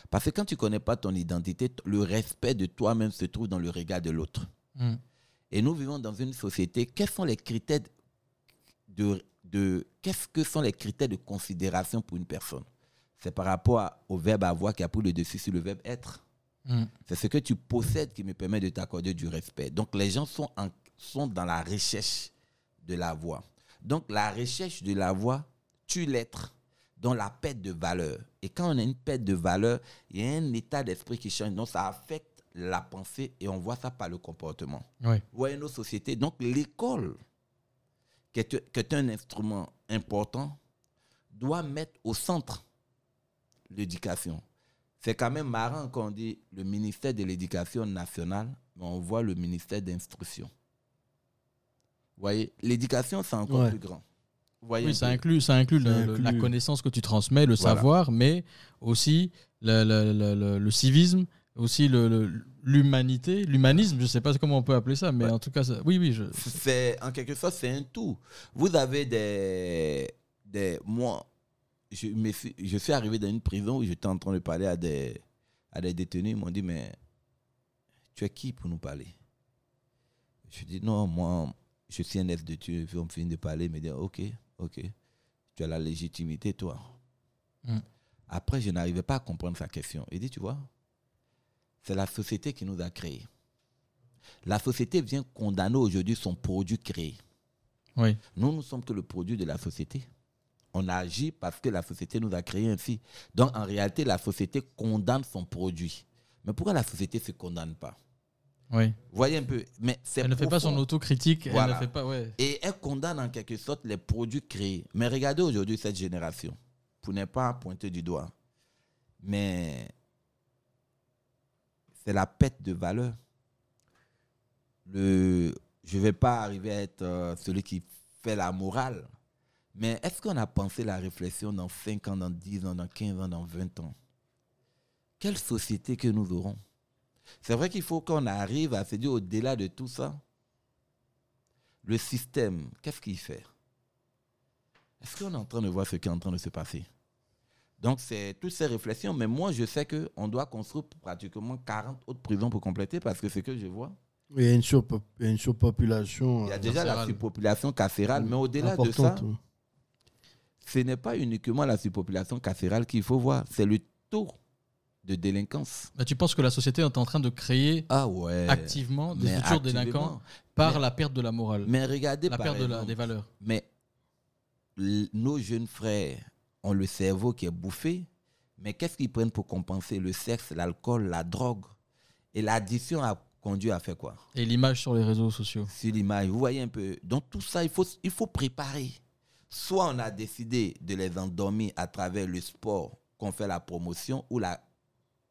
Speaker 3: Parce que quand tu ne connais pas ton identité, le respect de toi-même se trouve dans le regard de l'autre.
Speaker 1: Mhm.
Speaker 3: Et nous vivons dans une société, quels sont les critères de, de qu'est-ce que sont les critères de considération pour une personne C'est par rapport à- au verbe avoir qui a pris le dessus sur le verbe être.
Speaker 1: Mhm.
Speaker 3: C'est ce que tu possèdes qui me permet de t'accorder du respect. Donc les gens sont, en- sont dans la recherche de la voix. Donc la recherche de la voix tue l'être dans la perte de valeur. Et quand on a une perte de valeur, il y a un état d'esprit qui change. Donc ça affecte la pensée et on voit ça par le comportement.
Speaker 1: Oui.
Speaker 3: Vous voyez nos sociétés. Donc l'école, qui est, qui est un instrument important, doit mettre au centre l'éducation. C'est quand même marrant quand on dit le ministère de l'Éducation nationale, mais on voit le ministère d'instruction. Vous voyez, l'éducation, c'est encore
Speaker 2: Ouais.
Speaker 3: plus grand. Vous voyez
Speaker 1: Oui, ça inclut, ça inclut,
Speaker 2: Ça
Speaker 1: le- le- la connaissance que tu transmets, le
Speaker 3: Voilà.
Speaker 1: savoir, mais aussi le, le- le- le- le civisme, aussi l'humanité, l'humanisme, je ne sais pas comment on peut appeler ça, mais
Speaker 3: Ouais.
Speaker 1: en tout cas, ça- oui, oui. Je,
Speaker 3: c'est en quelque sorte c'est un tout. Vous avez des des moi je me suis, je suis arrivé dans une prison où j'étais en train de parler à des à des détenus, ils m'ont dit mais tu es qui pour nous parler? Je dis non, moi je suis un de Dieu, puis on me finit de parler, ils me disent OK, OK. Tu as la légitimité toi.
Speaker 1: Mm.
Speaker 3: Après, je n'arrivais pas à comprendre sa question. Il dit tu vois, c'est la société qui nous a créés. La société vient condamner aujourd'hui son produit créé.
Speaker 1: oui.
Speaker 3: Nous, nous sommes que le produit de la société. On agit parce que la société nous a créé ainsi. Donc, en réalité, la société condamne son produit. Mais pourquoi la société ne se condamne pas?
Speaker 1: Oui.
Speaker 3: Voyez un peu Mais
Speaker 1: Elle ne fait pas son autocritique, elle ne fait pas, ouais.
Speaker 3: Et elle condamne en quelque sorte les produits créés. Mais regardez aujourd'hui cette génération, pour ne pas pointer du doigt. Mais c'est la perte de valeur. Le, je ne vais pas arriver à être euh, celui qui fait la morale. Mais est-ce qu'on a pensé la réflexion dans 5 ans, dans 10 ans, dans 15 ans, dans 20 ans? Quelle société que nous aurons? C'est vrai qu'il faut qu'on arrive à se dire au-delà de tout ça, le système, qu'est-ce qu'il fait? Est-ce qu'on est en train de voir ce qui est en train de se passer? Donc, c'est toutes ces réflexions. Mais moi, je sais qu'on doit construire pratiquement 40 autres prisons pour compléter parce que ce que je vois,
Speaker 2: Il y a une, surpo- il y a une surpopulation.
Speaker 3: il y a
Speaker 2: euh,
Speaker 3: déjà la surpopulation carcérale. Mais au-delà de ça, ce n'est pas uniquement la surpopulation carcérale qu'il faut voir, c'est le taux de délinquance.
Speaker 1: Bah, tu penses que la société est en train de créer
Speaker 3: Ah ouais.
Speaker 1: activement des
Speaker 3: Mais
Speaker 1: futurs délinquants par
Speaker 3: Mais-
Speaker 1: la perte de la morale,
Speaker 3: Mais regardez
Speaker 1: la
Speaker 3: par
Speaker 1: perte de la-
Speaker 3: exemple,
Speaker 1: des valeurs.
Speaker 3: Mais nos jeunes frères ont le cerveau qui est bouffé, mais qu'est-ce qu'ils prennent pour compenser Le sexe, l'alcool, la drogue? Et l'addiction a conduit à faire quoi?
Speaker 1: Et l'image sur les réseaux sociaux.
Speaker 3: Sur l'image, vous voyez un peu. Donc tout ça, il faut, il faut préparer. Soit on a décidé de les endormir à travers le sport qu'on fait la promotion ou la,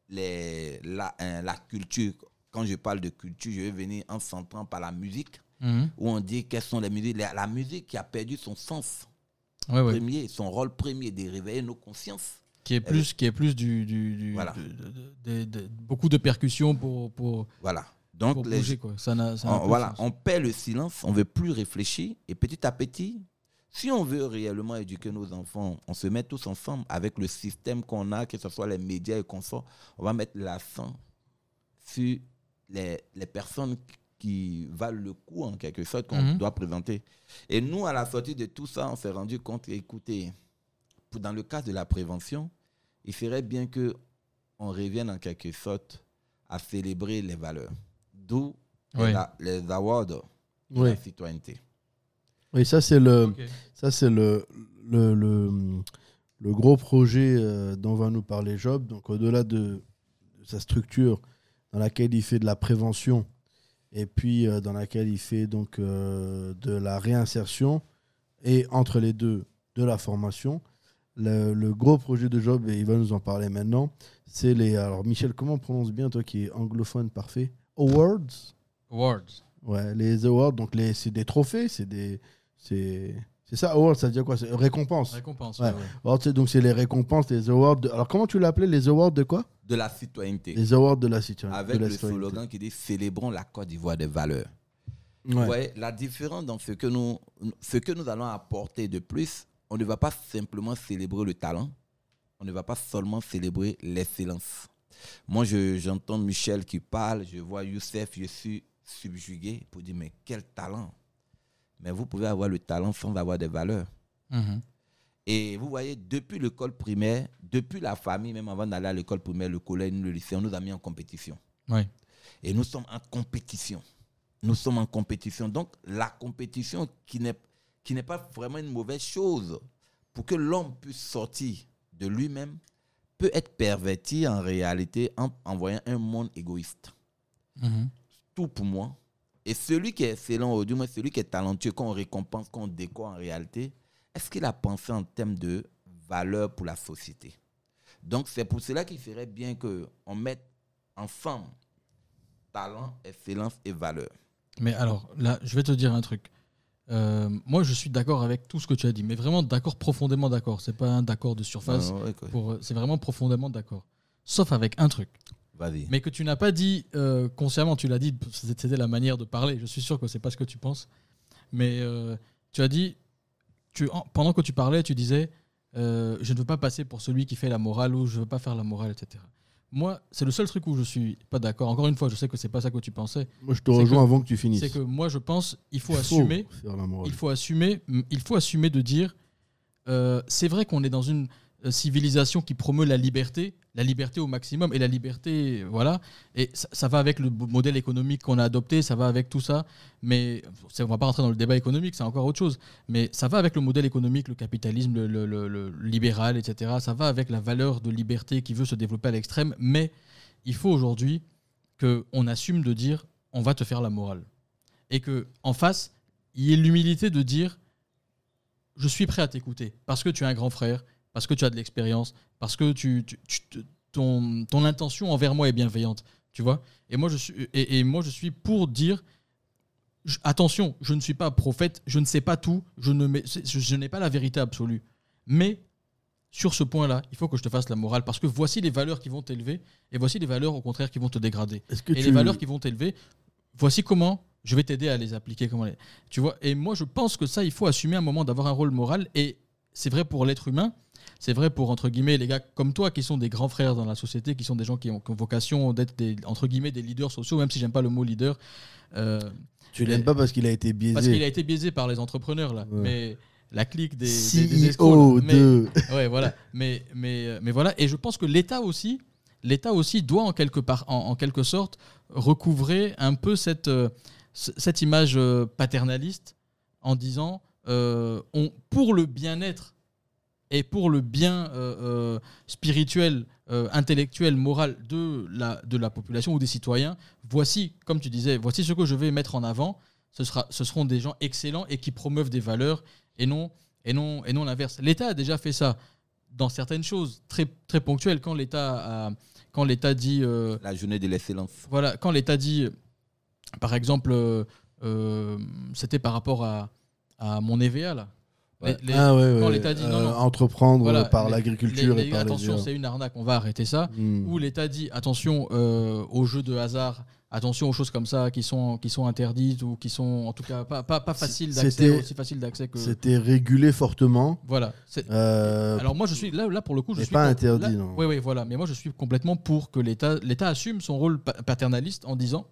Speaker 3: les, la, hein, la culture. Quand je parle de culture, je vais venir en centrant par la musique.
Speaker 1: Mhm.
Speaker 3: où on dit quelles sont les musiques. La, la musique qui a perdu son sens
Speaker 1: Ouais, ouais.
Speaker 3: premier, son rôle premier de réveiller nos consciences.
Speaker 1: Qui est plus, qui est plus du, du, du-
Speaker 3: Voilà.
Speaker 1: de- de- de- de- beaucoup de percussions pour, pour,
Speaker 3: Voilà. Donc,
Speaker 1: pour
Speaker 3: les-
Speaker 1: bouger quoi. Ça
Speaker 3: on, voilà, on perd le silence, on veut plus réfléchir. Et petit à petit, si on veut réellement éduquer nos enfants, on se met tous ensemble avec le système qu'on a, que ce soit les médias et consorts, on va mettre l'accent sur les, les personnes qui valent le coup, en quelque sorte, qu'on
Speaker 1: Mhm.
Speaker 3: doit présenter. Et nous, à la sortie de tout ça, on s'est rendu compte, écoutez, pour- dans le cas de la prévention, il ferait bien que on revienne en quelque sorte à célébrer les valeurs. D'où
Speaker 1: Oui.
Speaker 3: les, awards de
Speaker 2: Oui.
Speaker 3: la citoyenneté.
Speaker 2: Oui, ça c'est le, ça c'est le, le, le, le gros projet euh, dont va nous parler Job. Donc au-delà de, de sa structure dans laquelle il fait de la prévention et puis euh, dans laquelle il fait donc euh, de la réinsertion et entre les deux de la formation. Le, le gros projet de Job, et il va nous en parler maintenant, c'est les... Alors Michel, comment on prononce bien, toi qui es anglophone parfait? Awards?
Speaker 1: Awards.
Speaker 2: Ouais, les awards, donc les, c'est des trophées, c'est des, c'est, c'est ça. Awards, ça veut dire quoi? C'est récompense.
Speaker 1: Récompense.
Speaker 2: Ouais.
Speaker 1: ouais, ouais.
Speaker 2: Alors, tu sais, donc c'est les récompenses, les awards. de- Alors comment tu l'appelais les awards de quoi?
Speaker 3: De la citoyenneté.
Speaker 2: Les awards de la citoyenneté.
Speaker 3: Avec
Speaker 2: la
Speaker 3: le
Speaker 2: citoyenneté.
Speaker 3: slogan qui dit Célébrons la Côte d'Ivoire des valeurs.
Speaker 2: Ouais.
Speaker 3: Vous voyez, la différence dans ce que, nous, ce que nous allons apporter de plus, on ne va pas simplement célébrer le talent, on ne va pas seulement célébrer l'excellence. Moi, je- j'entends Michel qui parle, je vois Youssef, je suis subjugué pour dire, mais quel talent Mais vous pouvez avoir le talent sans avoir des valeurs.
Speaker 1: Mhm.
Speaker 3: Et vous voyez, depuis l'école primaire, depuis la famille, même avant d'aller à l'école primaire, le collège, le lycée, on nous a mis en compétition.
Speaker 1: Ouais.
Speaker 3: Et nous sommes en compétition. Nous sommes en compétition. Donc, la compétition qui n'est, qui n'est pas vraiment une mauvaise chose pour que l'homme puisse sortir de lui-même peut être perverti en réalité en envoyant un monde égoïste.
Speaker 1: Mhm.
Speaker 3: Tout pour moi. Et celui qui est excellent, ou du moins celui qui est talentueux, qu'on récompense, qu'on décore en réalité, est-ce qu'il a pensé en termes de valeur pour la société? Donc, c'est pour cela qu'il ferait bien qu'on mette ensemble talent, excellence et valeur.
Speaker 1: Mais alors, là, je vais te dire un truc. Euh, moi, je suis d'accord avec tout ce que tu as dit, mais vraiment d'accord, profondément d'accord. C'est pas un d'accord de surface.
Speaker 3: Ouais.
Speaker 1: Pour, c'est vraiment profondément d'accord. Sauf avec un truc.
Speaker 3: Vas-y.
Speaker 1: Mais que tu n'as pas dit euh, consciemment, tu l'as dit, c'était la manière de parler. Je suis sûr que c'est pas ce que tu penses. Mais euh, tu as dit, tu, en- pendant que tu parlais, tu disais euh, Je ne veux pas passer pour celui qui fait la morale ou je veux pas faire la morale, etc. Moi, c'est le seul truc où je suis pas d'accord. Encore une fois, je sais que c'est pas ça que tu pensais.
Speaker 2: Moi, je te rejoins
Speaker 1: que-
Speaker 2: avant que tu finisses.
Speaker 1: C'est que moi, je pense il faut
Speaker 2: Faut
Speaker 1: assumer
Speaker 2: faire la morale.
Speaker 1: il faut assumer, il faut assumer de dire, euh, c'est vrai qu'on est dans une civilisation qui promeut la liberté, la liberté au maximum et la liberté, voilà. Et ça, va avec le modèle économique qu'on a adopté, ça va avec tout ça. Mais on va pas rentrer dans le débat économique, c'est encore autre chose. Mais ça va avec le modèle économique, le capitalisme, le libéral, etc. Ça va avec la valeur de liberté qui veut se développer à l'extrême. Mais il faut aujourd'hui qu'on assume de dire, on va te faire la morale et que en face, il y ait l'humilité de dire je suis prêt à t'écouter parce que tu es un grand frère, parce que tu as de l'expérience, parce que tu, tu- ton, ton intention envers moi est bienveillante, tu vois. Et moi je suis et, et moi je suis pour dire je- attention, je ne suis pas prophète, je ne sais pas tout, je ne je, je n'ai pas la vérité absolue, mais sur ce point-là, il faut que je te fasse la morale parce que voici les valeurs qui vont t'élever et voici les valeurs au contraire qui vont te dégrader
Speaker 2: Est-ce que
Speaker 1: et
Speaker 2: tu...
Speaker 1: les valeurs qui vont t'élever, voici comment je vais t'aider à les appliquer. Comment les- Tu vois Et moi, je pense que ça, il faut assumer un moment d'avoir un rôle moral. Et c'est vrai pour l'être humain. C'est vrai pour, entre guillemets, les gars comme toi qui sont des grands frères dans la société, qui sont des gens qui ont, qui ont vocation d'être, des, entre guillemets, des leaders sociaux, même si j'aime pas le mot leader. euh,
Speaker 2: Tu l'aimes pas parce qu'il a été biaisé.
Speaker 1: parce qu'il a été biaisé par les entrepreneurs, là.
Speaker 2: Ouais.
Speaker 1: Mais la clique des, des, des
Speaker 2: CEO
Speaker 1: escrocs, là. Mais-
Speaker 2: de...
Speaker 1: ouais, voilà. Mais, mais, mais voilà. Et je pense que l'État aussi, l'État aussi doit en quelque, part, en, en quelque sorte recouvrer un peu cette, euh, cette image euh, paternaliste en disant euh, on, pour le bien-être et pour le bien euh, euh, spirituel, euh, intellectuel, moral de la, de la population ou des citoyens, voici, comme tu disais, voici ce que je vais mettre en avant. Ce, sera, ce seront des gens excellents et qui promeuvent des valeurs et non, et non, et non l'inverse. L'État a déjà fait ça dans certaines choses très, très ponctuelles. Quand l'État quand l'État dit
Speaker 3: La journée de l'excellence.
Speaker 1: voilà, quand l'État dit, par exemple, c'était par rapport à, à mon EVA là. Les- les-
Speaker 2: Ah ouais, ouais,
Speaker 1: quand
Speaker 2: ouais.
Speaker 1: l'État dit non,
Speaker 2: Euh,
Speaker 1: non.
Speaker 2: entreprendre
Speaker 1: Voilà,
Speaker 2: par l'agriculture
Speaker 1: les-
Speaker 2: et
Speaker 1: les-
Speaker 2: par
Speaker 1: attention,
Speaker 2: les
Speaker 1: c'est une arnaque, on va arrêter ça.
Speaker 2: Hmm.
Speaker 1: Ou l'État dit attention euh, aux jeux de hasard, attention aux choses comme ça qui sont, qui sont interdites ou qui sont en tout cas pas, pas, pas faciles d'accès,
Speaker 2: C'était-
Speaker 1: aussi faciles d'accès que.
Speaker 2: C'était régulé fortement.
Speaker 1: Voilà.
Speaker 2: Euh,
Speaker 1: Alors moi je suis là, là pour le coup je suis
Speaker 2: pas
Speaker 1: pour-
Speaker 2: interdit,
Speaker 1: là-
Speaker 2: non.
Speaker 1: Oui oui voilà, mais moi je suis complètement pour que l'État l'État assume son rôle pa- paternaliste en disant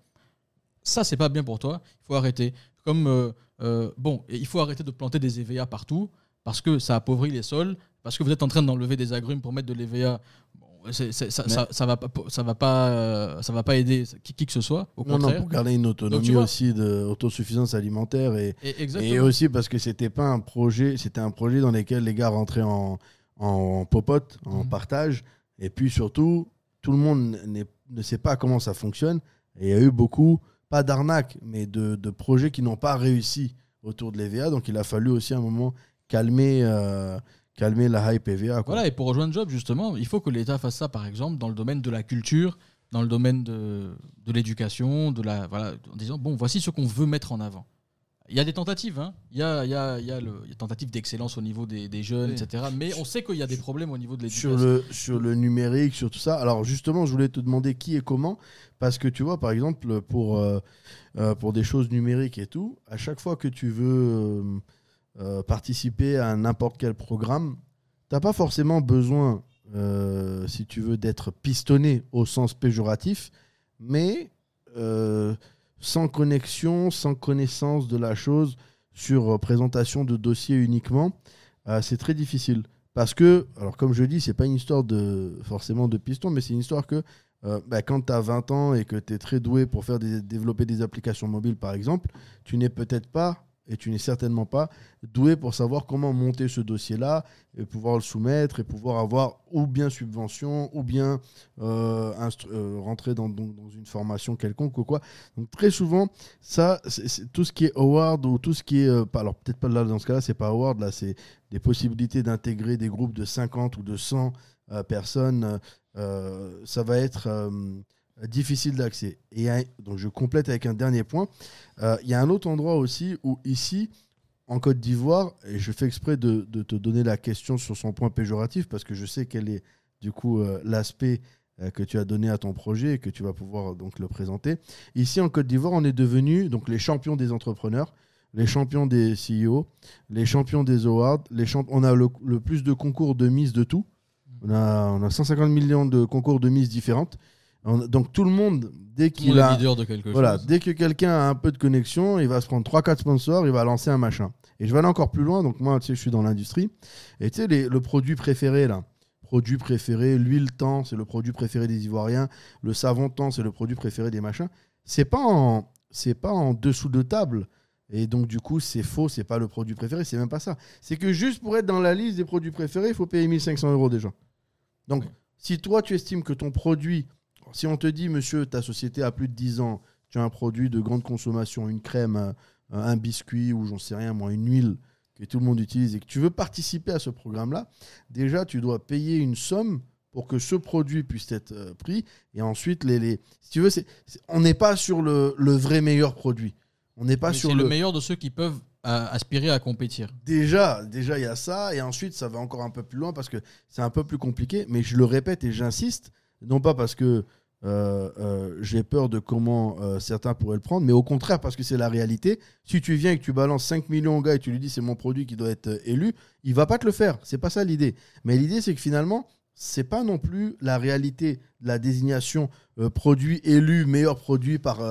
Speaker 1: ça c'est pas bien pour toi, il faut arrêter. Comme euh, bon, et il faut arrêter de planter des EVA partout parce que ça appauvrit les sols, parce que vous êtes en train d'enlever des agrumes pour mettre de l'EVA. Bon, c'est- c'est- ça, ça, ça va pas, ça va pas, euh, ça va pas aider qui, qui que ce soit. Au
Speaker 2: non, non,
Speaker 1: contraire.
Speaker 2: pour garder une autonomie aussi d'autosuffisance alimentaire et,
Speaker 1: Et,
Speaker 2: aussi parce que c'était pas un projet, c'était un projet dans lequel les gars rentraient en, en popote, en
Speaker 1: Mhm.
Speaker 2: partage. Et puis surtout, tout le monde ne sait pas comment ça fonctionne. Et il y a eu beaucoup, pas d'arnaques, mais de, projets qui n'ont pas réussi autour de l'EVA. Donc il a fallu aussi à un moment calmer, euh, calmer la hype EVA.
Speaker 1: Voilà, et pour rejoindre Job, justement, il faut que l'État fasse ça, par exemple, dans le domaine de la culture, dans le domaine de, de l'éducation, de la, voilà, en disant, bon, voici ce qu'on veut mettre en avant. Il y a des tentatives, hein. il, y a, il, y a, il y a le, a tentatives d'excellence au niveau des, des jeunes,
Speaker 2: Oui.
Speaker 1: etc. Mais on sait qu'il y a des problèmes au niveau de l'éducation.
Speaker 2: sur le, sur le numérique, sur tout ça. Alors justement, je voulais te demander qui et comment, parce que tu vois, par exemple, pour, euh, euh, pour des choses numériques et tout, à chaque fois que tu veux euh, participer à n'importe quel programme, t'as pas forcément besoin, euh, si tu veux, d'être pistonné au sens péjoratif, mais sans connexion, sans connaissance de la chose, sur euh, présentation de dossiers uniquement, euh, c'est très difficile. Parce que, alors comme je dis, c'est pas une histoire de forcément de piston, mais c'est une histoire que euh, bah, quand tu as 20 ans et que tu es très doué pour faire développer des applications mobiles, par exemple, tu n'es peut-être pas, et tu n'es certainement pas, doué pour savoir comment monter ce dossier-là, et pouvoir le soumettre, et pouvoir avoir ou bien subvention, ou bien euh, euh, rentrer dans, une formation quelconque ou quoi. Donc très souvent, ça, tout ce qui est award ou tout ce qui est, euh, alors peut-être pas là dans ce cas-là, c'est pas award, là c'est des possibilités d'intégrer des groupes de 50 ou de 100 euh, personnes, ça va être difficile d'accès. Et donc je complète avec un dernier point. Euh, Il y a un autre endroit aussi où ici, en Côte d'Ivoire, et je fais exprès de, te donner la question sur son point péjoratif parce que je sais quel est du coup euh, l'aspect euh, que tu as donné à ton projet et que tu vas pouvoir euh, donc le présenter. Ici en Côte d'Ivoire, on est devenu donc les champions des entrepreneurs, les champions des CEO, les champions des awards, les on a le, plus de concours de Miss de tout. On a, on a 150 millions de concours de Miss différentes. Donc tout le monde, dès qu'il a,
Speaker 1: leader de quelque
Speaker 2: voilà,
Speaker 1: chose.
Speaker 2: dès que quelqu'un a un peu de connexion, il va se prendre 3-4 sponsors, il va lancer un machin. Et je vais aller encore plus loin. Donc moi, tu sais, je suis dans l'industrie. Et tu sais, les- le produit préféré là, produit préféré, l'huile temps, c'est le produit préféré des Ivoiriens. Le savon temps, c'est le produit préféré des machins. C'est pas en, c'est pas en dessous de table. Et donc du coup, c'est faux, c'est pas le produit préféré, c'est même pas ça. C'est que juste pour être dans la liste des produits préférés, il faut payer 1500 euros déjà. Donc, si toi tu estimes que ton produit, si on te dit, monsieur, ta société a plus de 10 ans, tu as un produit de grande consommation, une crème, euh, un biscuit ou j'en sais rien, moi, une huile que tout le monde utilise et que tu veux participer à ce programme-là, déjà tu dois payer une somme pour que ce produit puisse être euh, pris. Et ensuite, les, les- si tu veux, on n'est pas sur le, le vrai meilleur produit. On n'est pas
Speaker 1: Mais
Speaker 2: sur le
Speaker 1: meilleur de ceux qui peuvent euh, aspirer à compétir.
Speaker 2: Déjà, déjà il y a ça, et ensuite ça va encore un peu plus loin parce que c'est un peu plus compliqué. Mais je le répète et j'insiste, non pas parce que euh, euh, j'ai peur de comment euh, certains pourraient le prendre, mais au contraire parce que c'est la réalité. Si tu viens et que tu balances 5 millions au gars et tu lui dis c'est mon produit qui doit être élu, il va pas te le faire. C'est pas ça l'idée. Mais l'idée c'est que finalement c'est pas non plus la réalité de la désignation produit élu meilleur produit par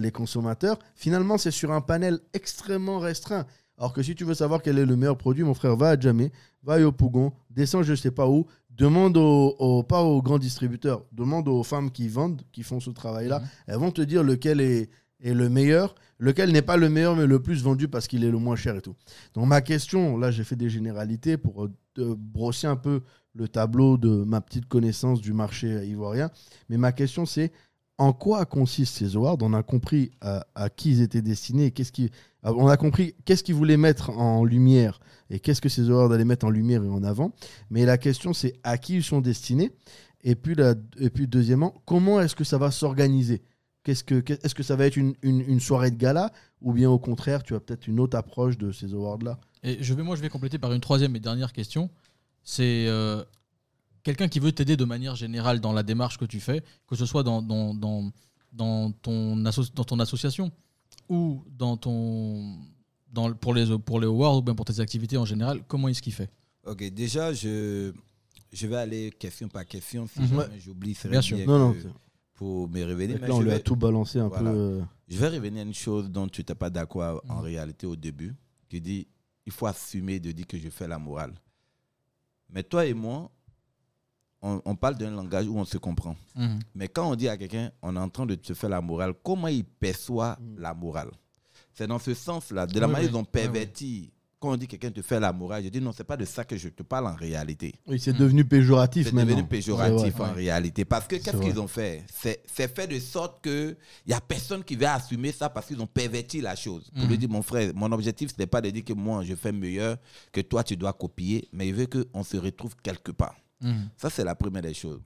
Speaker 2: les consommateurs. Finalement c'est sur un panel extrêmement restreint. Alors que si tu veux savoir quel est le meilleur produit, mon frère, va à Jamais, va à Yopougon, descends je sais pas où, demande aux, aux- pas aux grands distributeurs, demande aux femmes qui vendent, qui font ce travail-là.
Speaker 1: Mhm.
Speaker 2: Elles vont te dire lequel est, est le meilleur, lequel n'est pas le meilleur, mais le plus vendu parce qu'il est le moins cher et tout. Donc ma question, là j'ai fait des généralités pour euh, te brosser un peu le tableau de ma petite connaissance du marché ivoirien. Mais ma question c'est, en quoi consistent ces awards? On a compris à, à qui ils étaient destinés, qu'est-ce ah, on a compris qu'est-ce qu'ils voulaient mettre en lumière et qu'est-ce que ces awards allaient mettre en lumière et en avant. Mais la question, c'est à qui ils sont destinés. Et puis, deuxièmement, comment est-ce que ça va s'organiser? Est-ce que ça va être une soirée de gala ou bien au contraire, tu as peut-être une autre approche de ces awards-là?
Speaker 1: Et je vais, moi, je vais compléter par une troisième et dernière question. C'est euh, quelqu'un qui veut t'aider de manière générale dans la démarche que tu fais, que ce soit dans, dans, dans, dans ton, asso- dans ton association ou dans ton, dans, pour, les, pour les awards ou bien pour tes activités en général. Comment est-ce qu'il fait?
Speaker 3: Ok, déjà, je, je vais aller question par question. Si
Speaker 1: Mhm.
Speaker 3: jamais j'oublie, c'est
Speaker 1: Bien sûr.
Speaker 2: Non, non.
Speaker 3: pour me revenir. mais
Speaker 2: Là, on lui a tout balancé un
Speaker 3: Voilà.
Speaker 2: peu. euh,
Speaker 3: Je vais revenir à une chose dont tu n'étais pas d'accord en
Speaker 1: Mhm.
Speaker 3: réalité au début, qui dit il faut assumer de dire que je fais la morale. Mais toi et moi, on, on parle d'un langage où on se comprend.
Speaker 1: Mhm.
Speaker 3: Mais quand on dit à quelqu'un on est en train de te faire la morale, comment il perçoit la morale? C'est dans ce sens-là, de la
Speaker 1: Oui,
Speaker 3: manière
Speaker 1: oui.
Speaker 3: dont on
Speaker 1: Oui,
Speaker 3: pervertit. Quand on dit quelqu'un te fait la morale, je dis non, c'est pas de ça que je te parle en réalité.
Speaker 2: Oui, c'est devenu péjoratif
Speaker 3: C'est devenu péjoratif en
Speaker 1: Ouais.
Speaker 3: réalité. Parce que qu'est-ce qu'ils ont fait? C'est fait de sorte qu'il n'y a personne qui va assumer ça parce qu'ils ont perverti la chose. Pour
Speaker 1: Mhm.
Speaker 3: lui dire, mon frère, mon objectif, ce n'est pas de dire que moi, je fais mieux, que toi, tu dois copier, mais il veut qu'on se retrouve quelque part.
Speaker 1: Mhm.
Speaker 3: Ça, c'est la première des choses.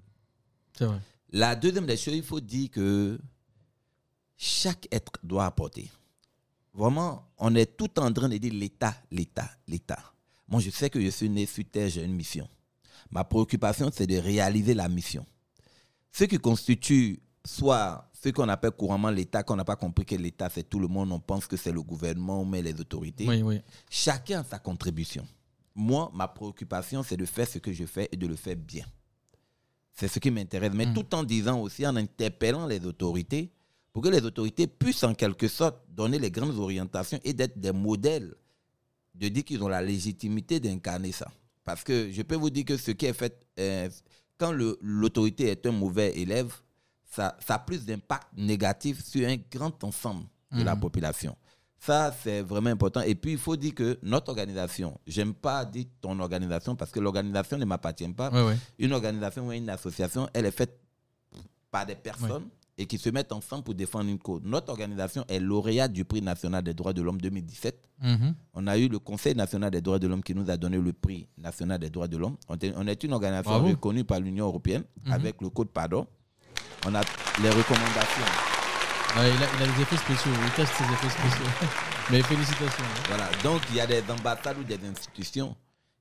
Speaker 1: C'est vrai.
Speaker 3: La deuxième des choses, il faut dire que chaque être doit apporter. Vraiment, on est tout en train de dire l'État, l'État, l'État. Moi, je sais que je suis né sur Terre, j'ai une mission. Ma préoccupation, c'est de réaliser la mission. Ce qui constitue soit ce qu'on appelle couramment l'État, qu'on n'a pas compris que l'État, c'est tout le monde, on pense que c'est le gouvernement, mais les autorités.
Speaker 1: Oui, oui.
Speaker 3: Chacun a sa contribution. Moi, ma préoccupation, c'est de faire ce que je fais et de le faire bien. C'est ce qui m'intéresse. Mais
Speaker 1: Mm.
Speaker 3: tout en disant aussi, en interpellant les autorités, pour que les autorités puissent en quelque sorte donner les grandes orientations et d'être des modèles, de dire qu'ils ont la légitimité d'incarner ça. Parce que je peux vous dire que ce qui est fait, euh, quand l'autorité est un mauvais élève, ça, ça a plus d'impact négatif sur un grand ensemble de la
Speaker 1: Mhm.
Speaker 3: population. Ça, c'est vraiment important. Et puis, il faut dire que notre organisation, j'aime pas dire ton organisation parce que l'organisation ne m'appartient pas. Une organisation ou une association, elle est faite par des personnes et qui se mettent ensemble pour défendre une cause. Notre organisation est lauréate du prix national des droits de l'homme 2017.
Speaker 1: Mhm.
Speaker 3: On a eu le Conseil national des droits de l'homme qui nous a donné le prix national des droits de l'homme. On est- une organisation
Speaker 1: Bravo.
Speaker 3: reconnue par l'Union européenne
Speaker 1: Mhm.
Speaker 3: avec le code pardon. On a les recommandations.
Speaker 1: Ouais, il, a, il a des effets spéciaux. Il teste ses effets spéciaux. Mais félicitations. hein.
Speaker 3: Voilà. Donc, il y a des ambassades ou des institutions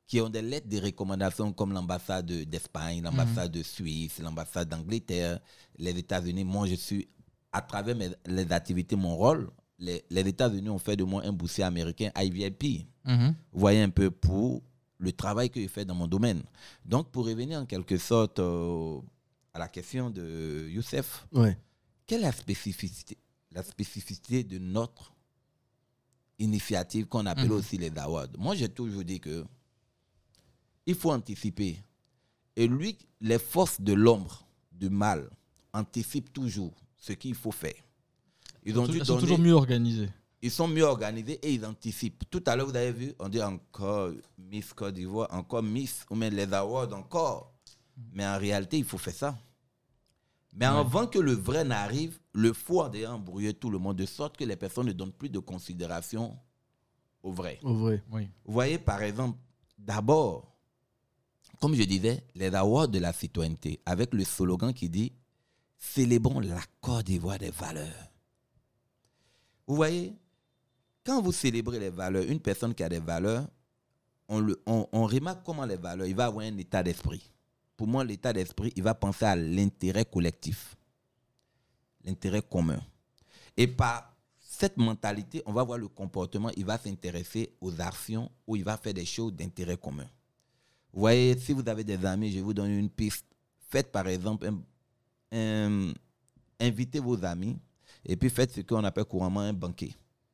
Speaker 3: qui ont des lettres de recommandation comme l'ambassade de- d'Espagne, l'ambassade de Suisse, l'ambassade d'Angleterre, les États-Unis. Moi, je suis, à travers mes- les activités, mon rôle, les, les États-Unis ont fait de moi un boursier américain IVIP.
Speaker 1: Mhm.
Speaker 3: Vous voyez un peu pour le travail que je fais dans mon domaine. Donc, pour revenir en quelque sorte euh, à la question de Youssef,
Speaker 2: Ouais.
Speaker 3: Quelle est la spécificité, la spécificité de notre initiative qu'on appelle
Speaker 1: Mhm.
Speaker 3: aussi les awards Moi, j'ai toujours dit que il faut anticiper. Et lui, les forces de l'ombre, du mal, anticipent toujours ce qu'il faut faire. Ils ont dû
Speaker 1: Elles sont toujours mieux organisées.
Speaker 3: ils sont mieux organisés et ils anticipent. Tout à l'heure, vous avez vu, on dit encore Miss Côte d'Ivoire, encore Miss, ou même les awards encore. Mais en réalité, il faut faire ça. Mais avant que le vrai n'arrive, le faux a déjà embrouillé tout le monde, de sorte que les personnes ne donnent plus de considération au vrai.
Speaker 2: Au vrai.
Speaker 1: Oui.
Speaker 3: Vous voyez, par exemple, d'abord, comme je disais, les awards de la citoyenneté, avec le slogan qui dit Célébrons la Côte d'Ivoire des valeurs. Vous voyez, quand vous célébrez les valeurs, une personne qui a des valeurs, on, le, on, on remarque comment les valeurs, il va avoir un état d'esprit. Pour moi, l'état d'esprit, il va penser à l'intérêt collectif, l'intérêt commun. Et par cette mentalité, on va voir le comportement, il va s'intéresser aux actions ou il va faire des choses d'intérêt commun. Vous voyez, si vous avez des amis, je vous donne une piste. Faites par exemple, un- un- invitez vos amis et puis faites ce qu'on appelle couramment un banquet.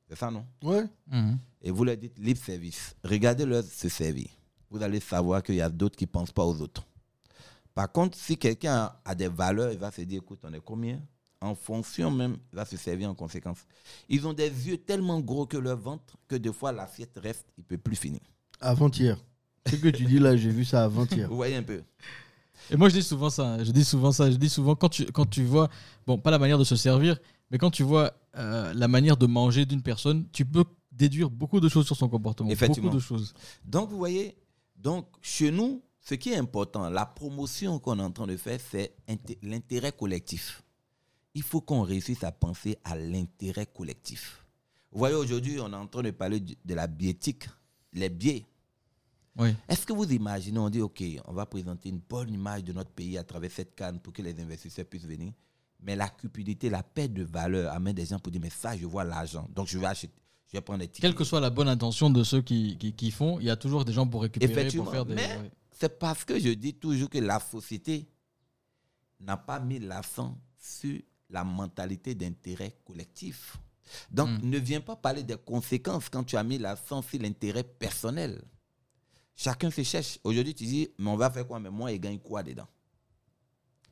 Speaker 3: C'est ça, non?
Speaker 2: Ouais.
Speaker 1: Mhm.
Speaker 3: Et vous leur dites libre service. Regardez-leur se servir. Vous allez savoir qu'il y a d'autres qui ne pensent pas aux autres. Par contre, si quelqu'un a- des valeurs, il va se dire, écoute, on est combien? En fonction même, il va se servir en conséquence. Ils ont des yeux tellement gros que leur ventre, que des fois l'assiette reste, il ne peut plus finir.
Speaker 2: Avant-hier. Ce que tu dis là, j'ai vu ça avant-hier.
Speaker 3: Vous voyez un peu
Speaker 1: Et moi, je dis souvent ça. hein. Je dis souvent ça. Je dis souvent quand tu, quand tu vois, bon, pas la manière de se servir, mais quand tu vois euh, la manière de manger d'une personne, tu peux déduire beaucoup de choses sur son comportement.
Speaker 3: Effectivement.
Speaker 1: Beaucoup de choses.
Speaker 3: Donc, vous voyez, donc chez nous, ce qui est important, la promotion qu'on est en train de faire, c'est inté- l'intérêt collectif. il faut qu'on réussisse à penser à l'intérêt collectif. Vous voyez, aujourd'hui, on est en train de parler de la biétique, les biais.
Speaker 1: Oui.
Speaker 3: Est-ce que vous imaginez, on dit, OK, on va présenter une bonne image de notre pays à travers cette canne pour que les investisseurs puissent venir, mais la cupidité, la perte de valeur amène des gens pour dire, mais ça, je vois l'argent, donc je vais acheter, je vais prendre des tickets.
Speaker 1: Quelle que soit la bonne intention de ceux qui, qui, qui font, il y a toujours des gens pour récupérer, pour faire des.
Speaker 3: mais
Speaker 1: ouais.
Speaker 3: C'est parce que je dis toujours que la société n'a pas mis l'accent sur la mentalité d'intérêt collectif. Donc,
Speaker 1: Mm.
Speaker 3: ne viens pas parler des conséquences quand tu as mis l'accent sur l'intérêt personnel. Chacun se cherche. Aujourd'hui, tu dis, mais on va faire quoi? Mais moi, il gagne quoi dedans?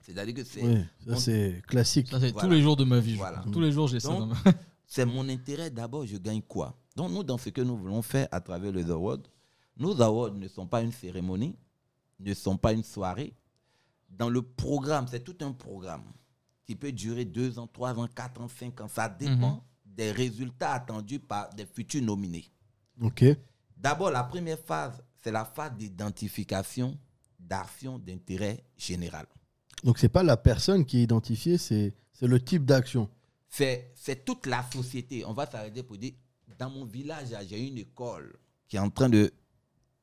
Speaker 3: C'est-à-dire que c'est
Speaker 2: Oui, ça c'est classique.
Speaker 1: Ça, c'est
Speaker 3: Voilà.
Speaker 1: tous les jours de ma vie. je
Speaker 3: Voilà.
Speaker 1: Tous les jours, j'ai ça. Ma-
Speaker 3: c'est mon intérêt d'abord, je gagne quoi? Donc nous, dans ce que nous voulons faire à travers les awards, nos awards ne sont pas une cérémonie, ne sont pas une soirée. Dans le programme, c'est tout un programme qui peut durer deux ans, trois ans, quatre ans, cinq ans. Ça dépend des résultats attendus par des futurs nominés.
Speaker 2: Ok.
Speaker 3: D'abord, la première phase, c'est la phase d'identification d'action d'intérêt général.
Speaker 2: Donc c'est pas la personne qui est identifiée, c'est le type d'action.
Speaker 3: c'est toute la société. On va s'arrêter pour dire, dans mon village, j'ai une école qui est en train de...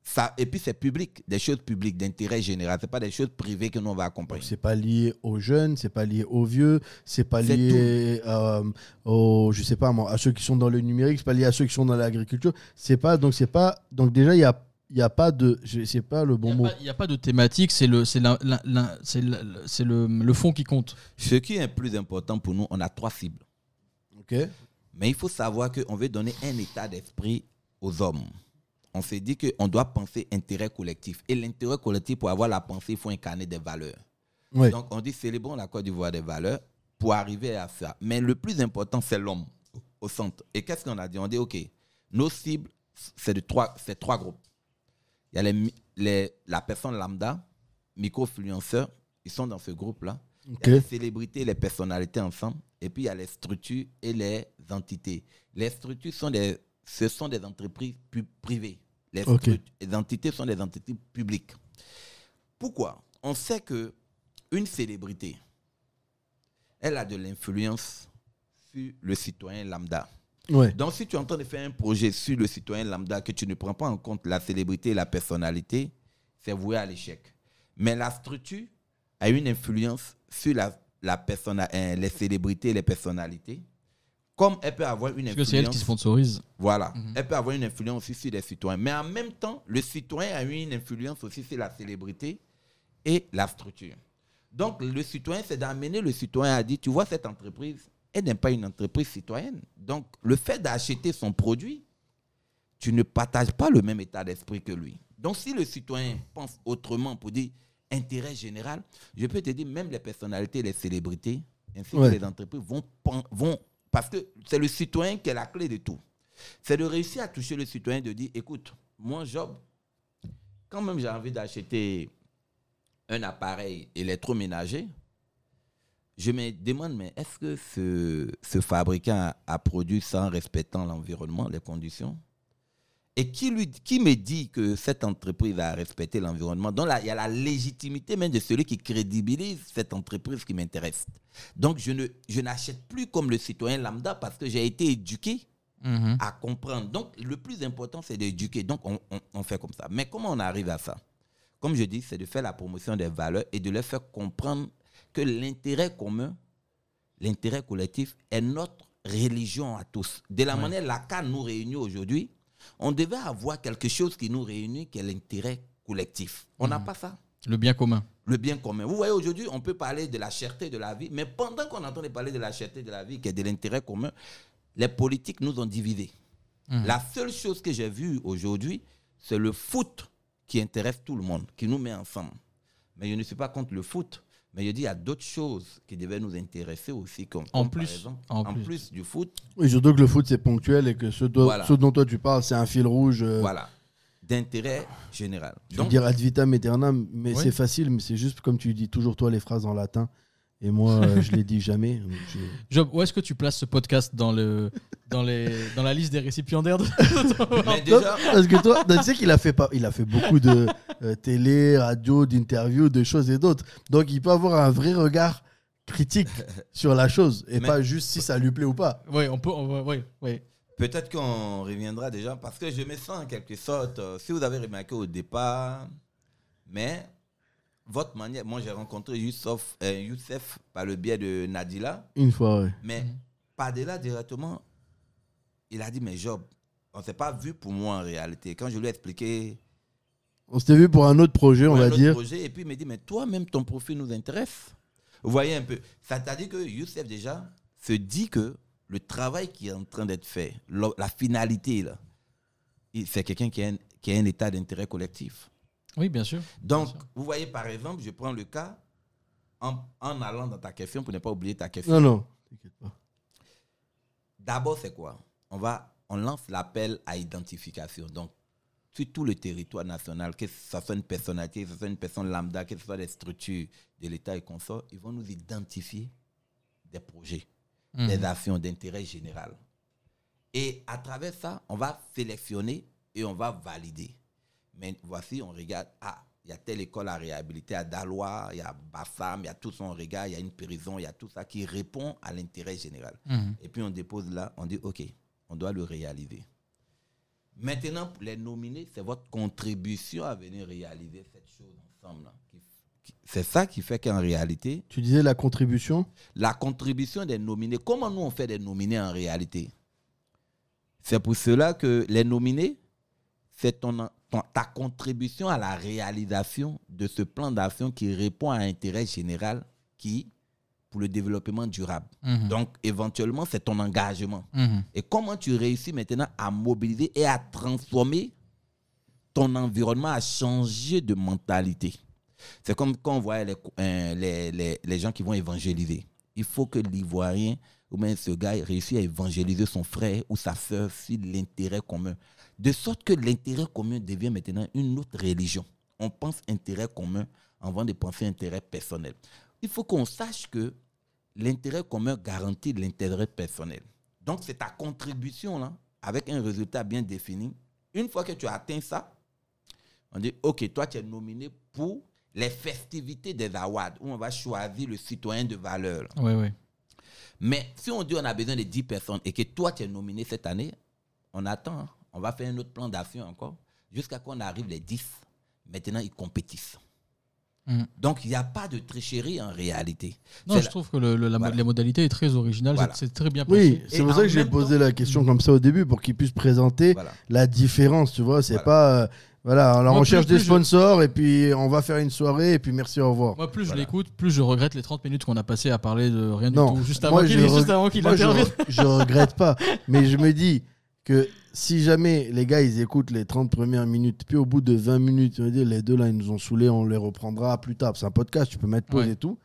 Speaker 3: Ça, et puis c'est public, des choses publiques d'intérêt général. Ce pas des choses privées que nous on va accompagner.
Speaker 2: c'est pas lié aux jeunes, c'est pas lié aux vieux, c'est pas
Speaker 3: C'est
Speaker 2: lié euh, aux je sais pas moi, à ceux qui sont dans le numérique, c'est pas lié à ceux qui sont dans l'agriculture. C'est pas donc c'est pas donc déjà il y a il y a pas de je sais pas le
Speaker 1: Il
Speaker 2: bon
Speaker 1: n'y a,
Speaker 2: mot.
Speaker 1: pas- il y a pas de thématique, c'est le, c'est c'est c'est le, le fond qui compte.
Speaker 3: Ce qui est plus important pour nous, on a trois cibles.
Speaker 2: Ok.
Speaker 3: Mais il faut savoir qu'on veut donner un état d'esprit aux hommes. On s'est dit qu'on doit penser intérêt collectif. Et l'intérêt collectif, pour avoir la pensée, il faut incarner des valeurs. Donc, on dit célébrons la Côte d'Ivoire des valeurs pour arriver à ça. Mais le plus important, c'est l'homme au centre. Et qu'est-ce qu'on a dit? On dit, OK, nos cibles, c'est de trois, c'est trois groupes. Il y a les, les- la personne lambda, micro-influenceurs, ils sont dans ce groupe-là.
Speaker 2: Ok.
Speaker 3: Il y a les célébrités et les personnalités ensemble. Et puis, il y a les structures et les entités. Les structures, sont des, ce sont des entreprises privées. Les, entités sont des entités publiques. Pourquoi? On sait que une célébrité, elle a de l'influence sur le citoyen lambda.
Speaker 2: Ouais.
Speaker 3: Donc, si tu es en train de faire un projet sur le citoyen lambda, que tu ne prends pas en compte la célébrité et la personnalité, c'est voué à l'échec. Mais la structure a une influence sur la, euh, les célébrités et les personnalités, comme elle peut avoir une
Speaker 1: Parce que
Speaker 3: influence.
Speaker 1: c'est elle qui sponsorise.
Speaker 3: Voilà.
Speaker 1: Mhm.
Speaker 3: Elle peut avoir une influence aussi sur les citoyens. Mais en même temps, le citoyen a eu une influence aussi sur la célébrité et la structure. Donc, le citoyen, c'est d'amener le citoyen à dire, tu vois, cette entreprise, elle n'est pas une entreprise citoyenne. Donc, le fait d'acheter son produit, tu ne partages pas le même état d'esprit que lui. Donc, si le citoyen pense autrement pour dire intérêt général, je peux te dire, même les personnalités, les célébrités, ainsi
Speaker 2: Ouais.
Speaker 3: que les entreprises vont parce que c'est le citoyen qui est la clé de tout. C'est de réussir à toucher le citoyen, de dire, écoute, moi, Job, quand même j'ai envie d'acheter un appareil électroménager, je me demande, mais est-ce que ce, ce fabricant a, a produit ça en respectant l'environnement, les conditions? Et qui, lui, qui me dit que cette entreprise a respecté l'environnement Donc là, il y a la légitimité même de celui qui crédibilise cette entreprise qui m'intéresse. Donc je ne je n'achète plus comme le citoyen lambda parce que j'ai été éduqué
Speaker 1: Mhm.
Speaker 3: à comprendre. Donc, le plus important, c'est d'éduquer. Donc, on, on- on fait comme ça. Mais comment on arrive à ça? Comme je dis, c'est de faire la promotion des valeurs et de leur faire comprendre que l'intérêt commun, l'intérêt collectif est notre religion à tous. De la manière laquelle nous réunit aujourd'hui, on devait avoir quelque chose qui nous réunit, qui est l'intérêt collectif. On n'a pas ça
Speaker 1: Le bien commun.
Speaker 3: le bien commun. Vous voyez, aujourd'hui, on peut parler de la cherté de la vie, mais pendant qu'on entend parler de la cherté de la vie, qui est de l'intérêt commun, les politiques nous ont divisés. La seule chose que j'ai vue aujourd'hui, c'est le foot qui intéresse tout le monde, qui nous met ensemble. Mais je ne suis pas contre le foot, mais je dis il y a d'autres choses qui devaient nous intéresser aussi, comme,
Speaker 1: En plus,
Speaker 3: exemple,
Speaker 1: en
Speaker 3: en
Speaker 1: plus.
Speaker 3: plus du foot,
Speaker 2: Oui, surtout que le foot c'est ponctuel et que ce, dont-
Speaker 3: Voilà.
Speaker 2: ce dont toi tu parles c'est un fil rouge. euh,
Speaker 3: voilà, d'intérêt général.
Speaker 2: Je veux dire ad vitam aeternam, mais
Speaker 1: Oui.
Speaker 2: c'est facile, mais c'est juste comme tu dis toujours toi les phrases en latin. Et moi, euh, je les dis jamais. donc j'ai-
Speaker 1: Job, où est-ce que tu places ce podcast dans, le, dans, les, dans la liste des récipiendaires de...
Speaker 3: mais déjà,
Speaker 2: Parce que toi, tu sais qu'il a fait pas, il a fait beaucoup de euh, télé, radio, d'interviews, de choses et d'autres. Donc il peut avoir un vrai regard critique sur la chose et
Speaker 3: Mais-
Speaker 2: pas juste si ça lui plaît ou pas.
Speaker 1: Ouais, on peut. on ouais, ouais.
Speaker 3: Peut-être qu'on reviendra déjà parce que je me sens en quelque sorte, euh, si vous avez remarqué au départ, mais votre manière, moi j'ai rencontré Youssef, euh, Youssef par le biais de Nadila,
Speaker 2: Une fois, ouais.
Speaker 3: mais par delà directement, il a dit mais Job, on s'est pas vu pour moi en réalité. Quand je lui ai expliqué
Speaker 2: On s'était vu pour un autre projet, on
Speaker 3: pour un
Speaker 2: va
Speaker 3: autre
Speaker 2: dire.
Speaker 3: projet, et puis il me dit mais toi-même ton profil nous intéresse. Vous voyez un peu, ça t'a dit que Youssef déjà se dit que le travail qui est en train d'être fait, la finalité là, c'est quelqu'un qui a un, qui a un état d'intérêt collectif.
Speaker 1: Oui, bien sûr.
Speaker 3: Donc,
Speaker 1: Bien sûr.
Speaker 3: vous voyez par exemple, je prends le cas en, en allant dans ta question pour ne pas oublier ta question.
Speaker 2: Non, non. T'inquiète pas.
Speaker 3: D'abord, c'est quoi? On, va, on lance l'appel à identification. Donc, sur tout le territoire national, que ce soit une personnalité, que ce soit une personne lambda, que ce soit des structures de l'État et consorts, ils vont nous identifier des projets,
Speaker 1: Mhm.
Speaker 3: des actions d'intérêt général. Et à travers ça, on va sélectionner et on va valider. Mais voici, on regarde, ah, il y a telle école à réhabiliter à Dalois, il y a Bassam, il y a tout son regard, il y a une prison, il y a tout ça qui répond à l'intérêt général.
Speaker 1: Mhm.
Speaker 3: Et puis on dépose là, on dit, OK, on doit le réaliser. Maintenant, pour les nominer, c'est votre contribution à venir réaliser cette chose ensemble. qui- C'est ça qui fait qu'en réalité,
Speaker 2: Tu disais la contribution?
Speaker 3: la contribution des nominés, comment nous on fait des nominés en réalité? C'est pour cela que les nominés, c'est ton- ta contribution à la réalisation de ce plan d'action qui répond à l'intérêt général qui, pour le développement durable.
Speaker 1: Mhm.
Speaker 3: Donc, éventuellement, c'est ton engagement.
Speaker 1: Mhm.
Speaker 3: Et comment tu réussis maintenant à mobiliser et à transformer ton environnement, à changer de mentalité? C'est comme quand on voit les, euh, les, les, les gens qui vont évangéliser. Il faut que l'Ivoirien ou même ce gars réussisse à évangéliser son frère ou sa soeur sur l'intérêt commun. De sorte que l'intérêt commun devient maintenant une autre religion. On pense intérêt commun avant de penser intérêt personnel. Il faut qu'on sache que l'intérêt commun garantit l'intérêt personnel. Donc, c'est ta contribution là, avec un résultat bien défini. Une fois que tu as atteint ça, on dit, OK, toi, tu es nominé pour les festivités des awards, où on va choisir le citoyen de valeur. là.
Speaker 1: Ouais, ouais.
Speaker 3: Mais si on dit on a besoin de 10 personnes et que toi, tu es nominé cette année, on attend. hein. On va faire un autre plan d'action encore, jusqu'à qu'on arrive les 10. Maintenant, ils compétissent.
Speaker 1: Mhm.
Speaker 3: Donc, il n'y a pas de tricherie en réalité.
Speaker 1: Non,
Speaker 3: C'est
Speaker 1: je
Speaker 3: la-
Speaker 1: trouve que le, le- la,
Speaker 3: Voilà.
Speaker 1: la modalité est très originale.
Speaker 3: Voilà.
Speaker 1: C'est c'est très bien
Speaker 2: Oui,
Speaker 1: pensé.
Speaker 2: c'est
Speaker 3: Et
Speaker 2: pour ça que j'ai posé
Speaker 3: temps-
Speaker 2: la question comme ça au début pour qu'il puisse présenter
Speaker 3: Voilà.
Speaker 2: la différence, tu vois. C'est
Speaker 3: Voilà.
Speaker 2: pas. euh, voilà, alors
Speaker 1: Moi,
Speaker 2: on
Speaker 1: plus-
Speaker 2: cherche
Speaker 1: plus
Speaker 2: des
Speaker 1: je-
Speaker 2: sponsors et puis on va faire une soirée et puis merci, au revoir.
Speaker 1: Moi, plus je
Speaker 3: Voilà.
Speaker 1: l'écoute, plus je regrette les 30 minutes qu'on a passé à parler de rien
Speaker 2: Non,
Speaker 1: du tout. Juste avant
Speaker 2: moi,
Speaker 1: qu'il
Speaker 2: je
Speaker 1: juste
Speaker 2: reg-
Speaker 1: avant qu'il
Speaker 2: moi, je,
Speaker 1: intervienne.
Speaker 2: re- je regrette pas, mais je me dis que si jamais les gars ils écoutent les 30 premières minutes, puis au bout de 20 minutes, ils vont dire les deux là ils nous ont saoulés, on les reprendra plus tard. C'est un podcast, tu peux mettre pause
Speaker 1: Ouais.
Speaker 2: et tout.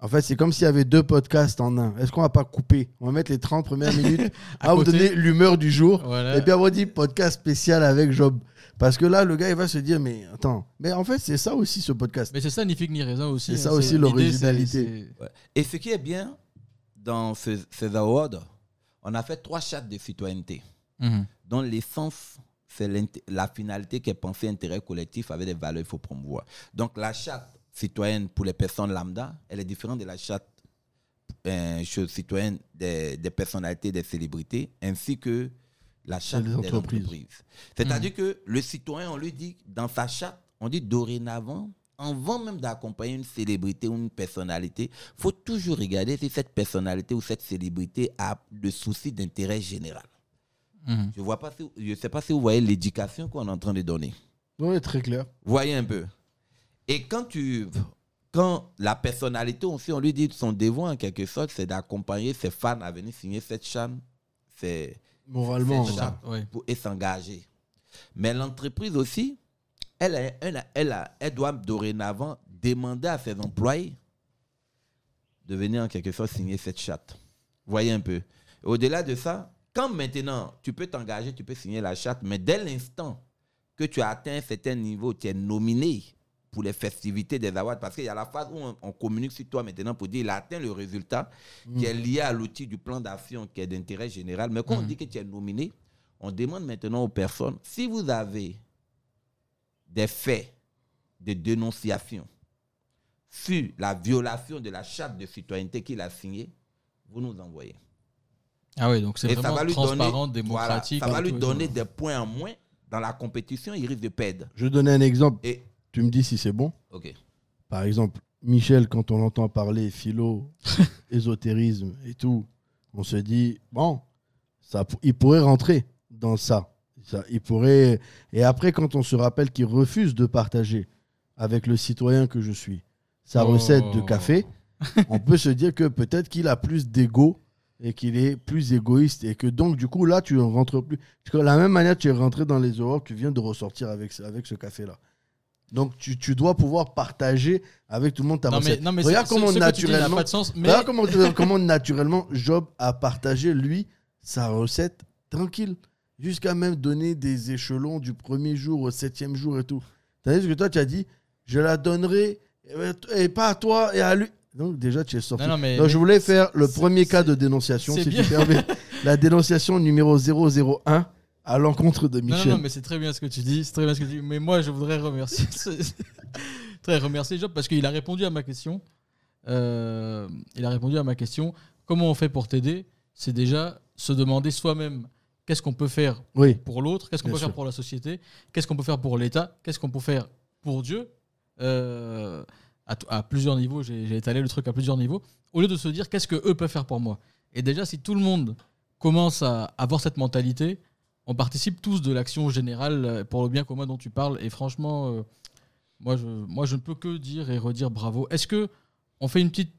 Speaker 2: En fait, c'est comme s'il y avait deux podcasts en un. Est-ce qu'on va pas couper? On va mettre les 30 premières minutes
Speaker 1: À
Speaker 2: à vous donner l'humeur du jour.
Speaker 1: Voilà.
Speaker 2: Et puis on dit podcast spécial avec Job. Parce que là, le gars, il va se dire, mais attends, mais en fait, c'est ça aussi ce podcast.
Speaker 1: Mais c'est ça, ni figue ni raisin aussi.
Speaker 2: C'est
Speaker 1: hein.
Speaker 2: ça aussi, l'originalité.
Speaker 3: Ouais. Et ce qui est bien dans ce- ces awards, on a fait trois chartes de citoyenneté,
Speaker 1: Mhm.
Speaker 3: dont l'essence, c'est la finalité qui est pensée intérêt collectif avec des valeurs qu'il faut promouvoir. Donc la charte citoyenne pour les personnes lambda, elle est différente de la charte euh, chose citoyenne des, des personnalités, des célébrités, ainsi que la charte
Speaker 2: des entreprises.
Speaker 3: entreprises. C'est-à-dire que le citoyen, on lui dit, dans sa charte, on dit dorénavant, avant même d'accompagner une célébrité ou une personnalité, il faut toujours regarder si cette personnalité ou cette célébrité a le souci d'intérêt général.
Speaker 1: Mhm.
Speaker 3: Je vois pas si- je ne sais pas si vous voyez l'éducation qu'on est en train de donner.
Speaker 2: Oui, très clair.
Speaker 3: Voyez un peu. Et quand tu. Quand la personnalité aussi, on lui dit son devoir en quelque sorte, c'est d'accompagner ses fans à venir signer cette chaîne. C'est
Speaker 2: Moralement. Ouais.
Speaker 3: pour et s'engager. Mais l'entreprise aussi, elle, a- elle, a- elle, a- elle doit dorénavant demander à ses employés de venir en quelque sorte signer cette charte. Voyez un peu. Au-delà de ça, quand maintenant tu peux t'engager, tu peux signer la charte, mais dès l'instant que tu as atteint un certain niveau, tu es nominé pour les festivités des awards, parce qu'il y a la phase où on, on communique sur toi maintenant pour dire il a atteint le résultat qui est lié à l'outil du plan d'action qui est d'intérêt général. Mais quand on dit que tu es nominé, on demande maintenant aux personnes si vous avez des faits de dénonciation sur la violation de la charte de citoyenneté qu'il a signée, vous nous envoyez.
Speaker 1: Ah oui, donc c'est
Speaker 3: Et ça
Speaker 1: vraiment
Speaker 3: va lui
Speaker 1: transparent,
Speaker 3: donner,
Speaker 1: démocratique.
Speaker 3: voilà, ça va lui donner des points en moins dans la compétition, il risque de perdre.
Speaker 2: Je vais donner un exemple.
Speaker 3: Et,
Speaker 2: Tu me dis si c'est bon.
Speaker 3: ok.
Speaker 2: Par exemple, Michel, quand on entend parler philo, ésotérisme et tout, on se dit, bon, ça, il pourrait rentrer dans ça. ça. Il pourrait... Et après, quand on se rappelle qu'il refuse de partager avec le citoyen que je suis sa
Speaker 1: Oh.
Speaker 2: recette de café, on peut se dire que peut-être qu'il a plus d'ego et qu'il est plus égoïste et que donc du coup là tu ne rentres plus de la même manière tu es rentré dans les horreurs que tu viens de ressortir avec, ce- avec ce café là donc tu, tu dois pouvoir partager avec tout le monde ta
Speaker 1: Non, mais,
Speaker 2: recette
Speaker 1: non, mais
Speaker 2: regarde
Speaker 1: ce-
Speaker 2: comment
Speaker 1: ce dis n'a
Speaker 2: naturellement
Speaker 1: sens. Mais
Speaker 2: regarde comment, comment naturellement Job a partagé lui sa recette tranquille jusqu'à même donner des échelons du premier jour au septième jour et tout tandis que toi tu as dit je la donnerai et pas à toi et à lui donc déjà tu es sorti
Speaker 1: Non, mais-
Speaker 2: donc je voulais faire le premier cas de dénonciation, si
Speaker 1: bien.
Speaker 2: tu permets. La dénonciation numéro 001 à l'encontre de
Speaker 1: Non,
Speaker 2: Michel.
Speaker 1: non, non, mais c'est très bien ce que tu dis. C'est très bien ce que tu dis. Mais moi, je voudrais remercier, très remercier Job parce qu'il a répondu à ma question. Euh, il a répondu à ma question. Comment on fait pour t'aider? C'est déjà se demander soi-même qu'est-ce qu'on peut faire
Speaker 2: Oui,
Speaker 1: pour l'autre, qu'est-ce qu'on peut
Speaker 2: sûr.
Speaker 1: faire pour la société, qu'est-ce qu'on peut faire pour l'État, qu'est-ce qu'on peut faire pour Dieu? Euh, à, plusieurs niveaux, j'ai j'ai étalé le truc à plusieurs niveaux, au lieu de se dire qu'est-ce que eux peuvent faire pour moi? Et déjà, si tout le monde commence à avoir cette mentalité, on participe tous de l'action générale euh, pour le bien commun dont tu parles. Et franchement, euh, moi, je, moi, je ne peux que dire et redire bravo. Est-ce que on fait une petite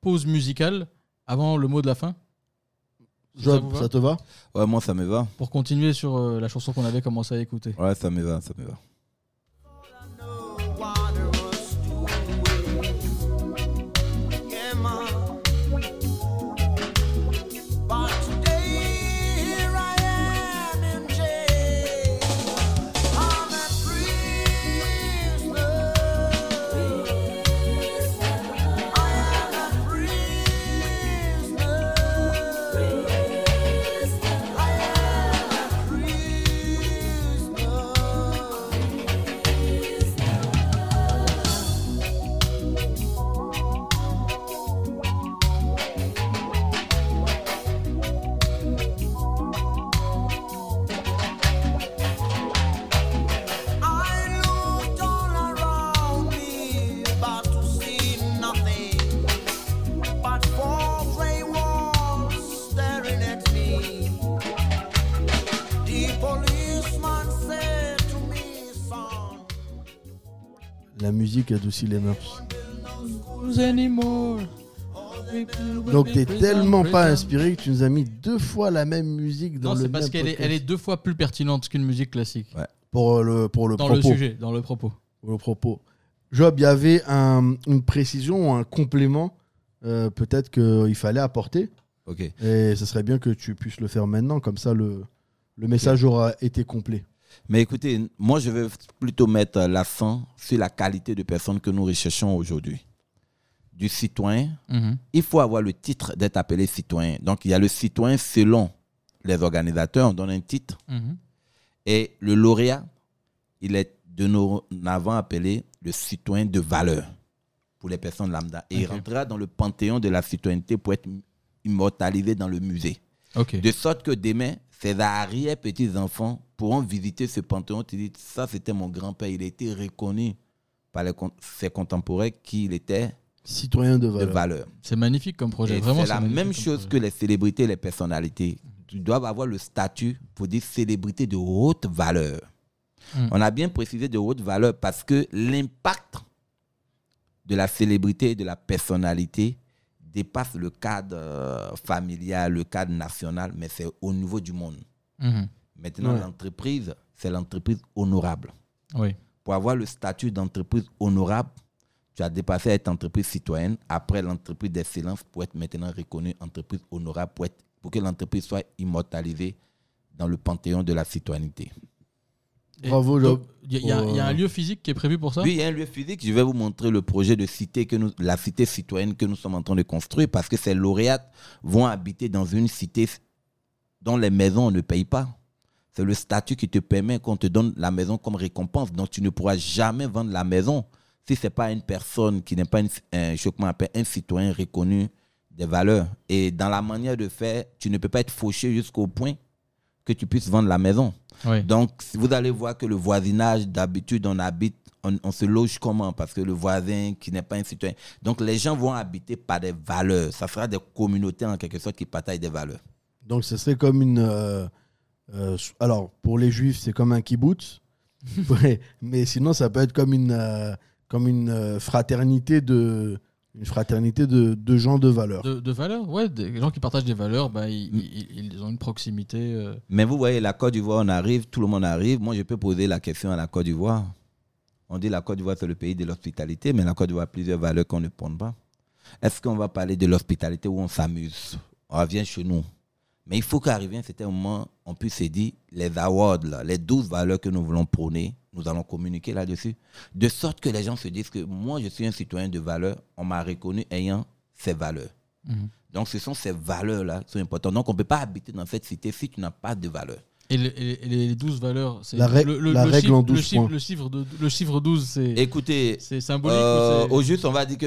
Speaker 1: pause musicale avant le mot de la fin? Ça
Speaker 2: Job, te va?
Speaker 3: Ouais, moi, ça me va.
Speaker 1: Pour continuer sur euh, la chanson qu'on avait commencé à écouter.
Speaker 3: Ouais, ça me va, ça me va.
Speaker 2: Adoucit les mœurs. Donc t'es tellement pas inspiré que tu nous as mis deux fois la même musique dans
Speaker 1: Non,
Speaker 2: le
Speaker 1: c'est parce
Speaker 2: même
Speaker 1: qu'elle est, elle est deux fois plus pertinente qu'une musique classique.
Speaker 2: pour euh, le pour le
Speaker 1: dans
Speaker 2: propos.
Speaker 1: le sujet, dans le propos.
Speaker 2: Pour le propos. Job, il y avait un- une précision ou un complément euh, peut-être qu'il fallait apporter.
Speaker 3: Ok.
Speaker 2: Et ce serait bien que tu puisses le faire maintenant, comme ça le, le message aura été complet.
Speaker 3: Mais écoutez, moi, je vais plutôt mettre l'accent sur la qualité de personnes que nous recherchons aujourd'hui. Du citoyen, il faut avoir le titre d'être appelé citoyen. Donc, il y a le citoyen selon les organisateurs, on donne un titre.
Speaker 1: Mhm.
Speaker 3: Et le lauréat, il est de nos avant appelé le citoyen de valeur pour les personnes lambda. Et il rentrera dans le panthéon de la citoyenneté pour être immortalisé dans le musée. De sorte que demain, ses arrière-petits-enfants pourront visiter ce panthéon et dire ça, c'était mon grand-père. Il a été reconnu par les con- ses contemporains qu'il était
Speaker 2: Citoyen de
Speaker 3: de
Speaker 2: valeur.
Speaker 3: valeur.
Speaker 1: C'est magnifique comme projet.
Speaker 3: Et
Speaker 1: Vraiment,
Speaker 3: c'est la même chose que les célébrités et les personnalités. Ils doivent avoir le statut pour dire célébrité de haute valeur.
Speaker 1: Mm.
Speaker 3: On a bien précisé de haute valeur parce que l'impact de la célébrité et de la personnalité dépasse le cadre euh, familial, le cadre national, mais c'est au niveau du monde.
Speaker 1: Mhm.
Speaker 3: Maintenant,
Speaker 2: Ouais.
Speaker 3: l'entreprise, c'est l'entreprise honorable.
Speaker 1: Oui.
Speaker 3: Pour avoir le statut d'entreprise honorable, tu as dépassé à être entreprise citoyenne. Après, l'entreprise d'excellence pour être maintenant reconnue entreprise honorable, pour, être- pour que l'entreprise soit immortalisée dans le panthéon de la citoyenneté.
Speaker 1: Et
Speaker 2: Bravo, Job.
Speaker 1: Il y, a- y un
Speaker 2: euh,
Speaker 1: lieu physique qui est prévu pour ça?
Speaker 3: Oui, il y a un lieu physique. Je vais vous montrer le projet de cité que nous, la cité citoyenne que nous sommes en train de construire parce que ces lauréates vont habiter dans une cité dont les maisons on ne paye pas. C'est le statut qui te permet qu'on te donne la maison comme récompense. Donc tu ne pourras jamais vendre la maison. si c'est pas une personne qui n'est pas une, un, je m'appelle un citoyen reconnu des valeurs. Et dans la manière de faire, tu ne peux pas être fauché jusqu'au point que tu puisses vendre la maison.
Speaker 1: Oui.
Speaker 3: Donc, si vous allez voir que le voisinage, d'habitude, on habite, on, on se loge comment? Parce que le voisin qui n'est pas un citoyen. Donc, les gens vont habiter par des valeurs. Ça sera des communautés, en quelque sorte, qui partagent des valeurs.
Speaker 2: Donc ce serait comme une. euh, euh, alors pour les juifs, c'est comme un kibbutz. Ouais, mais sinon, ça peut être comme une, euh, comme une euh, fraternité de. Une fraternité de, de gens de valeur.
Speaker 1: De, de valeurs, ouais, des gens qui partagent des valeurs, bah,
Speaker 3: Mm.
Speaker 1: ils, ils- ils ont une proximité. euh,
Speaker 3: Mais vous voyez, la Côte d'Ivoire, on arrive, tout le monde arrive. Moi, je peux poser la question à la Côte d'Ivoire. On dit la Côte d'Ivoire, c'est le pays de l'hospitalité, mais la Côte d'Ivoire a plusieurs valeurs qu'on ne prend pas. Est-ce qu'on va parler de l'hospitalité où on s'amuse? On revient chez nous. Mais il faut qu'arrive un certain moment, on puisse se dire, les awards, là, les 12 valeurs que nous voulons prôner, nous allons communiquer là-dessus. De sorte que les gens se disent que moi, je suis un citoyen de valeur, on m'a reconnu ayant ces valeurs.
Speaker 1: Mhm.
Speaker 3: Donc, ce sont ces valeurs-là qui sont importantes. Donc, on ne peut pas habiter dans cette cité si tu n'as pas de valeurs.
Speaker 1: Et, le- et les- et les 12 valeurs, c'est
Speaker 2: La la règle
Speaker 1: chiffre,
Speaker 2: en 12
Speaker 1: le chiffre,
Speaker 2: points.
Speaker 1: le chiffre, de, le chiffre 12, c'est
Speaker 3: Écoutez,
Speaker 1: c'est symbolique
Speaker 3: euh, au juste, on va dire que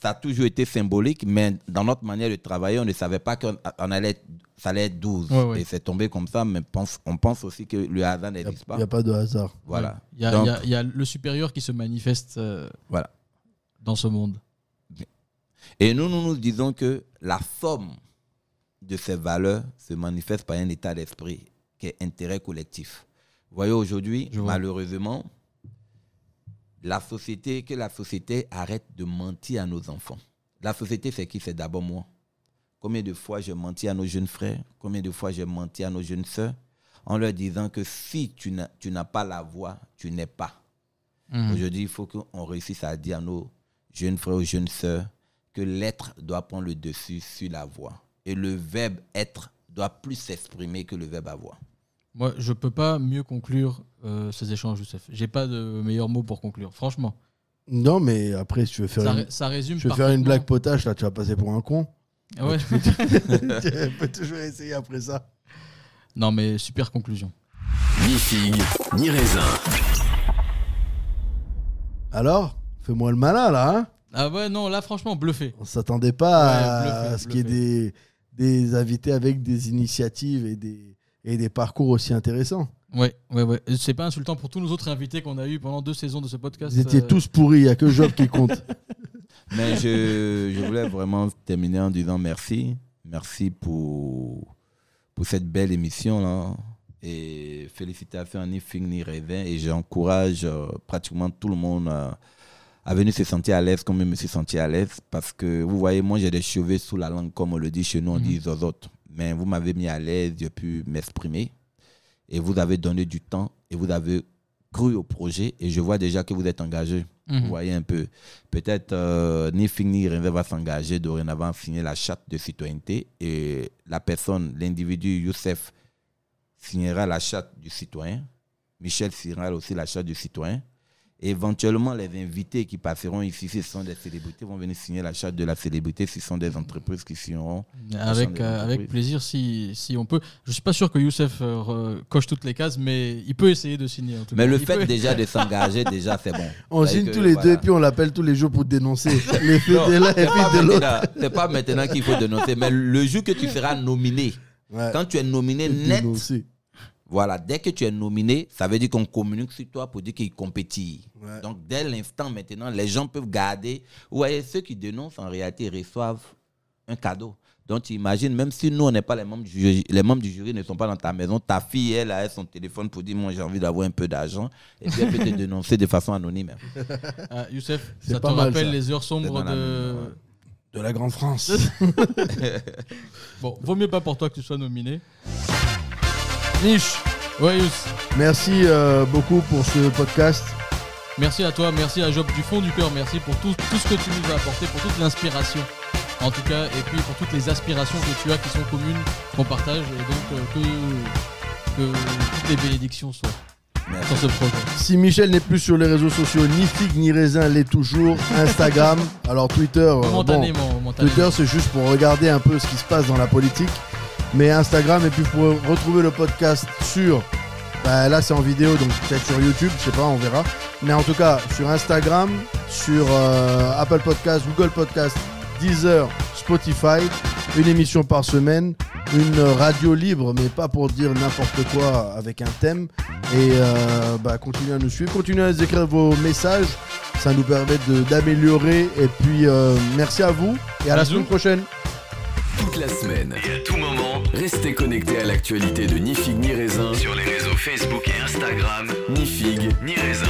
Speaker 3: ça a toujours été symbolique, mais dans notre manière de travailler, on ne savait pas qu'on on allait, être- ça allait être 12.
Speaker 1: Ouais, ouais.
Speaker 3: Et c'est tombé comme ça, mais pense, on pense aussi que le hasard
Speaker 2: Il
Speaker 3: n'existe pas.
Speaker 2: n'y a pas de hasard.
Speaker 3: Voilà.
Speaker 1: Il y, a-
Speaker 3: Donc,
Speaker 1: il y a- il y a le supérieur qui se manifeste euh,
Speaker 3: Voilà.
Speaker 1: dans ce monde.
Speaker 3: Et nous, nous nous disons que la somme de ces valeurs se manifeste par un état d'esprit qui est intérêt collectif. Vous voyez, aujourd'hui, malheureusement, la société, que la société arrête de mentir à nos enfants. La société, c'est qui? C'est d'abord moi. Combien de fois j'ai menti à nos jeunes frères? Combien de fois j'ai menti à nos jeunes sœurs? En leur disant que si tu n'as pas la voix, tu n'es pas.
Speaker 1: Mhm.
Speaker 3: Aujourd'hui, il faut qu'on réussisse à dire à nos jeunes frères, aux jeunes sœurs, que l'être doit prendre le dessus sur la voix. Et le verbe être doit plus s'exprimer que le verbe avoir.
Speaker 1: Moi, je peux pas mieux conclure euh, ces échanges, Youssef. J'ai pas de meilleur mot pour conclure. Franchement,
Speaker 2: Non, mais après, si tu veux faire,
Speaker 1: ça,
Speaker 2: une,
Speaker 1: ça résume.
Speaker 2: tu veux faire une blague potage, là, tu vas passer pour un con.
Speaker 1: Ah ouais.
Speaker 2: tu peux toujours essayer après ça.
Speaker 1: non, mais super conclusion.
Speaker 7: Ni figue, ni raisin.
Speaker 2: Alors, fais-moi le malin, là. Hein
Speaker 1: Ah ouais, non, là, franchement, bluffé.
Speaker 2: On s'attendait pas à,
Speaker 1: bluffé,
Speaker 2: à ce qu'il y ait des, des invités avec des initiatives et des, et des parcours aussi intéressants.
Speaker 1: Ouais, ouais, ouais. C'est pas insultant pour tous nos autres invités qu'on a eu pendant deux saisons de ce podcast.
Speaker 2: Vous étiez
Speaker 1: euh,
Speaker 2: tous pourris, il n'y a que Job qui compte.
Speaker 3: Mais je, je voulais vraiment terminer en disant merci. Merci pour, pour cette belle émission. Là. Et félicitations à ni Fing ni Revin. Et j'encourage euh, pratiquement tout le monde euh, à venir se sentir à l'aise comme je me suis senti à l'aise. Parce que vous voyez, moi j'ai des cheveux sous la langue, comme on le dit chez nous, on dit zozote. Mais vous m'avez mis à l'aise, j'ai pu m'exprimer. Et vous avez donné du temps et vous avez cru au projet. Et je vois déjà que vous êtes engagé.
Speaker 1: Mhm.
Speaker 3: Vous voyez un peu. Peut-être euh, ni Fing ni va s'engager dorénavant à signer la charte de citoyenneté. Et la personne, l'individu Youssef, signera la charte du citoyen. Michel signera aussi la charte du citoyen. Éventuellement, les invités qui passeront ici, si ce sont des célébrités, vont venir signer la charte de la célébrité si ce sont des entreprises qui signeront.
Speaker 1: Avec, euh, avec plaisir si, si on peut. Je suis pas sûr que Youssef euh, coche toutes les cases, mais il peut essayer de signer. En tout
Speaker 3: Mais
Speaker 1: cas.
Speaker 3: le
Speaker 1: Il
Speaker 3: fait
Speaker 1: peut-
Speaker 3: déjà de s'engager, déjà, c'est bon.
Speaker 2: On signe
Speaker 3: que,
Speaker 2: tous les
Speaker 3: voilà.
Speaker 2: deux et puis on l'appelle tous les jours pour dénoncer les faits de l'un et
Speaker 3: c'est
Speaker 2: puis
Speaker 3: pas
Speaker 2: de l'autre.
Speaker 3: maintenant- C'est pas maintenant qu'il faut dénoncer, mais le jour que tu seras nominé,
Speaker 2: Ouais.
Speaker 3: quand tu es nominé
Speaker 2: Et
Speaker 3: net,
Speaker 2: dénoncer.
Speaker 3: Voilà, dès que tu es nominé, ça veut dire qu'on communique sur toi pour dire qu'il compétit.
Speaker 2: Ouais.
Speaker 3: Donc, dès l'instant maintenant, les gens peuvent garder. Vous voyez, ceux qui dénoncent, en réalité, reçoivent un cadeau. Donc, tu imagines, même si nous, on n'est pas les membres du jury, les membres du jury ne sont pas dans ta maison, ta fille, elle a son téléphone pour dire, moi, j'ai envie d'avoir un peu d'argent. Et puis, elle peut te dénoncer de façon anonyme.
Speaker 1: Ah, Youssef, ça te
Speaker 2: mal,
Speaker 1: rappelle
Speaker 2: ça.
Speaker 1: les heures sombres
Speaker 3: ouais.
Speaker 2: De la Grande France.
Speaker 1: Bon, vaut mieux pas pour toi que tu sois nominé. Niche Youss.
Speaker 2: Merci euh, beaucoup pour ce podcast.
Speaker 1: Merci à toi, merci à Job du fond du cœur, merci pour tout, tout ce que tu nous as apporté, pour toute l'inspiration en tout cas, et puis pour toutes les aspirations que tu as qui sont communes, qu'on partage, et donc euh, que, que toutes les bénédictions soient
Speaker 3: Merci.
Speaker 1: sur ce projet.
Speaker 2: Si Michel n'est plus sur les réseaux sociaux, ni figue ni raisin l'est toujours. Instagram, alors Twitter. euh, bon. Twitter, c'est juste pour regarder un peu ce qui se passe dans la politique. Mais Instagram, et puis pour retrouver le podcast sur. bah, là, c'est en vidéo, donc peut-être sur YouTube, je sais pas, on verra. Mais en tout cas, sur Instagram, sur euh, Apple Podcast, Google Podcast, Deezer, Spotify. Une émission par semaine, une radio libre, mais pas pour dire n'importe quoi avec un thème. Et euh, bah, continuez à nous suivre, continuez à nous écrire vos messages. Ça nous permet d'améliorer. Et puis, euh, merci à vous et à la semaine prochaine.
Speaker 7: Toute la semaine et à tout moment, restez connectés à l'actualité de Ni Figue Ni Raisin sur les réseaux Facebook et Instagram. Ni Figue Ni Raisin.